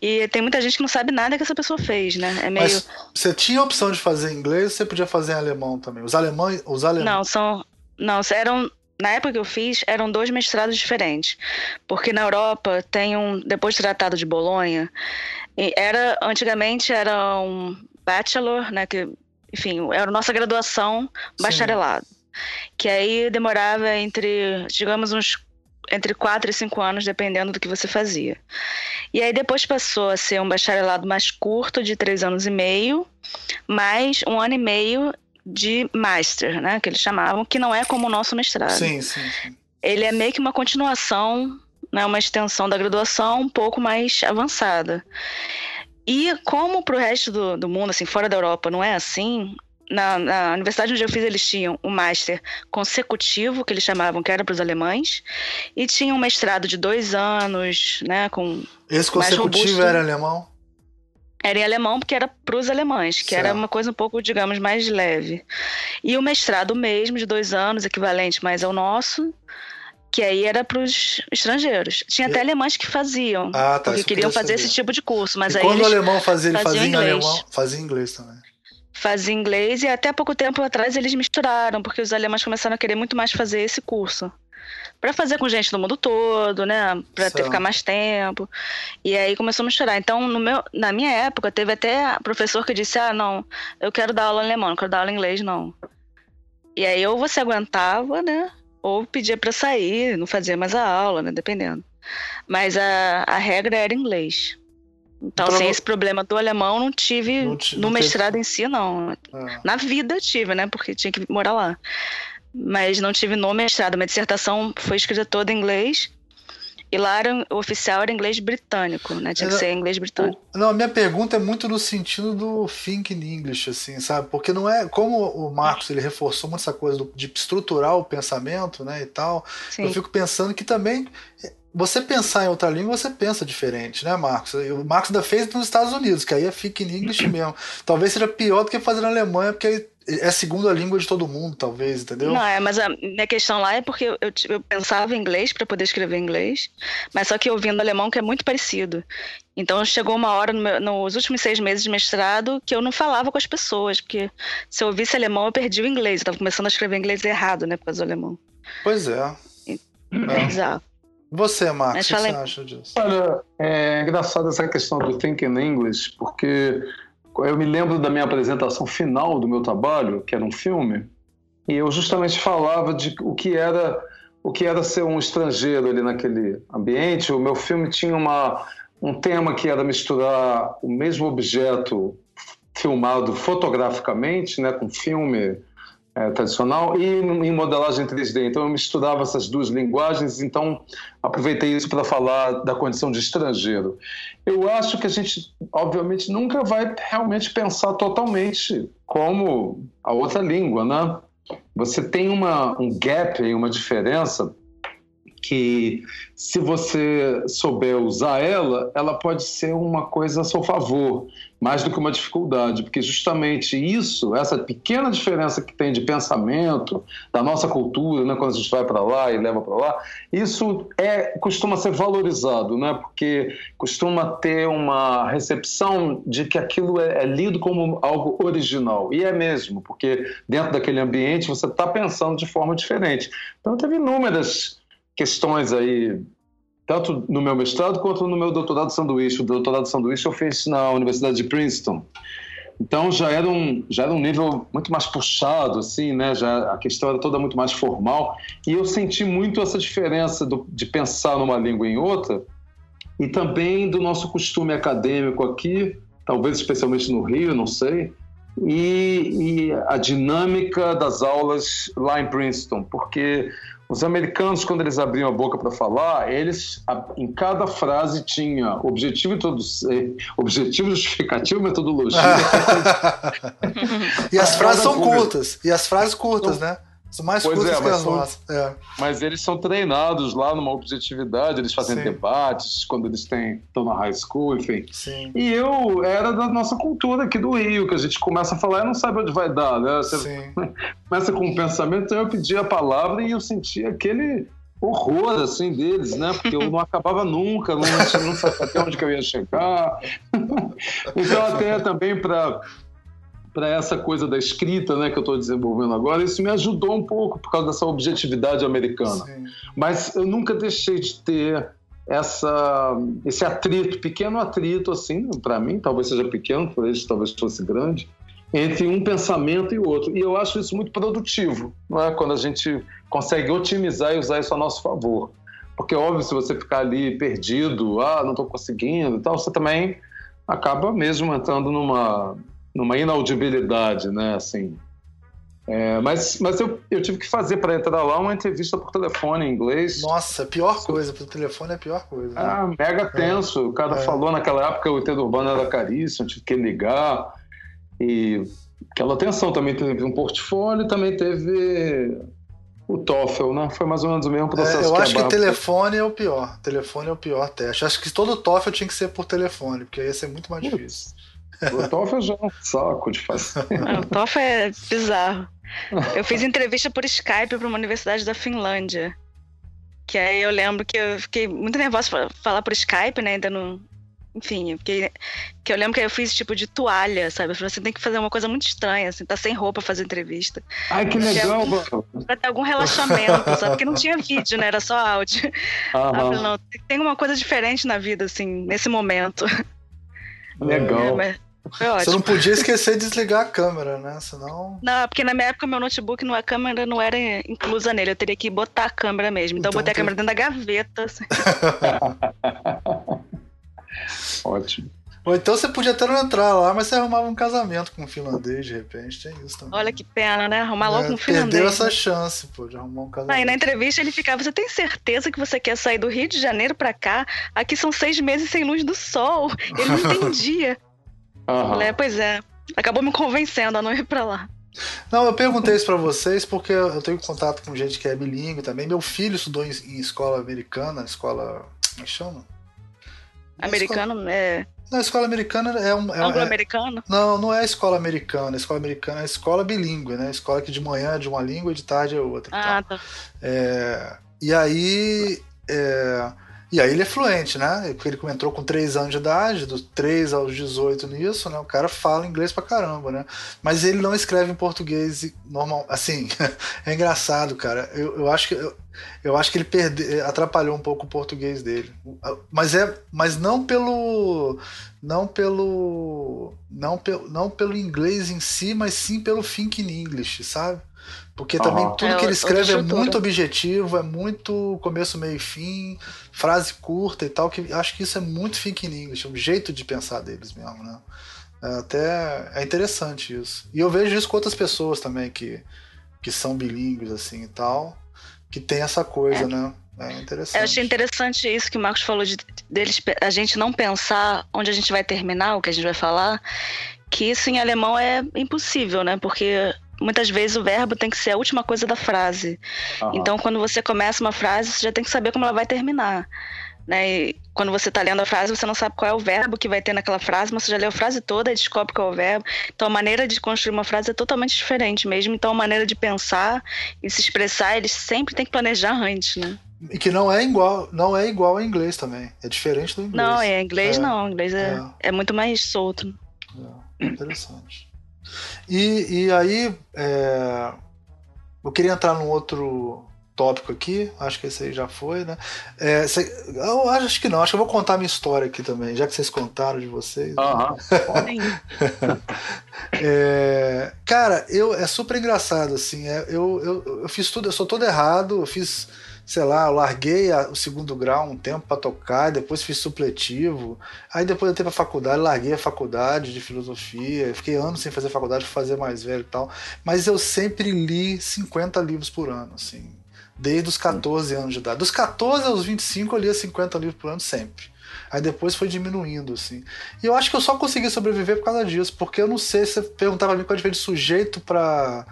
e tem muita gente que não sabe nada que essa pessoa fez, né? É meio Mas você tinha a opção de fazer inglês, você podia fazer em alemão também. Os alemães, os alemães Não, são não, eram na época que eu fiz, eram dois mestrados diferentes. Porque na Europa tem um. Depois do Tratado de Bolonha, era antigamente era um bachelor, né? Que, enfim, era a nossa graduação bacharelado. Sim. Que aí demorava entre, digamos, uns entre quatro e cinco anos, dependendo do que você fazia. E aí depois passou a ser um bacharelado mais curto, de três anos e meio, mais um ano e meio de master, né, que eles chamavam, que não é como o nosso mestrado. Sim, sim, sim. Ele é meio que uma continuação, né, uma extensão da graduação um pouco mais avançada. E como para o resto do, do mundo, assim, fora da Europa, não é assim, na, na, universidade onde eu fiz, eles tinham um master consecutivo, que eles chamavam, que era para os alemães, e tinha um mestrado de dois anos, né, com Esse consecutivo era alemão? Era em alemão porque era para os alemães, que certo. era uma coisa um pouco, digamos, mais leve. E o mestrado mesmo, de dois anos, equivalente mais ao nosso, que aí era para os estrangeiros. Tinha até alemães que faziam, ah, tá, porque queriam fazer esse tipo de curso, mas e aí quando o alemão fazia, ele fazia em alemão, fazia inglês também. Fazia inglês e até pouco tempo atrás eles misturaram, porque os alemães começaram a querer muito mais fazer esse curso para fazer com gente do mundo todo, né? Para ter ficar mais tempo. E aí começou a misturar. Então, no meu, na minha época, teve até professor que disse: "Ah, não, eu quero dar aula em alemão, não quero dar aula em inglês não". E aí ou você aguentava, né? ou pedia para sair, não fazia mais a aula, né? Dependendo. Mas a, a regra era inglês. Então, sem esse problema do alemão, não tive não no mestrado teve... em si, não. É. Na vida tive, né? Porque tinha que morar lá. Mas não tive no mestrado. Minha dissertação foi escrita toda em inglês. E lá era, o oficial era inglês britânico, né? Tinha que ser inglês britânico. Não, a minha pergunta é muito no sentido do think in English, assim, sabe? Porque não é. Como o Marcos ele reforçou muito essa coisa do, de estruturar o pensamento, né? E tal. Sim. Eu fico pensando que também. Você pensar em outra língua, você pensa diferente, né, Marcos? O Marcos ainda fez nos Estados Unidos, que aí é think in English mesmo. Talvez seja pior do que fazer na Alemanha, porque é a segunda língua de todo mundo, talvez, entendeu? Não, é, mas a minha questão lá é porque eu, eu, eu pensava em inglês para poder escrever em inglês, mas só que ouvindo alemão que é muito parecido. Então chegou uma hora no meu, nos últimos seis meses de mestrado que eu não falava com as pessoas, porque se eu ouvisse alemão eu perdi o inglês. Eu estava começando a escrever inglês errado, né, por causa do alemão. Pois é. É, é. exato. Você, Marcos, o que você acha disso? Olha, é engraçado essa questão do thinking English, porque eu me lembro da minha apresentação final do meu trabalho, que era um filme, e eu justamente falava de o que era o que era ser um estrangeiro ali naquele ambiente. O meu filme tinha uma, um tema que era misturar o mesmo objeto filmado fotograficamente, né, com filme é, tradicional e em modelagem 3D. Então eu misturava essas duas linguagens, então aproveitei isso para falar da condição de estrangeiro. Eu acho que a gente, obviamente, nunca vai realmente pensar totalmente como a outra língua, né? Você tem uma, um gap, uma diferença que se você souber usar ela, ela pode ser uma coisa a seu favor, mais do que uma dificuldade, porque justamente isso, essa pequena diferença que tem de pensamento da nossa cultura, né, quando a gente vai para lá e leva para lá, isso é costuma ser valorizado, né, porque costuma ter uma recepção de que aquilo é, é lido como algo original e é mesmo, porque dentro daquele ambiente você está pensando de forma diferente. Então teve inúmeras questões aí, tanto no meu mestrado quanto no meu doutorado sanduíche. O doutorado sanduíche eu fiz na Universidade de Princeton. Então já era um já era um nível muito mais puxado assim, né? Já a questão era toda muito mais formal e eu senti muito essa diferença do, de pensar numa língua em outra e também do nosso costume acadêmico aqui, talvez especialmente no Rio, não sei, e, e a dinâmica das aulas lá em Princeton, porque os americanos, quando eles abriam a boca para falar, eles, em cada frase tinha objetivo, introdução, objetivo justificativo, metodologia. *laughs* e as frases são curtas. E as frases curtas, né? São mais pois curtas é, que as são, nossas. É. Mas eles são treinados lá numa objetividade, eles fazem Sim. debates quando eles estão na high school, enfim. Sim. E eu era da nossa cultura aqui do Rio, que a gente começa a falar e não sabe onde vai dar, né? Você *laughs* começa com um pensamento, então eu pedi a palavra e eu sentia aquele horror assim deles, né? Porque eu não acabava nunca, não, não sabia até onde que eu ia chegar. *laughs* então até também para para essa coisa da escrita né, que eu estou desenvolvendo agora, isso me ajudou um pouco por causa dessa objetividade americana. Sim. Mas eu nunca deixei de ter essa, esse atrito, pequeno atrito, assim, para mim, talvez seja pequeno, para eles talvez fosse grande, entre um pensamento e outro. E eu acho isso muito produtivo, não é? quando a gente consegue otimizar e usar isso a nosso favor. Porque, óbvio, se você ficar ali perdido, ah, não estou conseguindo e tal, você também acaba mesmo entrando numa, numa inaudibilidade, né? Assim. É, mas mas eu, eu tive que fazer para entrar lá uma entrevista por telefone em inglês. Nossa, pior coisa, por telefone é a pior coisa. Né? Ah, mega tenso. É. O cara é. falou naquela época o ET urbano era caríssimo, tive que ligar. E aquela atenção também teve um portfólio, também teve o TOEFL, né? Foi mais ou menos o mesmo processo. É, eu que acho que telefone é o pior. Telefone é o pior teste. Acho que todo TOEFL tinha que ser por telefone, porque ia ser muito mais difícil. O TOEFL já é um saco de fazer. o TOEFL é bizarro. Eu fiz entrevista por Skype para uma universidade da Finlândia. Que aí eu lembro que eu fiquei muito nervosa para falar por Skype, né? Ainda não. Enfim, porque que eu lembro que eu fiz tipo de toalha, sabe? Eu falei, você tem que fazer uma coisa muito estranha, assim, tá sem roupa fazer entrevista. Ai, que legal, mano. Pra ter algum relaxamento, sabe? Porque não tinha vídeo, né? Era só áudio. Aí eu falei, não, tem uma coisa diferente na vida, assim, nesse momento. Legal. É, mas... Foi ótimo. Você não podia *laughs* esquecer de desligar a câmera, né? Senão. Não, porque na minha época meu notebook, a câmera não era inclusa nele. Eu teria que botar a câmera mesmo. Então, então eu botei tem... a câmera dentro da gaveta. Assim. *laughs* Ótimo. Ou então você podia até não entrar lá, mas você arrumava um casamento com um finlandês, de repente. Tem isso também. Olha que pena, né? Arrumar logo é, um finlandês. Perdeu essa chance, pô, de arrumar um casamento. Aí na entrevista ele ficava: Você tem certeza que você quer sair do Rio de Janeiro pra cá? Aqui são seis meses sem luz do sol. Ele não *laughs* entendia. Uhum. é, pois é. Acabou me convencendo a não ir pra lá. Não, eu perguntei isso para vocês porque eu tenho contato com gente que é bilíngue também. Meu filho estudou em, em escola americana, escola. Como é que chama? Americano escola... é. Não, a escola americana é um. É, Anglo-americano? É, não, não é a escola americana. A escola americana é a escola bilíngue, né? A escola que de manhã é de uma língua e de tarde é outra. Ah, tá. É, e aí. É, e aí ele é fluente, né? Ele entrou com 3 anos de idade, dos 3 aos 18 nisso, né? O cara fala inglês pra caramba, né? Mas ele não escreve em português normal. Assim, *laughs* é engraçado, cara. Eu, eu acho que. Eu, eu acho que ele perde, atrapalhou um pouco o português dele. Mas é, mas não pelo não pelo não pelo, não pelo inglês em si, mas sim pelo thinking English, sabe? Porque também tudo é, que ele escreve é muito objetivo, é muito começo, meio e fim, frase curta e tal, que acho que isso é muito thinking English, o jeito de pensar deles mesmo, né? É até é interessante isso. E eu vejo isso com outras pessoas também que, que são bilíngues assim e tal que tem essa coisa, é. né? É interessante. Eu achei interessante isso que o Marcos falou de deles, a gente não pensar onde a gente vai terminar, o que a gente vai falar, que isso em alemão é impossível, né? Porque muitas vezes o verbo tem que ser a última coisa da frase. Uhum. Então, quando você começa uma frase, você já tem que saber como ela vai terminar. Né? E quando você está lendo a frase, você não sabe qual é o verbo que vai ter naquela frase, mas você já leu a frase toda e descobre qual é o verbo. Então a maneira de construir uma frase é totalmente diferente mesmo. Então a maneira de pensar e se expressar, eles sempre têm que planejar antes, né? E que não é igual, não é igual ao inglês também. É diferente do inglês. Não, é inglês é. não. inglês é, é. é, muito mais solto. É, interessante. E, e aí, é, eu queria entrar num outro tópico aqui, acho que esse aí já foi, né? É, cê, eu acho que não, acho que eu vou contar minha história aqui também, já que vocês contaram de vocês. Aham. *laughs* é, cara, eu, é super engraçado, assim, é, eu, eu, eu fiz tudo, eu sou todo errado, eu fiz, sei lá, eu larguei a, o segundo grau um tempo para tocar, depois fiz supletivo, aí depois eu entrei pra faculdade, larguei a faculdade de filosofia, fiquei anos sem fazer faculdade, fazer mais velho e tal, mas eu sempre li 50 livros por ano, assim, desde os 14 anos de idade. Dos 14 aos 25 eu lia 50 livros por ano sempre. Aí depois foi diminuindo, assim. E eu acho que eu só consegui sobreviver por causa disso, porque eu não sei, se você perguntava pra mim qual é a diferença de sujeito para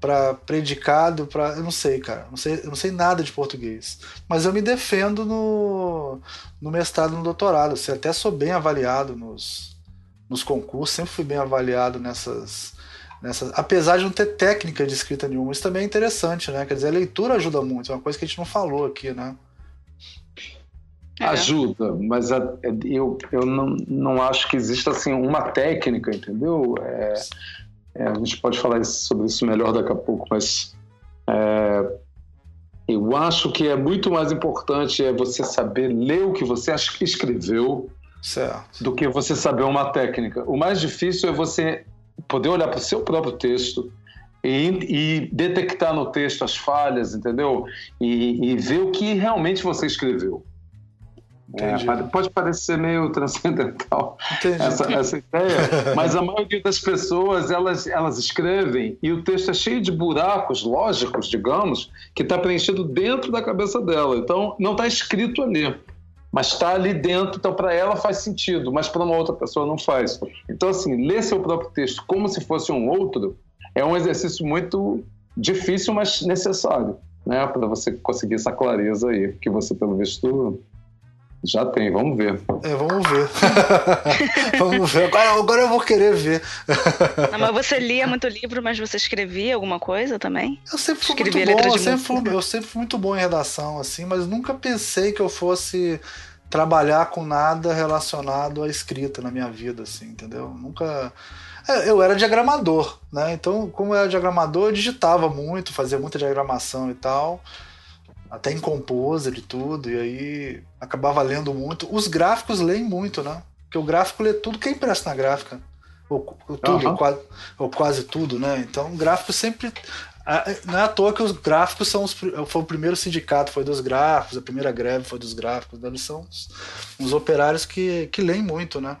para predicado, para eu não sei, cara, não sei, eu não sei nada de português, mas eu me defendo no, no mestrado, no doutorado, assim, até sou bem avaliado nos, nos concursos, sempre fui bem avaliado nessas Nessa, apesar de não ter técnica de escrita nenhuma, isso também é interessante, né? Quer dizer, a leitura ajuda muito, é uma coisa que a gente não falou aqui, né? É. Ajuda, mas a, eu, eu não, não acho que exista assim uma técnica, entendeu? É, é, a gente pode falar sobre isso melhor daqui a pouco, mas é, eu acho que é muito mais importante é você saber ler o que você acha que escreveu certo. do que você saber uma técnica. O mais difícil é você poder olhar para o seu próprio texto e, e, detectar no texto as falhas, entendeu? E, e ver o que realmente você escreveu. É, pode parecer meio transcendental essa, essa, ideia, mas a maioria das pessoas elas, elas escrevem e o texto é cheio de buracos lógicos, digamos, que está preenchido dentro da cabeça dela. Então não está escrito ali mas está ali dentro, então para ela faz sentido, mas para uma outra pessoa não faz. Então, assim, ler seu próprio texto como se fosse um outro é um exercício muito difícil, mas necessário, né, para você conseguir essa clareza aí, que você, pelo visto, já tem, vamos ver. É, vamos ver. *laughs* vamos ver. Agora, agora eu vou querer ver. Não, mas você lia muito livro, mas você escrevia alguma coisa também? Eu sempre fui Escrevia muito bom, eu sempre fui, eu sempre fui muito bom em redação, assim, mas nunca pensei que eu fosse trabalhar com nada relacionado à escrita na minha vida, assim, entendeu? Nunca. É, eu era diagramador, né? Então, como eu era diagramador, eu digitava muito, fazia muita diagramação e tal até em Composer e tudo, e aí acabava lendo muito. Os gráficos leem muito, né? Porque o gráfico lê tudo que é impresso na gráfica. ou, tudo, uhum. ou, quase, ou quase tudo, né? Então, gráfico sempre não é à toa que os gráficos são os, foi o primeiro sindicato, foi dos gráficos, a primeira greve foi dos gráficos, né? eles são uns, uns operários que, que leem muito, né?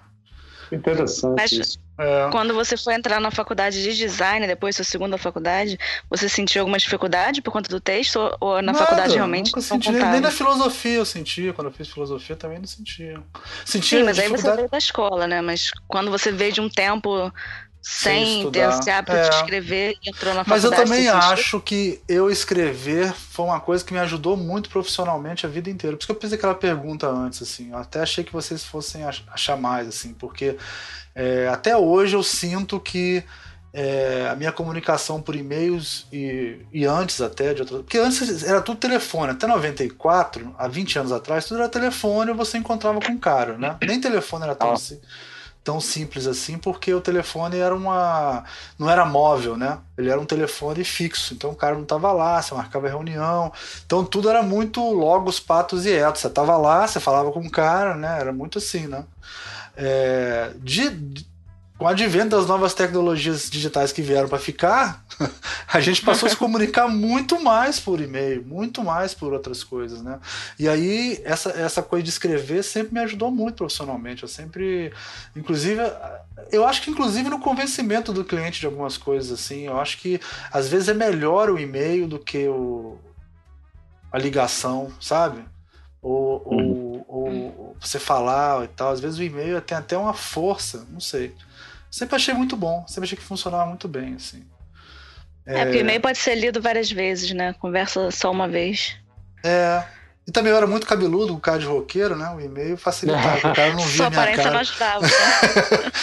Interessante Mas, isso. É. Quando você foi entrar na faculdade de design, depois sua segunda faculdade, você sentiu alguma dificuldade por conta do texto? Ou na Nada, faculdade realmente nunca senti, nem, nem, na filosofia eu sentia. Quando eu fiz filosofia também não sentia. sentia Sim, mas aí você veio da escola, né? Mas quando você veio de um tempo sem, ter esse hábito é. de escrever e entrou na faculdade. Mas eu também acho que eu escrever foi uma coisa que me ajudou muito profissionalmente a vida inteira. Por isso que eu fiz aquela pergunta antes, assim. Eu até achei que vocês fossem achar mais, assim, porque é, até hoje eu sinto que é, a minha comunicação por e-mails e, e antes até de outra, porque antes era tudo telefone, até 94, há 20 anos atrás, tudo era telefone e você encontrava com o cara, né? Nem telefone era tão assim tão simples assim, porque o telefone era uma. não era móvel, né? Ele era um telefone fixo. Então o cara não estava lá, você marcava reunião. Então tudo era muito logos, patos e etos. Você estava lá, você falava com o cara, né? Era muito assim, né? É, de, com o advento das novas tecnologias digitais que vieram para ficar, *laughs* a gente passou a se comunicar muito mais por e-mail, muito mais por outras coisas, né? E aí essa, essa coisa de escrever sempre me ajudou muito profissionalmente. Eu sempre, inclusive, eu acho que inclusive no convencimento do cliente de algumas coisas assim, eu acho que às vezes é melhor o e-mail do que o, a ligação, sabe? Ou, uhum. ou, ou você falar e tal. Às vezes o e-mail tem até uma força, não sei. Sempre achei muito bom, sempre achei que funcionava muito bem, assim. É, é porque e-mail pode ser lido várias vezes, né? Conversa só uma vez. É. E também eu era muito cabeludo, o cara de roqueiro, né? O e-mail facilitava, o cara não via Sua minha cara. não ajudava. Né?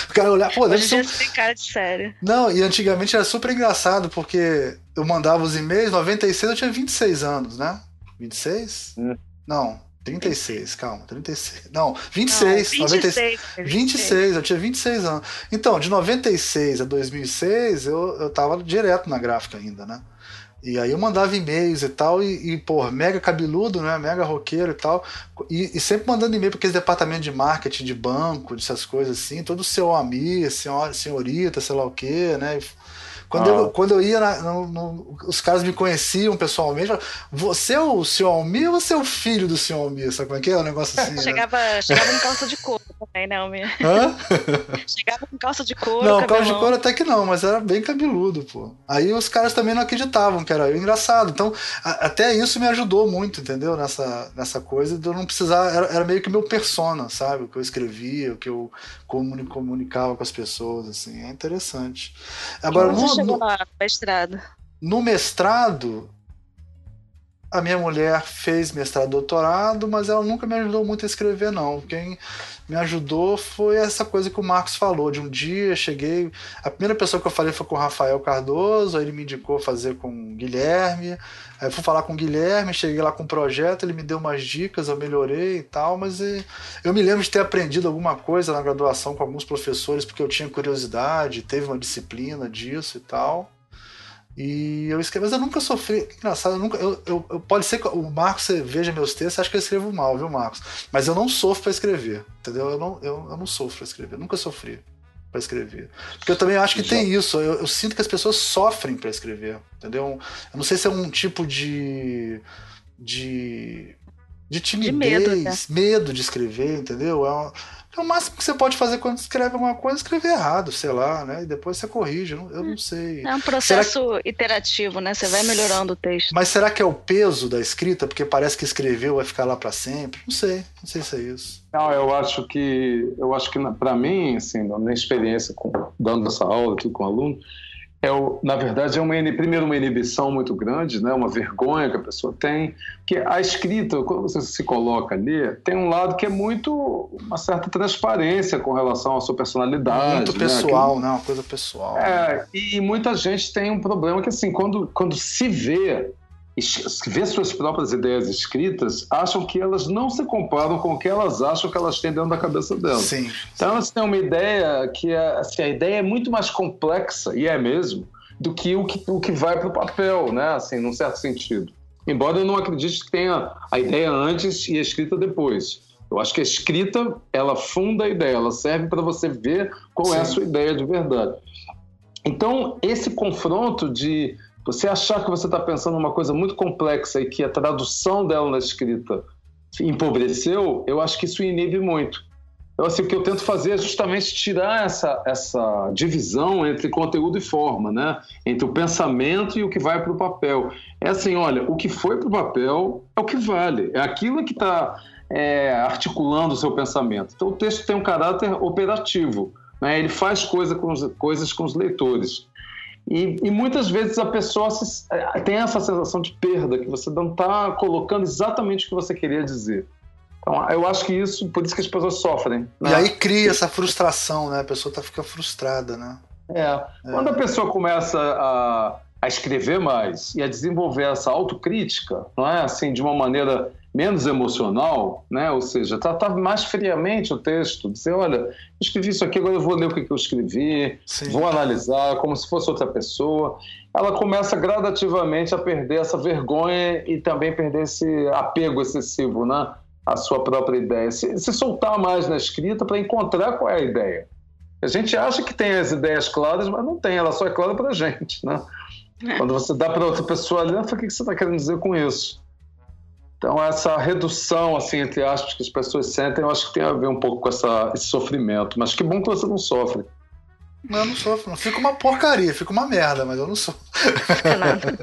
o cara olhar, pô, deve ser... tem cara de sério. Não, e antigamente era super engraçado, porque eu mandava os e-mails, 96 eu tinha 26 anos, né? 26? Hum. Não, 36, calma, 36. Não, 26. Não, 26, 96, 26, eu tinha 26 anos. Então, de 96 a 2006, eu, eu tava direto na gráfica ainda, né? E aí eu mandava e-mails e tal, e, e pô, mega cabeludo, né? Mega roqueiro e tal. E, e sempre mandando e-mail para aqueles departamentos de marketing, de banco, dessas coisas assim, todo seu amigo, senhorita, sei lá o quê, né? Quando, ah. eu, quando eu ia, na, no, no, os caras me conheciam pessoalmente, falavam, você é o senhor Almir ou você é o filho do senhor Almir? Sabe como é que é? Um negócio *laughs* assim. Né? chegava, né? chegava em calça de couro também, né, Almir? Hã? *laughs* chegava com calça de couro. Não, calça de couro até que não, mas era bem cabeludo, pô. Aí os caras também não acreditavam que era eu. Engraçado. Então, a, até isso me ajudou muito, entendeu? Nessa, nessa coisa de eu não precisar. Era, era meio que meu persona, sabe? O que eu escrevia, o que eu comunicava com as pessoas, assim. É interessante. Agora, no, chegou no, lá, mestrado? No mestrado, a minha mulher fez mestrado doutorado, mas ela nunca me ajudou muito a escrever, não. Quem me ajudou foi essa coisa que o Marcos falou. De um dia cheguei. A primeira pessoa que eu falei foi com o Rafael Cardoso, aí ele me indicou fazer com o Guilherme. Aí fui falar com o Guilherme, cheguei lá com o um projeto, ele me deu umas dicas, eu melhorei e tal, mas eu me lembro de ter aprendido alguma coisa na graduação com alguns professores, porque eu tinha curiosidade, teve uma disciplina disso e tal. E eu escrevo, mas eu nunca sofri. Engraçado, eu nunca. Eu, eu, eu pode ser que o Marcos você veja meus textos, acha que eu escrevo mal, viu, Marcos? Mas eu não sofro para escrever, entendeu? Eu não, eu, eu não sofro para escrever, nunca sofri para escrever. Porque eu também acho que Já. tem isso, eu, eu, sinto que as pessoas sofrem para escrever, entendeu? Eu não sei se é um tipo de. de. de timidez, de medo, né? medo, de escrever, entendeu? É uma, então, o máximo que você pode fazer quando escreve alguma coisa é escrever errado, sei lá, né? E depois você corrige. Eu não sei. É um processo que... iterativo, né? Você vai melhorando o texto. Mas será que é o peso da escrita? Porque parece que escreveu vai ficar lá para sempre? Não sei. Não sei se é isso. Não, eu acho que eu acho que para mim, assim, na minha experiência com dando essa aula aqui com aluno, é o, na verdade, é uma, primeiro uma inibição muito grande, né? uma vergonha que a pessoa tem, que a escrita, quando você se coloca ali, tem um lado que é muito, uma certa transparência com relação à sua personalidade. Muito né? pessoal, que, né? Uma coisa pessoal. É, né? e muita gente tem um problema que, assim, quando, quando se vê vê suas próprias ideias escritas, acham que elas não se comparam com o que elas acham que elas têm dentro da cabeça delas. Sim. Então elas têm uma ideia que é, assim, a ideia é muito mais complexa, e é mesmo, do que o que, o que vai para o papel, né? Assim, num certo sentido. Embora eu não acredite que tenha a ideia antes e a escrita depois. Eu acho que a escrita, ela funda a ideia, ela serve para você ver qual Sim. é a sua ideia de verdade. Então, esse confronto de você achar que você está pensando uma coisa muito complexa e que a tradução dela na escrita empobreceu, eu acho que isso inibe muito. Então, assim, o que eu tento fazer é justamente tirar essa, essa divisão entre conteúdo e forma, né? Entre o pensamento e o que vai para o papel. É assim, olha, o que foi para o papel é o que vale, é aquilo que está é, articulando o seu pensamento. Então, o texto tem um caráter operativo, né? ele faz coisa com os, coisas com os leitores. E, e, muitas vezes a pessoa se, é, tem essa sensação de perda, que você não está colocando exatamente o que você queria dizer. Então, eu acho que isso, por isso que as pessoas sofrem. Né? E aí cria essa frustração, né? A pessoa tá, fica frustrada, né? É. é. Quando a pessoa começa a, a escrever mais e a desenvolver essa autocrítica, não é? Assim, de uma maneira menos emocional, né? Ou seja, tratar mais friamente o texto, dizer, olha, escrevi isso aqui, agora eu vou ler o que eu escrevi, Sim. vou analisar como se fosse outra pessoa. Ela começa gradativamente a perder essa vergonha e também perder esse apego excessivo, né? A sua própria ideia. Se, se soltar mais na escrita para encontrar qual é a ideia. A gente acha que tem as ideias claras, mas não tem, ela só é clara para a gente, né? *laughs* Quando você dá para outra pessoa ali, o que você está querendo dizer com isso? Então, essa redução, assim, entre aspas, que as pessoas sentem, eu acho que tem a ver um pouco com essa, esse sofrimento. Mas que bom que você não sofre. Não, eu não sofro. Não. Fica uma porcaria, fica uma merda, mas eu não sou. Fica nada.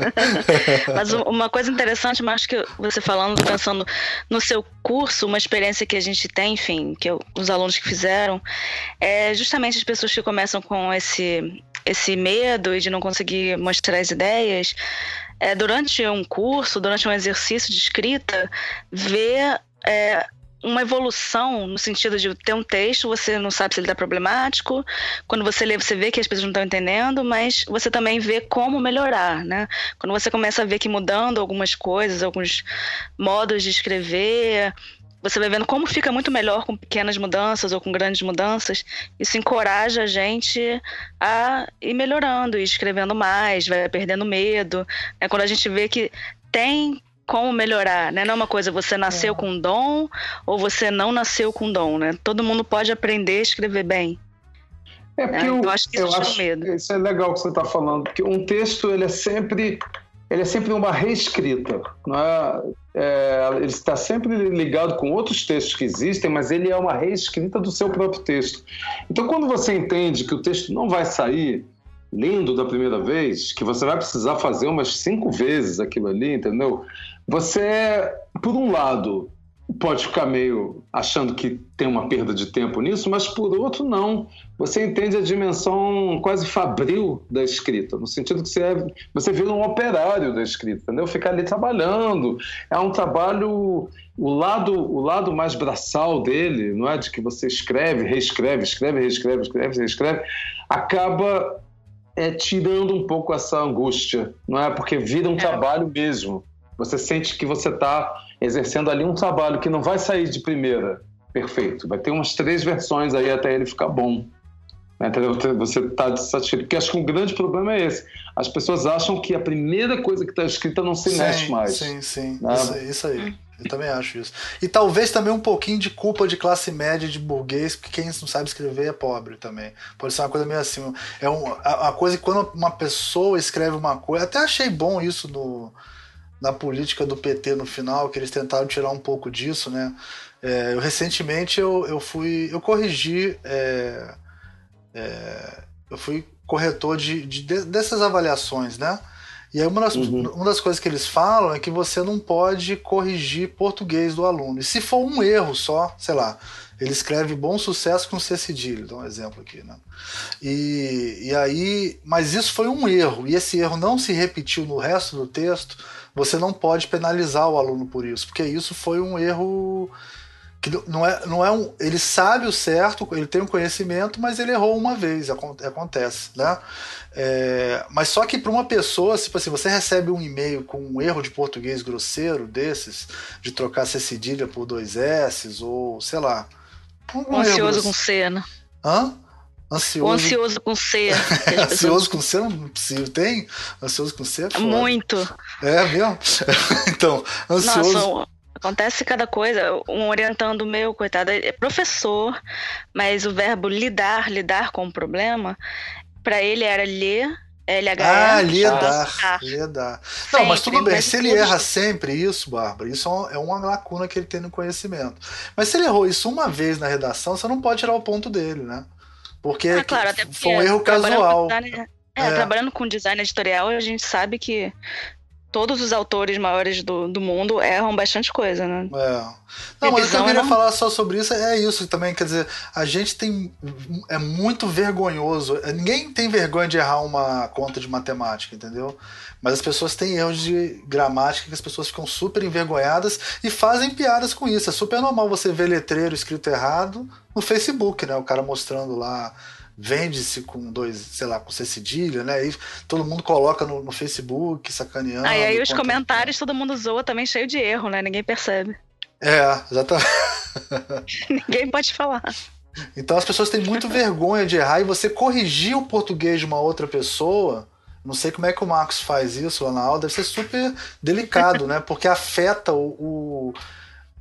mas uma coisa interessante, mas que você falando, pensando no seu curso, uma experiência que a gente tem, enfim, que eu, os alunos que fizeram, é justamente as pessoas que começam com esse, esse medo e de não conseguir mostrar as ideias é, durante um curso, durante um exercício de escrita, ver é, uma evolução no sentido de ter um texto, você não sabe se ele está problemático, quando você lê, você vê que as pessoas não estão entendendo, mas você também vê como melhorar, né? Quando você começa a ver que mudando algumas coisas, alguns modos de escrever, você vai vendo como fica muito melhor com pequenas mudanças ou com grandes mudanças. Isso encoraja a gente a ir melhorando, ir escrevendo mais, vai perdendo medo. É quando a gente vê que tem como melhorar, né? Não é uma coisa você nasceu é. com dom ou você não nasceu com dom, né? Todo mundo pode aprender a escrever bem. É porque é, eu, então acho que isso eu acho, medo. Isso é legal que você está falando, porque um texto ele é sempre ele é sempre uma reescrita. É? É, ele está sempre ligado com outros textos que existem, mas ele é uma reescrita do seu próprio texto. Então, quando você entende que o texto não vai sair lindo da primeira vez, que você vai precisar fazer umas cinco vezes aquilo ali, entendeu? Você, por um lado, pode ficar meio achando que tem uma perda de tempo nisso, mas por outro não. Você entende a dimensão quase fabril da escrita, no sentido que você, é, você vira um operário da escrita, entendeu? Ficar ali trabalhando. É um trabalho o lado o lado mais braçal dele, não é de que você escreve, reescreve, escreve, reescreve, escreve, reescreve, acaba é, tirando um pouco essa angústia, não é? Porque vira um é. trabalho mesmo. Você sente que você está exercendo ali um trabalho que não vai sair de primeira perfeito. Vai ter umas três versões aí até ele ficar bom. Né? Você está satisfeito. Porque acho que um grande problema é esse. As pessoas acham que a primeira coisa que está escrita não se sim, mexe mais. Sim, sim. Né? Isso, isso aí. Eu também acho isso. E talvez também um pouquinho de culpa de classe média, de burguês, porque quem não sabe escrever é pobre também. Pode ser uma coisa meio assim. É um, a, a coisa que quando uma pessoa escreve uma coisa. Até achei bom isso no, na política do PT no final, que eles tentaram tirar um pouco disso, né? É, eu, recentemente eu, eu fui. Eu corrigi. É, é, eu fui corretor de, de, dessas avaliações, né? E aí uma das, uhum. uma das coisas que eles falam é que você não pode corrigir português do aluno. E se for um erro só, sei lá, ele escreve bom sucesso com C cedilha, dá um exemplo aqui, né? E, e aí, mas isso foi um erro, e esse erro não se repetiu no resto do texto, você não pode penalizar o aluno por isso, porque isso foi um erro que não é, não é um, ele sabe o certo, ele tem um conhecimento, mas ele errou uma vez, acontece, né? É, mas só que para uma pessoa, tipo assim, você recebe um e-mail com um erro de português grosseiro desses, de trocar C cedilha por dois S, ou sei lá. Um ansioso com C, né? Hã? Ansioso. Ansioso com C. *laughs* ansioso com C não possível. Tem? Ansioso com C é foda. Muito. É mesmo? *laughs* então, ansioso. Nossa, Acontece cada coisa. Um orientando meu, coitado, é professor, mas o verbo lidar, lidar com o problema, para ele era ler LH. Ah, lidar. Lidar. Não, mas tudo bem. Se ele erra sempre isso, Bárbara, isso é, é uma lacuna que ele tem no conhecimento. Mas se ele errou isso uma vez na redação, você não pode tirar o ponto dele, né? Porque, ah, claro, foi um erro casual. Design, é, é, trabalhando com design editorial, a gente sabe que todos os autores maiores do, do mundo erram bastante coisa, né? É. Não, mas eu queria não... falar só sobre isso, é isso também, quer dizer, a gente tem. É muito vergonhoso. Ninguém tem vergonha de errar uma conta de matemática, entendeu? Mas as pessoas têm erros de gramática que as pessoas ficam super envergonhadas e fazem piadas com isso. É super normal você ver letreiro escrito errado no Facebook, né? O cara mostrando lá vende-se com dois, sei lá, com C cedilha, né? E todo mundo coloca no, no Facebook, sacaneando. E aí os comentários todo mundo zoa também cheio de erro, né? Ninguém percebe. *laughs* É, exatamente. *laughs* Ninguém pode falar. Então as pessoas têm muito vergonha de errar e você corrigir o português de uma outra pessoa. Não sei como é que o Marcos faz isso lá na aula, deve ser super delicado, né? Porque afeta o, o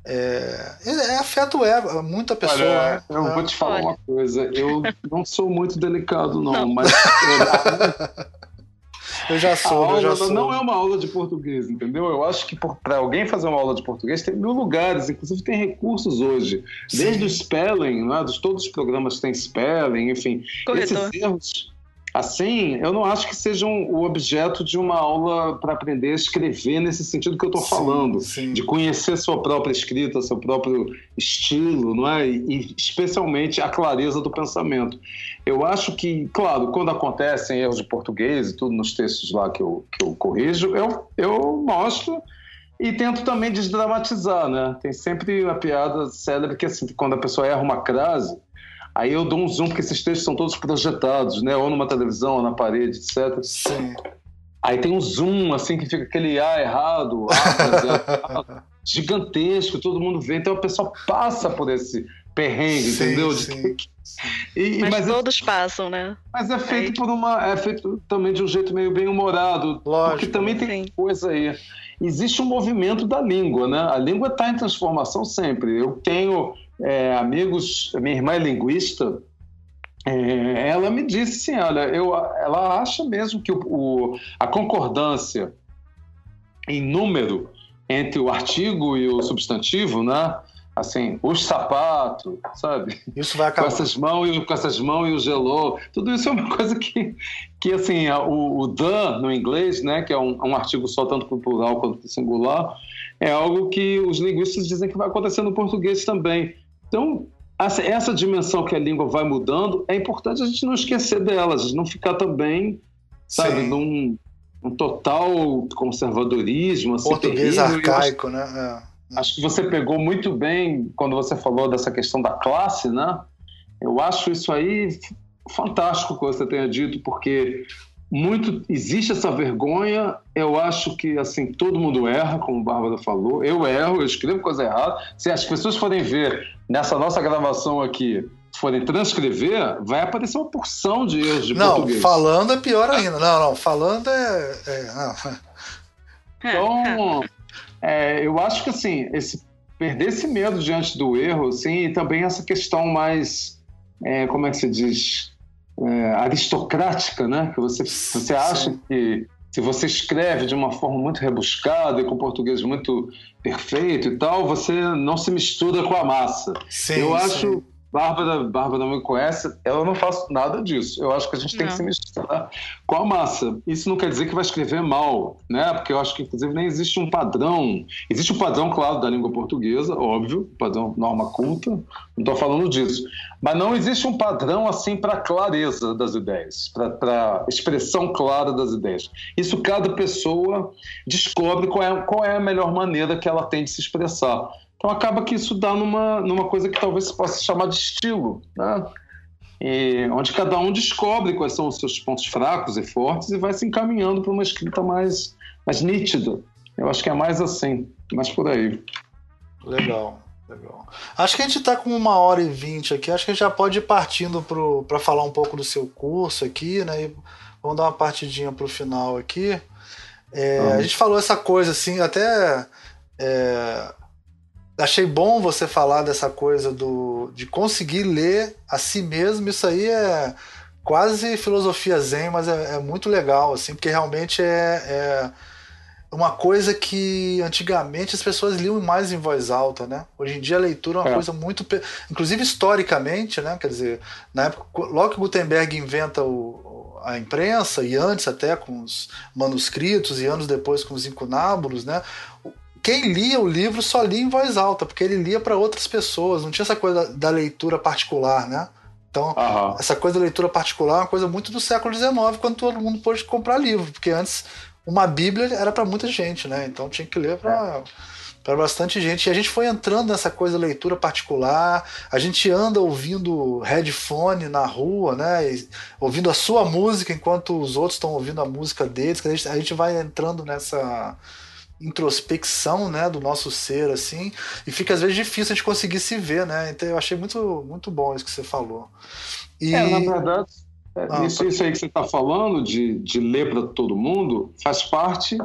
é, é, afeta o ego, muita pessoa. Olha, né? eu é. vou te falar Olha. uma coisa. Eu não sou muito delicado, não, não. mas. *laughs* eu já sou, aula eu já sou. Não é uma aula de português, entendeu? Eu acho que para alguém fazer uma aula de português tem mil lugares, inclusive tem recursos hoje. Sim. Desde o spelling, né? Dos, todos os programas têm spelling, enfim. Corretor. Esses erros Assim, eu não acho que sejam o objeto de uma aula para aprender a escrever nesse sentido que eu estou falando, sim. de conhecer sua própria escrita, seu próprio estilo, não é? E especialmente a clareza do pensamento. Eu acho que, claro, quando acontecem erros de português e tudo nos textos lá que eu, que eu corrijo, eu, eu mostro e tento também desdramatizar, né? Tem sempre uma piada célebre que assim, quando a pessoa erra uma crase, Aí eu dou um zoom, porque esses textos são todos projetados, né? Ou numa televisão, ou na parede, etc. Sim. Aí tem um zoom, assim, que fica aquele A errado, A, *laughs* gigantesco, todo mundo vê. Então a pessoa passa por esse perrengue, sim, entendeu? Sim. E, mas, mas, é todos é, passam, né? Mas é feito aí... por uma. É feito também de um jeito meio bem humorado. Lógico. Porque também tem sim. coisa aí. Existe um movimento da língua, né? A língua está em transformação sempre. Eu tenho é, amigos, minha irmã é linguista, é, ela me disse assim, olha, eu, ela acha mesmo que o, o, a concordância em número entre o artigo e o substantivo, né? Assim, os sapatos, sabe? Isso vai acabar. Com essas mãos e com essas mãos e o gelou. Tudo isso é uma coisa que, que assim, o, o the no inglês, né? Que é um, um artigo só tanto para o plural quanto para o singular, é algo que os linguistas dizem que vai acontecer no português também. Então, essa dimensão que a língua vai mudando, é importante a gente não esquecer delas, não ficar também, sabe, num um total conservadorismo. Assim, Português terrível. arcaico, acho, né? É. Acho que você pegou muito bem quando você falou dessa questão da classe, né? Eu acho isso aí fantástico que você tenha dito, porque muito existe essa vergonha. Eu acho que assim todo mundo erra, como a Bárbara falou. Eu erro, eu escrevo coisa errada. Se as pessoas forem ver nessa nossa gravação aqui, forem transcrever, vai aparecer uma porção de erros de não, português. Não, falando é pior ainda. Não, não, falando é. é então, é, eu acho que assim, esse perder esse medo diante do erro, assim, e também essa questão mais, é, como é que se diz? É, aristocrática, né? Que você, você acha Sim. que se você escreve de uma forma muito rebuscada e com português muito perfeito e tal, você não se mistura com a massa. Sim, Eu sim. acho Bárbara, Bárbara não me conhece, ela não faz nada disso. Eu acho que a gente tem não. que se misturar com a massa. Isso não quer dizer que vai escrever mal, né? Porque eu acho que, inclusive, nem existe um padrão. Existe um padrão, claro, da língua portuguesa, óbvio, padrão norma culta, não estou falando disso. Mas não existe um padrão assim para clareza das ideias, para expressão clara das ideias. Isso cada pessoa descobre qual é, qual é a melhor maneira que ela tem de se expressar. Então acaba que isso dá numa, numa coisa que talvez se possa chamar de estilo, né? E, onde cada um descobre quais são os seus pontos fracos e fortes e vai se encaminhando para uma escrita mais, mais nítida. Eu acho que é mais assim, mais por aí. Legal, legal. Acho que a gente está com uma hora e vinte aqui, acho que a gente já pode ir partindo para falar um pouco do seu curso aqui, né? E vamos dar uma partidinha para o final aqui. É, a gente falou essa coisa assim, até é, achei bom você falar dessa coisa do, de conseguir ler a si mesmo. Isso aí é quase filosofia zen, mas é, é muito legal, assim, porque realmente é, é, uma coisa que antigamente as pessoas liam mais em voz alta, né? Hoje em dia a leitura é uma é. coisa muito, inclusive historicamente, né? Quer dizer, na época, logo que Gutenberg inventa o, a imprensa e antes até com os manuscritos e anos depois com os incunábulos, né? Quem lia o livro só lia em voz alta, porque ele lia para outras pessoas, não tinha essa coisa da leitura particular, né? Então, uhum. essa coisa da leitura particular é uma coisa muito do século XIX, quando todo mundo pôde comprar livro, porque antes uma Bíblia era para muita gente, né? Então tinha que ler para para bastante gente. E a gente foi entrando nessa coisa leitura particular. A gente anda ouvindo headphone na rua, né? E ouvindo a sua música enquanto os outros estão ouvindo a música deles. A gente, a gente vai entrando nessa introspecção, né, do nosso ser, assim, e fica às vezes difícil a gente conseguir se ver, né? Então eu achei muito, muito bom isso que você falou. E... É, na verdade, é, ah, isso, isso aí que você está falando de, de ler para todo mundo faz parte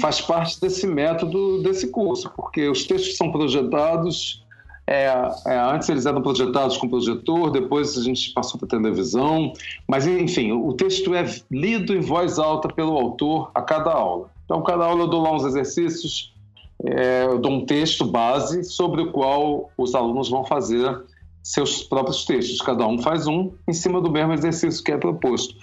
faz parte desse método desse curso, porque os textos são projetados é, é, antes eles eram projetados com projetor, depois a gente passou para televisão, mas enfim, o texto é lido em voz alta pelo autor a cada aula. Então, cada aula eu dou lá uns exercícios, é, eu dou um texto base sobre o qual os alunos vão fazer seus próprios textos. Cada um faz um em cima do mesmo exercício que é proposto.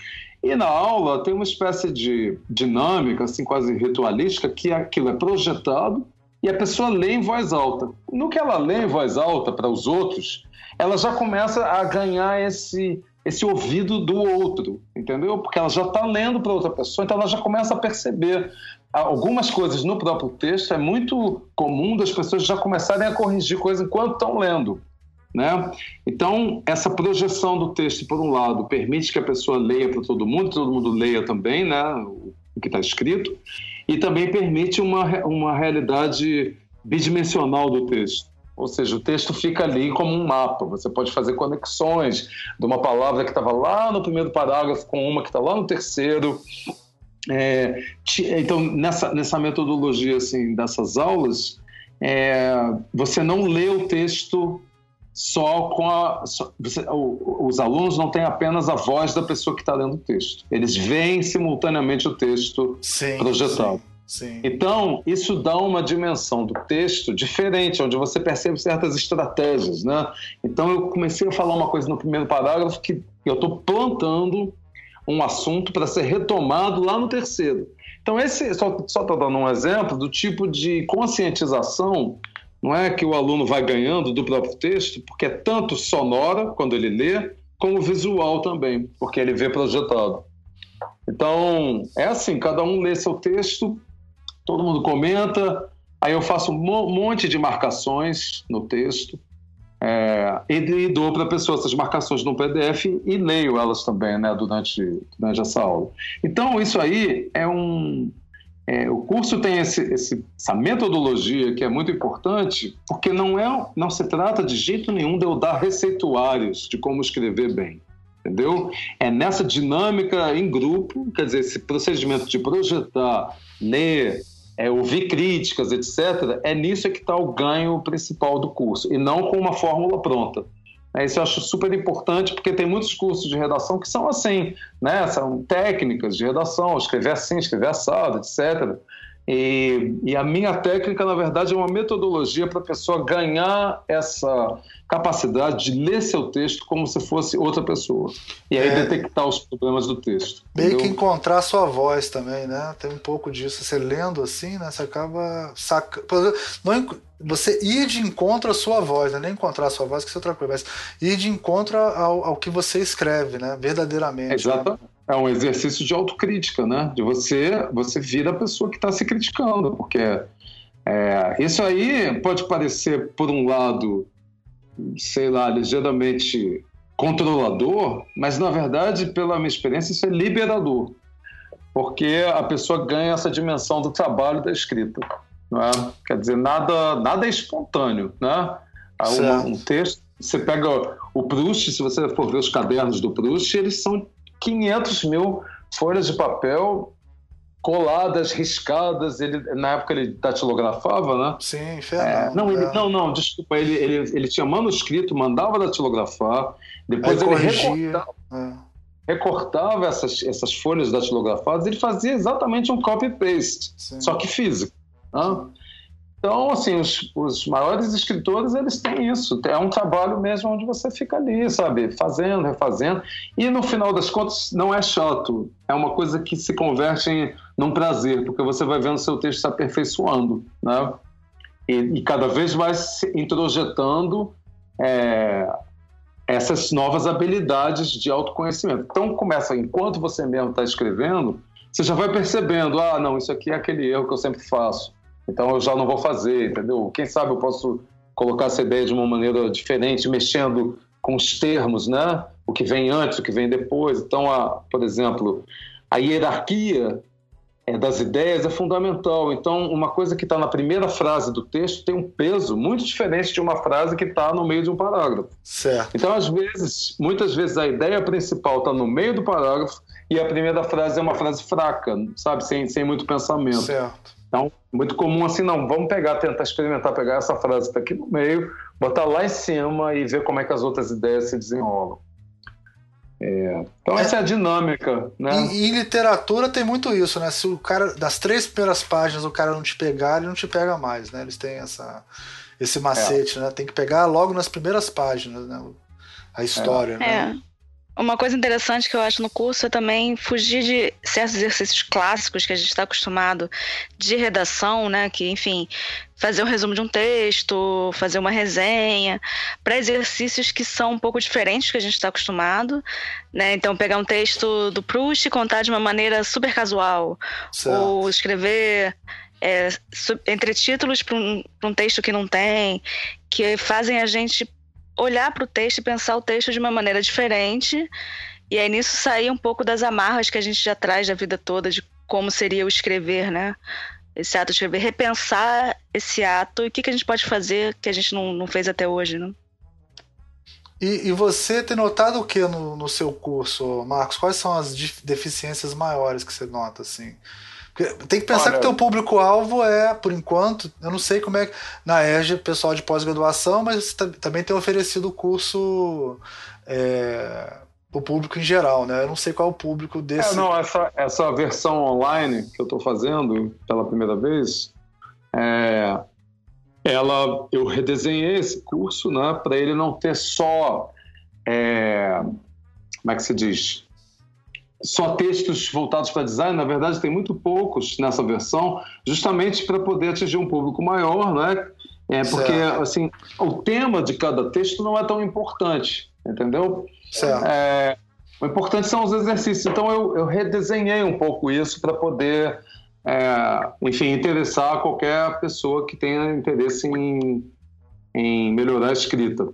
E na aula tem uma espécie de dinâmica, assim, quase ritualística, que aquilo é projetado e a pessoa lê em voz alta. No que ela lê em voz alta para os outros, ela já começa a ganhar esse esse ouvido do outro, entendeu? Porque ela já está lendo para outra pessoa, então ela já começa a perceber algumas coisas no próprio texto. É muito comum das pessoas já começarem a corrigir coisas enquanto estão lendo. Né? Então, essa projeção do texto, por um lado, permite que a pessoa leia para todo mundo, todo mundo leia também né, o que está escrito, e também permite uma, uma realidade bidimensional do texto. Ou seja, o texto fica ali como um mapa. Você pode fazer conexões de uma palavra que estava lá no primeiro parágrafo com uma que está lá no terceiro. É, então, nessa, nessa metodologia assim, dessas aulas, é, você não lê o texto só com a. Só, você, o, os alunos não têm apenas a voz da pessoa que está lendo o texto. Eles veem simultaneamente o texto sim, projetado. Sim. Sim. Então, isso dá uma dimensão do texto diferente, onde você percebe certas estratégias, né? Então, eu comecei a falar uma coisa no primeiro parágrafo que eu estou plantando um assunto para ser retomado lá no terceiro. Então, esse só estou dando um exemplo do tipo de conscientização não é que o aluno vai ganhando do próprio texto, porque é tanto sonora quando ele lê, como visual também, porque ele vê projetado. Então, é assim, cada um lê seu texto todo mundo comenta, aí eu faço um monte de marcações no texto é, e, dou para a pessoa essas marcações no PDF e leio elas também né, durante, durante essa aula. Então, isso aí é um. É, o curso tem esse, esse, essa metodologia que é muito importante, porque não, é, não se trata de jeito nenhum de eu dar receituários de como escrever bem entendeu? É nessa dinâmica em grupo, quer dizer, esse procedimento de projetar, ler, é, ouvir críticas, etc., é nisso que está o ganho principal do curso, e não com uma fórmula pronta. É, isso eu acho super importante, porque tem muitos cursos de redação que são assim, né? são técnicas de redação, escrever assim, escrever assado, etc., e, e, a minha técnica, na verdade, é uma metodologia para a pessoa ganhar essa capacidade de ler seu texto como se fosse outra pessoa. E aí é, detectar os problemas do texto. Meio entendeu? que encontrar a sua voz também, né? Tem um pouco disso. Você lendo assim, né? Você acaba sacando. Não, você ir de encontro à sua voz, né? nem encontrar a sua voz, que isso é outra coisa, mas ir de encontro ao, ao que você escreve, né? Verdadeiramente. Exatamente. Né? É um exercício de autocrítica, né? De você, você vira a pessoa que está se criticando, porque é, isso aí pode parecer, por um lado, sei lá, ligeiramente controlador, mas na verdade, pela minha experiência, isso é liberador, porque a pessoa ganha essa dimensão do trabalho da escrita. É? Quer dizer, nada, nada é espontâneo, né? Um, um texto, você pega o Proust, se você for ver os cadernos do Proust, eles são 500 mil folhas de papel coladas, riscadas. Ele, na época ele datilografava, né? Sim, Fernando. É, não, ele, é. não, não, desculpa. Ele, ele, ele tinha manuscrito, mandava datilografar, depois Aí ele corrigia. recortava, é. recortava essas, essas folhas datilografadas, ele fazia exatamente um copy-paste, só que físico. Né? Então, assim, os, os maiores escritores, eles têm isso. É um trabalho mesmo onde você fica ali, sabe? Fazendo, refazendo. E, no final das contas, não é chato. É uma coisa que se converte em, num prazer, porque você vai vendo seu texto se aperfeiçoando, né? E, e cada vez mais se introjetando é, essas novas habilidades de autoconhecimento. Então, começa, enquanto você mesmo está escrevendo, você já vai percebendo, ah, não, isso aqui é aquele erro que eu sempre faço então eu já não vou fazer, entendeu? Quem sabe eu posso colocar essa ideia de uma maneira diferente, mexendo com os termos, né? O que vem antes, o que vem depois. Então, a, por exemplo, a hierarquia é, das ideias é fundamental. Então, uma coisa que está na primeira frase do texto tem um peso muito diferente de uma frase que está no meio de um parágrafo. Certo. Então, às vezes, muitas vezes a ideia principal está no meio do parágrafo e a primeira frase é uma frase fraca, sabe, sem, sem muito pensamento. Certo. Então, muito comum assim, não, vamos pegar, tentar experimentar, pegar essa frase que está aqui no meio, botar lá em cima e ver como é que as outras ideias se desenrolam. É, então, essa é a dinâmica. Né? E, em literatura tem muito isso, né? Se o cara, das três primeiras páginas, o cara não te pegar, ele não te pega mais, né? Eles têm essa, esse macete, é. né? Tem que pegar logo nas primeiras páginas, né? A história, é. né? Uma coisa interessante que eu acho no curso é também fugir de certos exercícios clássicos que a gente está acostumado de redação, né? Que, enfim, fazer um resumo de um texto, fazer uma resenha, para exercícios que são um pouco diferentes do que a gente está acostumado, né? Então, pegar um texto do Proust e contar de uma maneira super casual, certo. ou escrever é, entre títulos para um, um texto que não tem, que fazem a gente olhar para o texto e pensar o texto de uma maneira diferente. E aí nisso sair um pouco das amarras que a gente já traz da vida toda de como seria o escrever, né? Esse ato de escrever, repensar esse ato e o que, que a gente pode fazer que a gente não, não fez até hoje, né? E, e você tem notado o que no, no seu curso, Marcos? Quais são as deficiências maiores que você nota, assim? Tem que pensar Olha, que teu público-alvo é, por enquanto, eu não sei como é na ERG, pessoal de pós-graduação, mas também tem oferecido o curso é, o público em geral, né? Eu não sei qual é o público desse. É, não, essa, essa versão online que eu estou fazendo pela primeira vez, é, ela, eu redesenhei esse curso, né, para ele não ter só, é, como é que se diz? Só textos voltados para design, na verdade tem muito poucos nessa versão, justamente para poder atingir um público maior, né? É porque certo. assim o tema de cada texto não é tão importante, entendeu? Certo. É, o importante são os exercícios. Então eu, eu redesenhei um pouco isso para poder, é, enfim, interessar qualquer pessoa que tenha interesse em, em melhorar a escrita.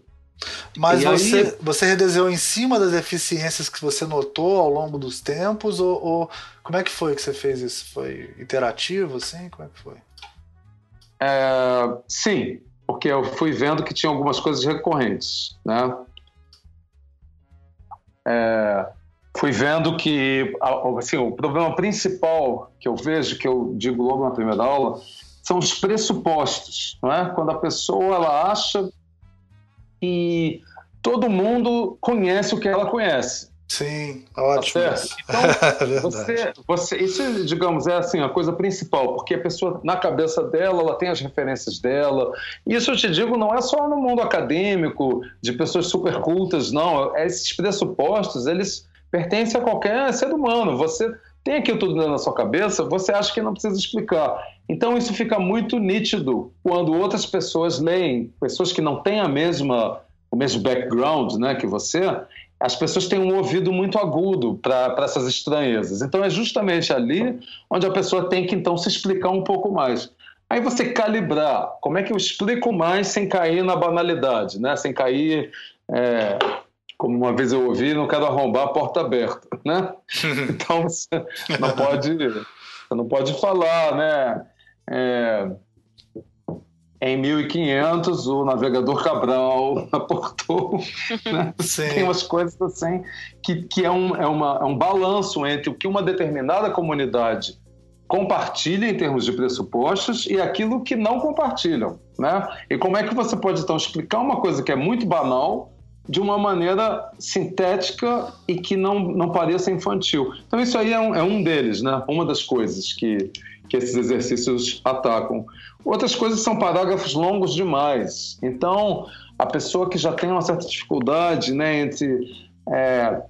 Mas você, aí... você redesenhou em cima das deficiências que você notou ao longo dos tempos? Ou, ou, como é que foi que você fez isso? Foi interativo, assim? Como é que foi? É, sim, porque eu fui vendo que tinha algumas coisas recorrentes, né? É, fui vendo que assim, o problema principal que eu vejo, que eu digo logo na primeira aula, são os pressupostos, não é? Quando a pessoa ela acha e todo mundo conhece o que ela conhece. Sim, ótimo. Tá então, *laughs* é você, você, isso, digamos, é assim, a coisa principal, porque a pessoa, na cabeça dela, ela tem as referências dela. Isso eu te digo, não é só no mundo acadêmico, de pessoas super cultas, não. Esses pressupostos, eles pertencem a qualquer ser humano. Você tem aquilo tudo na sua cabeça, você acha que não precisa explicar. Então isso fica muito nítido quando outras pessoas leem, pessoas que não têm a mesma o mesmo background, né, que você, as pessoas têm um ouvido muito agudo para essas estranhezas. Então é justamente ali onde a pessoa tem que então se explicar um pouco mais. Aí você calibrar, como é que eu explico mais sem cair na banalidade, né? Sem cair é, como uma vez eu ouvi, não quero arrombar a porta aberta, né? *laughs* Então você não pode, você não pode falar, né? É, em 1500 o navegador Cabral *laughs* aportou, né? tem umas coisas assim que, que é, um, é, uma, é um balanço entre o que uma determinada comunidade compartilham em termos de pressupostos e aquilo que não compartilham, né? E como é que você pode então explicar uma coisa que é muito banal de uma maneira sintética e que não, não pareça infantil. Então isso aí é um, é um deles, né? Uma das coisas que, que esses exercícios atacam. Outras coisas são parágrafos longos demais. Então a pessoa que já tem uma certa dificuldade, né, entre é,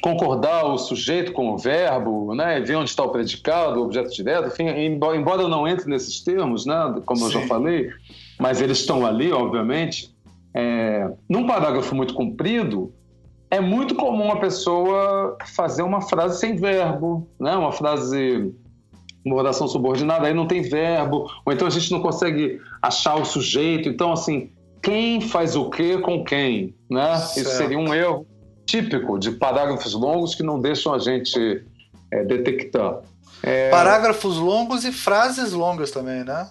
concordar o sujeito com o verbo, né, ver onde está o predicado, o objeto direto, enfim, embora eu não entre nesses termos, né, como Sim. eu já falei, mas eles estão ali, obviamente. É, num parágrafo muito comprido, é muito comum a pessoa fazer uma frase sem verbo, né, uma frase, uma oração subordinada, aí não tem verbo, ou então a gente não consegue achar o sujeito. Então, assim, quem faz o que com quem, né? Certo. Isso seria um erro típico de parágrafos longos que não deixam a gente é, detectar. É... Parágrafos longos e frases longas também, né?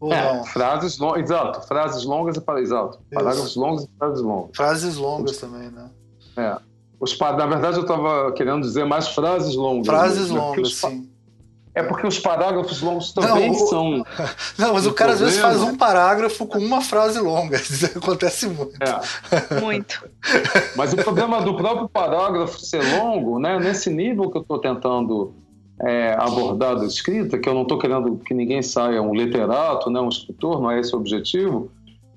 Ou é, não? Frases longas, exato. Frases longas e para, exato. Parágrafos longos e frases longas. Frases longas também, né? É. Os, na verdade, eu estava querendo dizer mais frases longas. Frases né? longas, os, sim. É porque os parágrafos longos também não, são. *laughs* Não, mas o cara às vezes faz um parágrafo com uma frase longa. *laughs* Isso acontece muito. É. Muito. *laughs* Mas o problema do próprio parágrafo ser longo, né, nesse nível que eu estou tentando é, abordar da escrita, que eu não estou querendo que ninguém saia um literato, né, um escritor, não é esse o objetivo.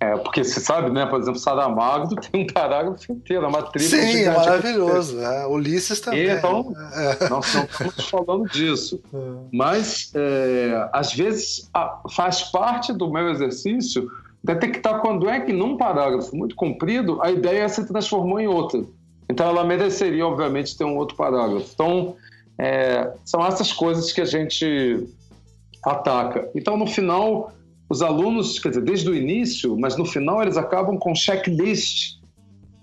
É, porque você sabe, né? Por exemplo, Saramago *laughs* tem um parágrafo inteiro, uma trilha. Sim, é maravilhoso. É. Ulisses também. então, é. *laughs* nós não estamos falando disso. É. Mas, é, às vezes, faz parte do meu exercício detectar quando é que, num parágrafo muito comprido, a ideia se transformou em outra. Então, ela mereceria, obviamente, ter um outro parágrafo. Então, é, são essas coisas que a gente ataca. Então, no final os alunos, quer dizer, desde o início, mas no final eles acabam com checklist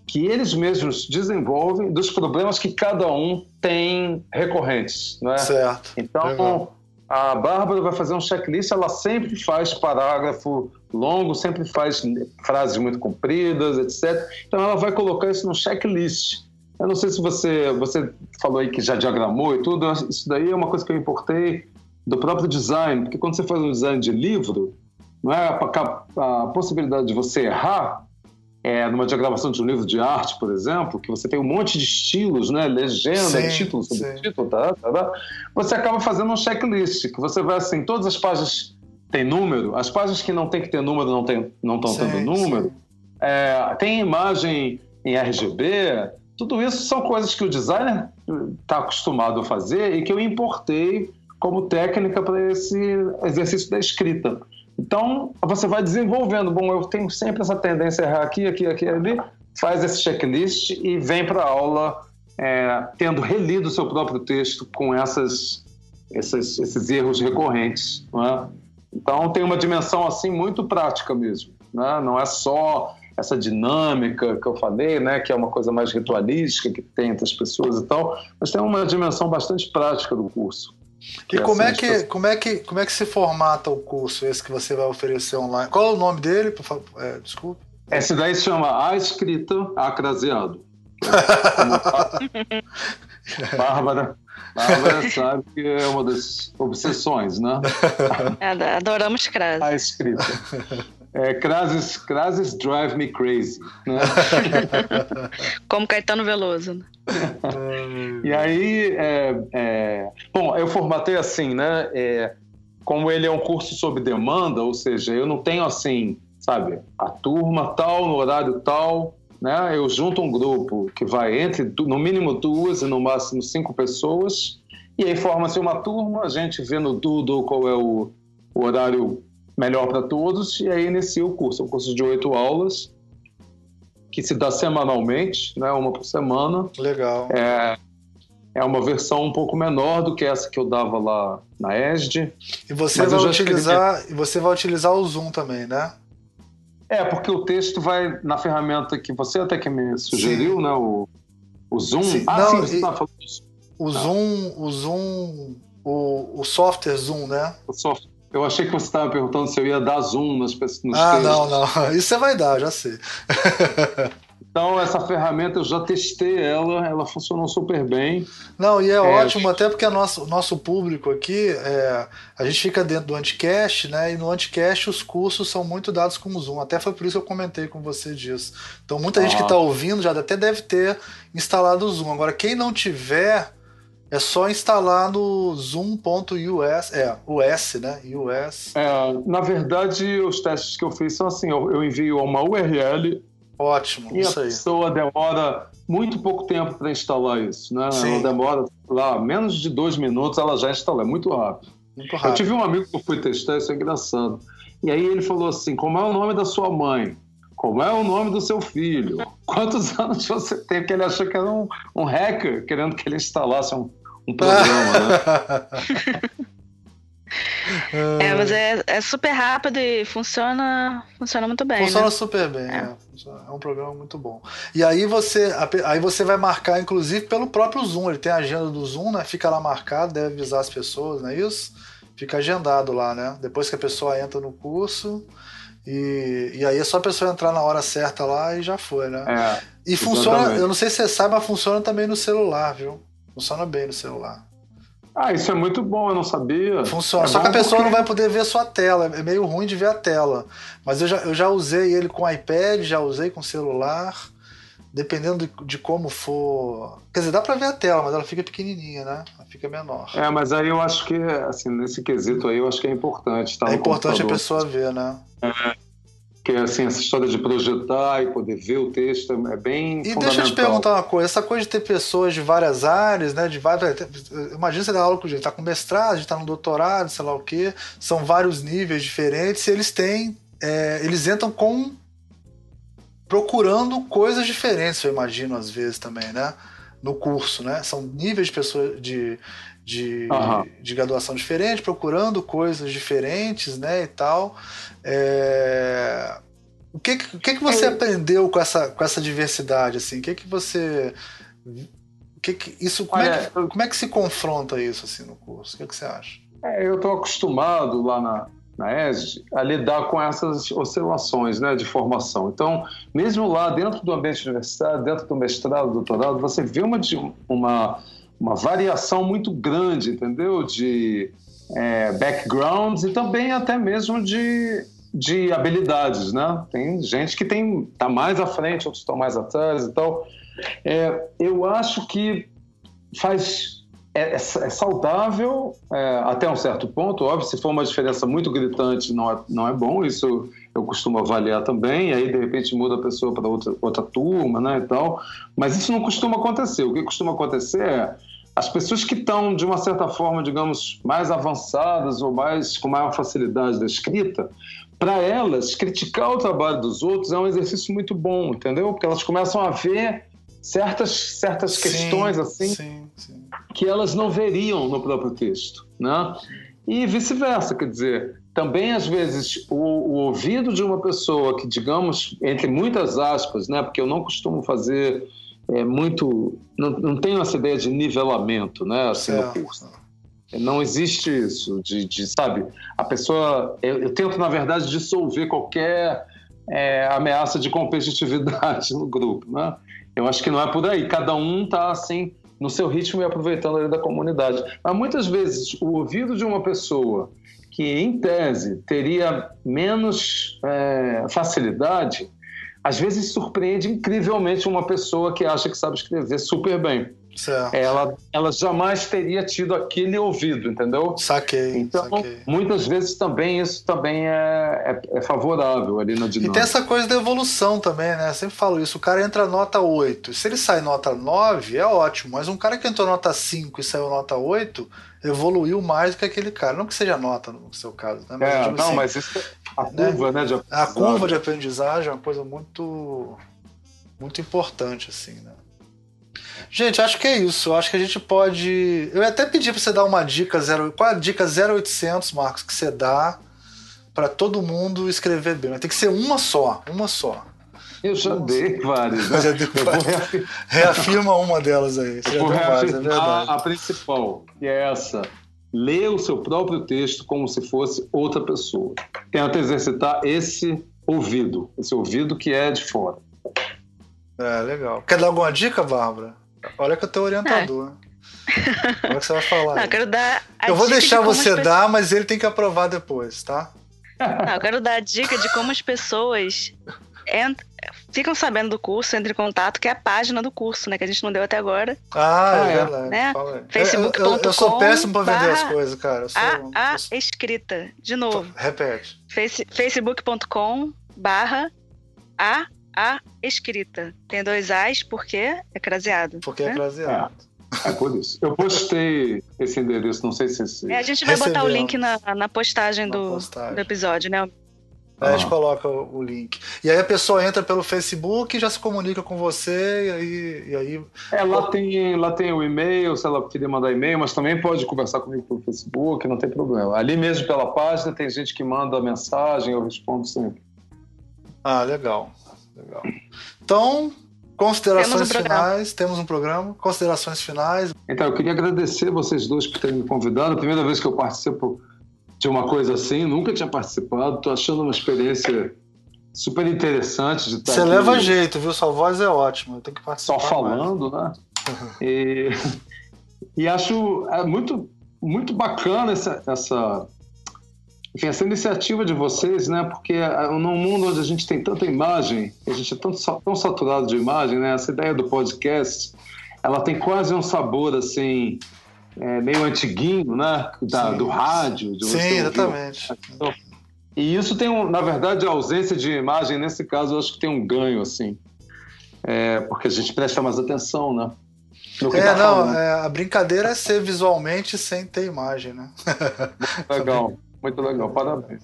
que eles mesmos desenvolvem dos problemas que cada um tem recorrentes, né? Certo. Então, Legal. a Bárbara vai fazer um checklist, ela sempre faz parágrafo longo, sempre faz frases muito compridas, etc. Então, ela vai colocar isso no checklist. Eu não sei se você, você falou aí que já diagramou e tudo, isso daí é uma coisa que eu importei do próprio design, porque quando você faz um design de livro, não é? A, a possibilidade de você errar é, numa diagramação de um livro de arte, por exemplo, que você tem um monte de estilos, né, legenda, sim, título sobre título, tá, tá, tá, você acaba fazendo um checklist, que você vai assim, todas as páginas têm número, as páginas que não tem que ter número não estão não tendo número, é, tem imagem em RGB, tudo isso são coisas que o designer está acostumado a fazer e que eu importei como técnica para esse exercício da escrita. Então, você vai desenvolvendo. Bom, eu tenho sempre essa tendência a errar aqui, aqui, aqui, ali. Faz esse checklist e vem para a aula é, tendo relido o seu próprio texto com essas, essas, esses erros recorrentes. É? Então, tem uma dimensão assim muito prática mesmo. Né? Não é só essa dinâmica que eu falei, né, que é uma coisa mais ritualística que tem entre as pessoas e tal, mas tem uma dimensão bastante prática do curso. E como é, que, como, é que, como é que se formata o curso, esse que você vai oferecer online? Qual é o nome dele, por favor? É, desculpa. Esse daí se chama A Escrita Acraseado. *laughs* Bárbara, Bárbara sabe que é uma das obsessões, né? Adoramos crase. A escrita. É, crases, crases drive me crazy. Né? *laughs* Como Caetano Veloso. Né? *laughs* e aí, é, é, bom, eu formatei assim, né? É, como ele é um curso sob demanda, ou seja, eu não tenho assim, sabe, a turma tal, no horário tal, né? Eu junto um grupo que vai entre no mínimo duas e no máximo cinco pessoas, e aí forma-se uma turma, a gente vê no Doodle qual é o, o horário melhor para todos, e aí inicia o curso. É um curso de oito aulas, que se dá semanalmente, né, uma por semana. Legal. É, é uma versão um pouco menor do que essa que eu dava lá na ESD. E você, vai utilizar, e você vai utilizar o Zoom também, né? É, porque o texto vai na ferramenta que você até que me sugeriu, sim. né? O, o Zoom. Sim. Ah, Não, sim, você tá falando isso. O Zoom, o Zoom, o, o software Zoom, né? O software. Eu achei que você estava perguntando se eu ia dar zoom nas pessoas. Ah, textos. não, não. *laughs* Isso você vai dar, já sei. *laughs* Então, essa ferramenta eu já testei ela, ela funcionou super bem. Não, e é, é ótimo, até porque o nosso, nosso público aqui, é, a gente fica dentro do Anticast, né? E no Anticast os cursos são muito dados com o Zoom. Até foi por isso que eu comentei com você disso. Então, muita ah. gente que está ouvindo já até deve ter instalado o Zoom. Agora, quem não tiver, é só instalar no zoom.us, é, US, né? US. É, na verdade, os testes que eu fiz são assim: eu, eu envio uma URL Ótimo, e a pessoa demora muito pouco tempo para instalar isso, né? Sim. Ela demora lá menos de dois minutos, ela já instalou, é muito rápido. muito rápido. Eu tive um amigo que eu fui testar, isso é engraçado. E aí ele falou assim: como é o nome da sua mãe? Como é o nome do seu filho? *laughs* Quantos anos você tem? Porque ele achou que era um, um hacker querendo que ele instalasse um, um programa, né? *laughs* É, mas é, é super rápido e funciona, funciona muito bem. Funciona né? super bem, é. É. é. um programa muito bom. E aí você, aí você vai marcar, inclusive, pelo próprio Zoom. Ele tem a agenda do Zoom, né? Fica lá marcado, deve avisar as pessoas, não é isso? Fica agendado lá, né? Depois que a pessoa entra no curso. E, e aí é só a pessoa entrar na hora certa lá e já foi, né? É, e funciona, exatamente. eu não sei se você sabe, mas funciona também no celular, viu? Funciona bem no celular. Ah, isso é muito bom, eu não sabia. Funciona. É Só que a pessoa porque... não vai poder ver sua tela. É meio ruim de ver a tela. Mas eu já, eu já usei ele com iPad, já usei com celular. Dependendo de, de como for. Quer dizer, dá pra ver a tela, mas ela fica pequenininha, né? Ela fica menor. É, mas aí eu acho que, assim, nesse quesito aí, eu acho que é importante. Tá é importante a pessoa ver, né? É que assim, essa história de projetar e poder ver o texto é bem E deixa eu te perguntar uma coisa, essa coisa de ter pessoas de várias áreas, né, de várias, imagina você dar aula com gente, tá com mestrado, está no doutorado, sei lá o quê, são vários níveis diferentes e eles têm, é, eles entram com procurando coisas diferentes, eu imagino às vezes também, né, no curso, né, são níveis de pessoas de de, uhum. de graduação diferente, procurando coisas diferentes, né, e tal. É... O que, que, que você é. aprendeu com essa, com essa diversidade, assim? O que que você... O que que, isso, como, Olha, é que, como é que se confronta isso, assim, no curso? O que, que você acha? É, eu estou acostumado lá na, na ESG a lidar com essas oscilações né, de formação. Então, mesmo lá dentro do ambiente universitário, dentro do mestrado, doutorado, você vê uma, uma uma variação muito grande, entendeu? De é, backgrounds e também até mesmo de, de habilidades, né? Tem gente que tem tá mais à frente, outros estão mais atrás e tal. É, eu acho que faz é, é, é saudável é, até um certo ponto. Óbvio, se for uma diferença muito gritante, não é, não é bom. Isso eu costumo avaliar também. Aí, de repente, muda a pessoa para outra, outra turma né, e tal. Mas isso não costuma acontecer. O que costuma acontecer é as pessoas que estão, de uma certa forma, digamos, mais avançadas ou mais com maior facilidade da escrita, para elas, criticar o trabalho dos outros é um exercício muito bom, entendeu? Porque elas começam a ver certas, certas sim, questões assim sim, sim. que elas não veriam no próprio texto, né? E vice-versa, quer dizer, também às vezes o, o, ouvido de uma pessoa que, digamos, entre muitas aspas, né? Porque eu não costumo fazer é muito. Não, não tenho essa ideia de nivelamento, né? Assim, no curso. Não existe isso, de, de sabe? A pessoa. Eu, eu, tento, na verdade, dissolver qualquer é, ameaça de competitividade *laughs* no grupo, né? Eu acho que não é por aí. Cada um está assim no seu ritmo e aproveitando ali da comunidade. Mas muitas vezes o ouvido de uma pessoa que, em tese, teria menos é, facilidade às vezes surpreende incrivelmente uma pessoa que acha que sabe escrever super bem. Certo. Ela, ela jamais teria tido aquele ouvido, entendeu? Saquei. Então, saquei. muitas vezes também isso também é, é, é, favorável ali na dinâmica. E tem essa coisa da evolução também, né? Eu sempre falo isso. O cara entra nota 8. Se ele sai nota 9, é ótimo. Mas um cara que entrou nota 5 e saiu nota 8, evoluiu mais do que aquele cara. Não que seja nota no seu caso, né? Mas, é, não, assim, mas isso, a né? curva, né? de a curva de aprendizagem é uma coisa muito, muito importante, assim, né? Gente, acho que é isso. Acho que a gente pode. Eu ia até pedir para você dar uma dica zero. Qual é a dica 0800, Marcos, que você dá para todo mundo escrever bem? Mas tem que ser uma só, uma só. Eu já dei várias. Né? *laughs* Já deu várias. Reafirma uma delas aí. Você eu vou reafirmar é a principal, que é essa. Lê o seu próprio texto como se fosse outra pessoa. Tenta exercitar esse ouvido, esse ouvido que é de fora. É, legal. Quer dar alguma dica, Bárbara? Olha que eu tô orientador. Ah. Como é que você vai falar? Não, eu quero dar eu vou deixar de você dar, pessoas... mas ele tem que aprovar depois, tá? Não, eu quero dar a dica de como as pessoas ent... *laughs* ficam sabendo do curso, entram em contato, que é a página do curso, né? Que a gente não deu até agora. Ah, é, é verdade. Né? Facebook.com. Eu, eu, eu, sou péssimo pra vender as coisas, cara. Sou, a, a escrita. De novo. Repete. Face, Facebook.com barra a a escrita. Tem dois A's porque é craseado. Porque é né? é craseado. É por isso. Eu postei esse endereço, não sei se. É, a gente vai botar o link na, na postagem, na do, postagem. do episódio, né? Aí a gente coloca o, link. E aí a pessoa entra pelo Facebook e já se comunica com você, e aí. E aí... É, lá tem, lá tem o e-mail, se ela quiser mandar e-mail, mas também pode conversar comigo pelo Facebook, não tem problema. Ali mesmo pela página tem gente que manda mensagem, eu respondo sempre. Ah, legal. Legal. Então, considerações temos um finais, temos um programa. Considerações finais. Então, eu queria agradecer vocês dois por terem me convidado. A primeira vez que eu participo de uma coisa assim, nunca tinha participado. Estou achando uma experiência super interessante de estar Você aqui. leva jeito, viu? Sua voz é ótima. Tenho que participar. Só falando, mais. né? *laughs* e, e acho é muito, muito bacana essa, essa enfim, essa iniciativa de vocês, né? Porque é, num mundo onde a gente tem tanta imagem, a gente é tão, tão saturado de imagem, né? Essa ideia do podcast, ela tem quase um sabor assim é, meio antiguinho, né? Da, do rádio. De Sim, exatamente. E isso tem, um, na verdade, a ausência de imagem nesse caso, eu acho que tem um ganho, assim, é, porque a gente presta mais atenção, né? é, tá não, é, a brincadeira é ser visualmente sem ter imagem, né? *laughs* Legal. Muito legal, parabéns.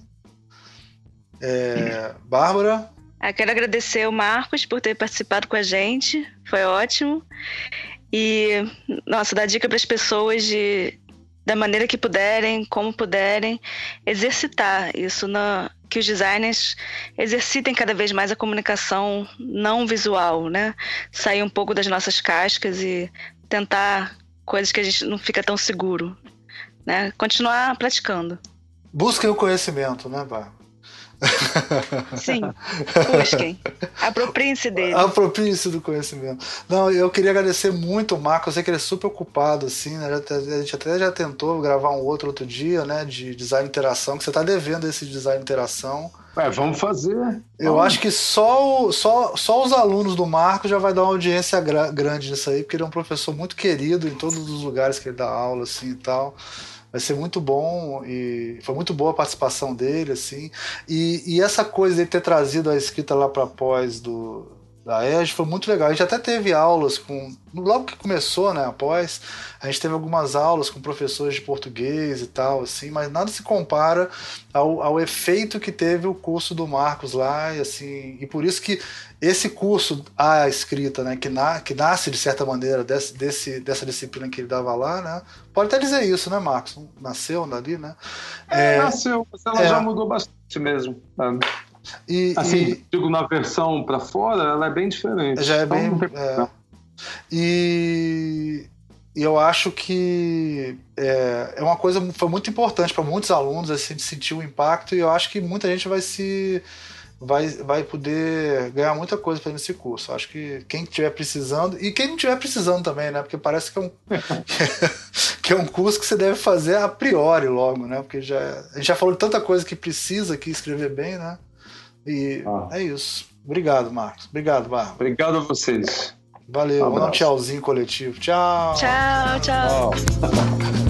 É, Bárbara? Eu quero agradecer o Marcos por ter participado com a gente, foi ótimo. E, nossa, dar dica para as pessoas de, da maneira que puderem, como puderem, exercitar isso, na, que os designers exercitem cada vez mais a comunicação não visual, né? Sair um pouco das nossas cascas e tentar coisas que a gente não fica tão seguro, né? Continuar praticando. Busquem o conhecimento, né, Bárbara? *laughs* Sim, busquem. Apropriem-se dele. Apropriem-se do conhecimento. Não, eu queria agradecer muito o Marco. Eu sei que ele é super ocupado, assim, né? A gente até já tentou gravar um outro outro dia, né? De design interação, que você está devendo esse design interação. É, vamos fazer. Eu vamos. acho que só, o, só, só os alunos do Marco já vai dar uma audiência gra grande nisso aí, porque ele é um professor muito querido em todos os lugares que ele dá aula, assim e tal vai ser muito bom e foi muito boa a participação dele assim. E, e essa coisa de ter trazido a escrita lá para pós do da EG foi muito legal. A gente até teve aulas com. Logo que começou, né? Após, a gente teve algumas aulas com professores de português e tal, assim, mas nada se compara ao, ao efeito que teve o curso do Marcos lá, e assim, e por isso que esse curso, a escrita, né, que, na, que nasce de certa maneira desse, desse, dessa disciplina que ele dava lá, né? Pode até dizer isso, né, Marcos? Nasceu ali, né? É, é nasceu, ela é, já mudou bastante mesmo. E, assim, e, digo, na versão para fora, ela é bem diferente. Já é então, bem. É, e, eu acho que é, é uma coisa foi muito importante para muitos alunos assim, de sentir o impacto, e eu acho que muita gente vai se. Vai, vai poder ganhar muita coisa fazendo esse curso. Acho que quem estiver precisando, e quem não estiver precisando também, né? Porque parece que é um, *laughs* que é um curso que você deve fazer a priori logo, né? Porque já, a gente já falou de tanta coisa que precisa aqui escrever bem, né? E ah. é isso. Obrigado, Marcos. Obrigado, Bárbara. Obrigado a vocês. Valeu. Um, um tchauzinho coletivo. Tchau. Tchau, tchau. tchau.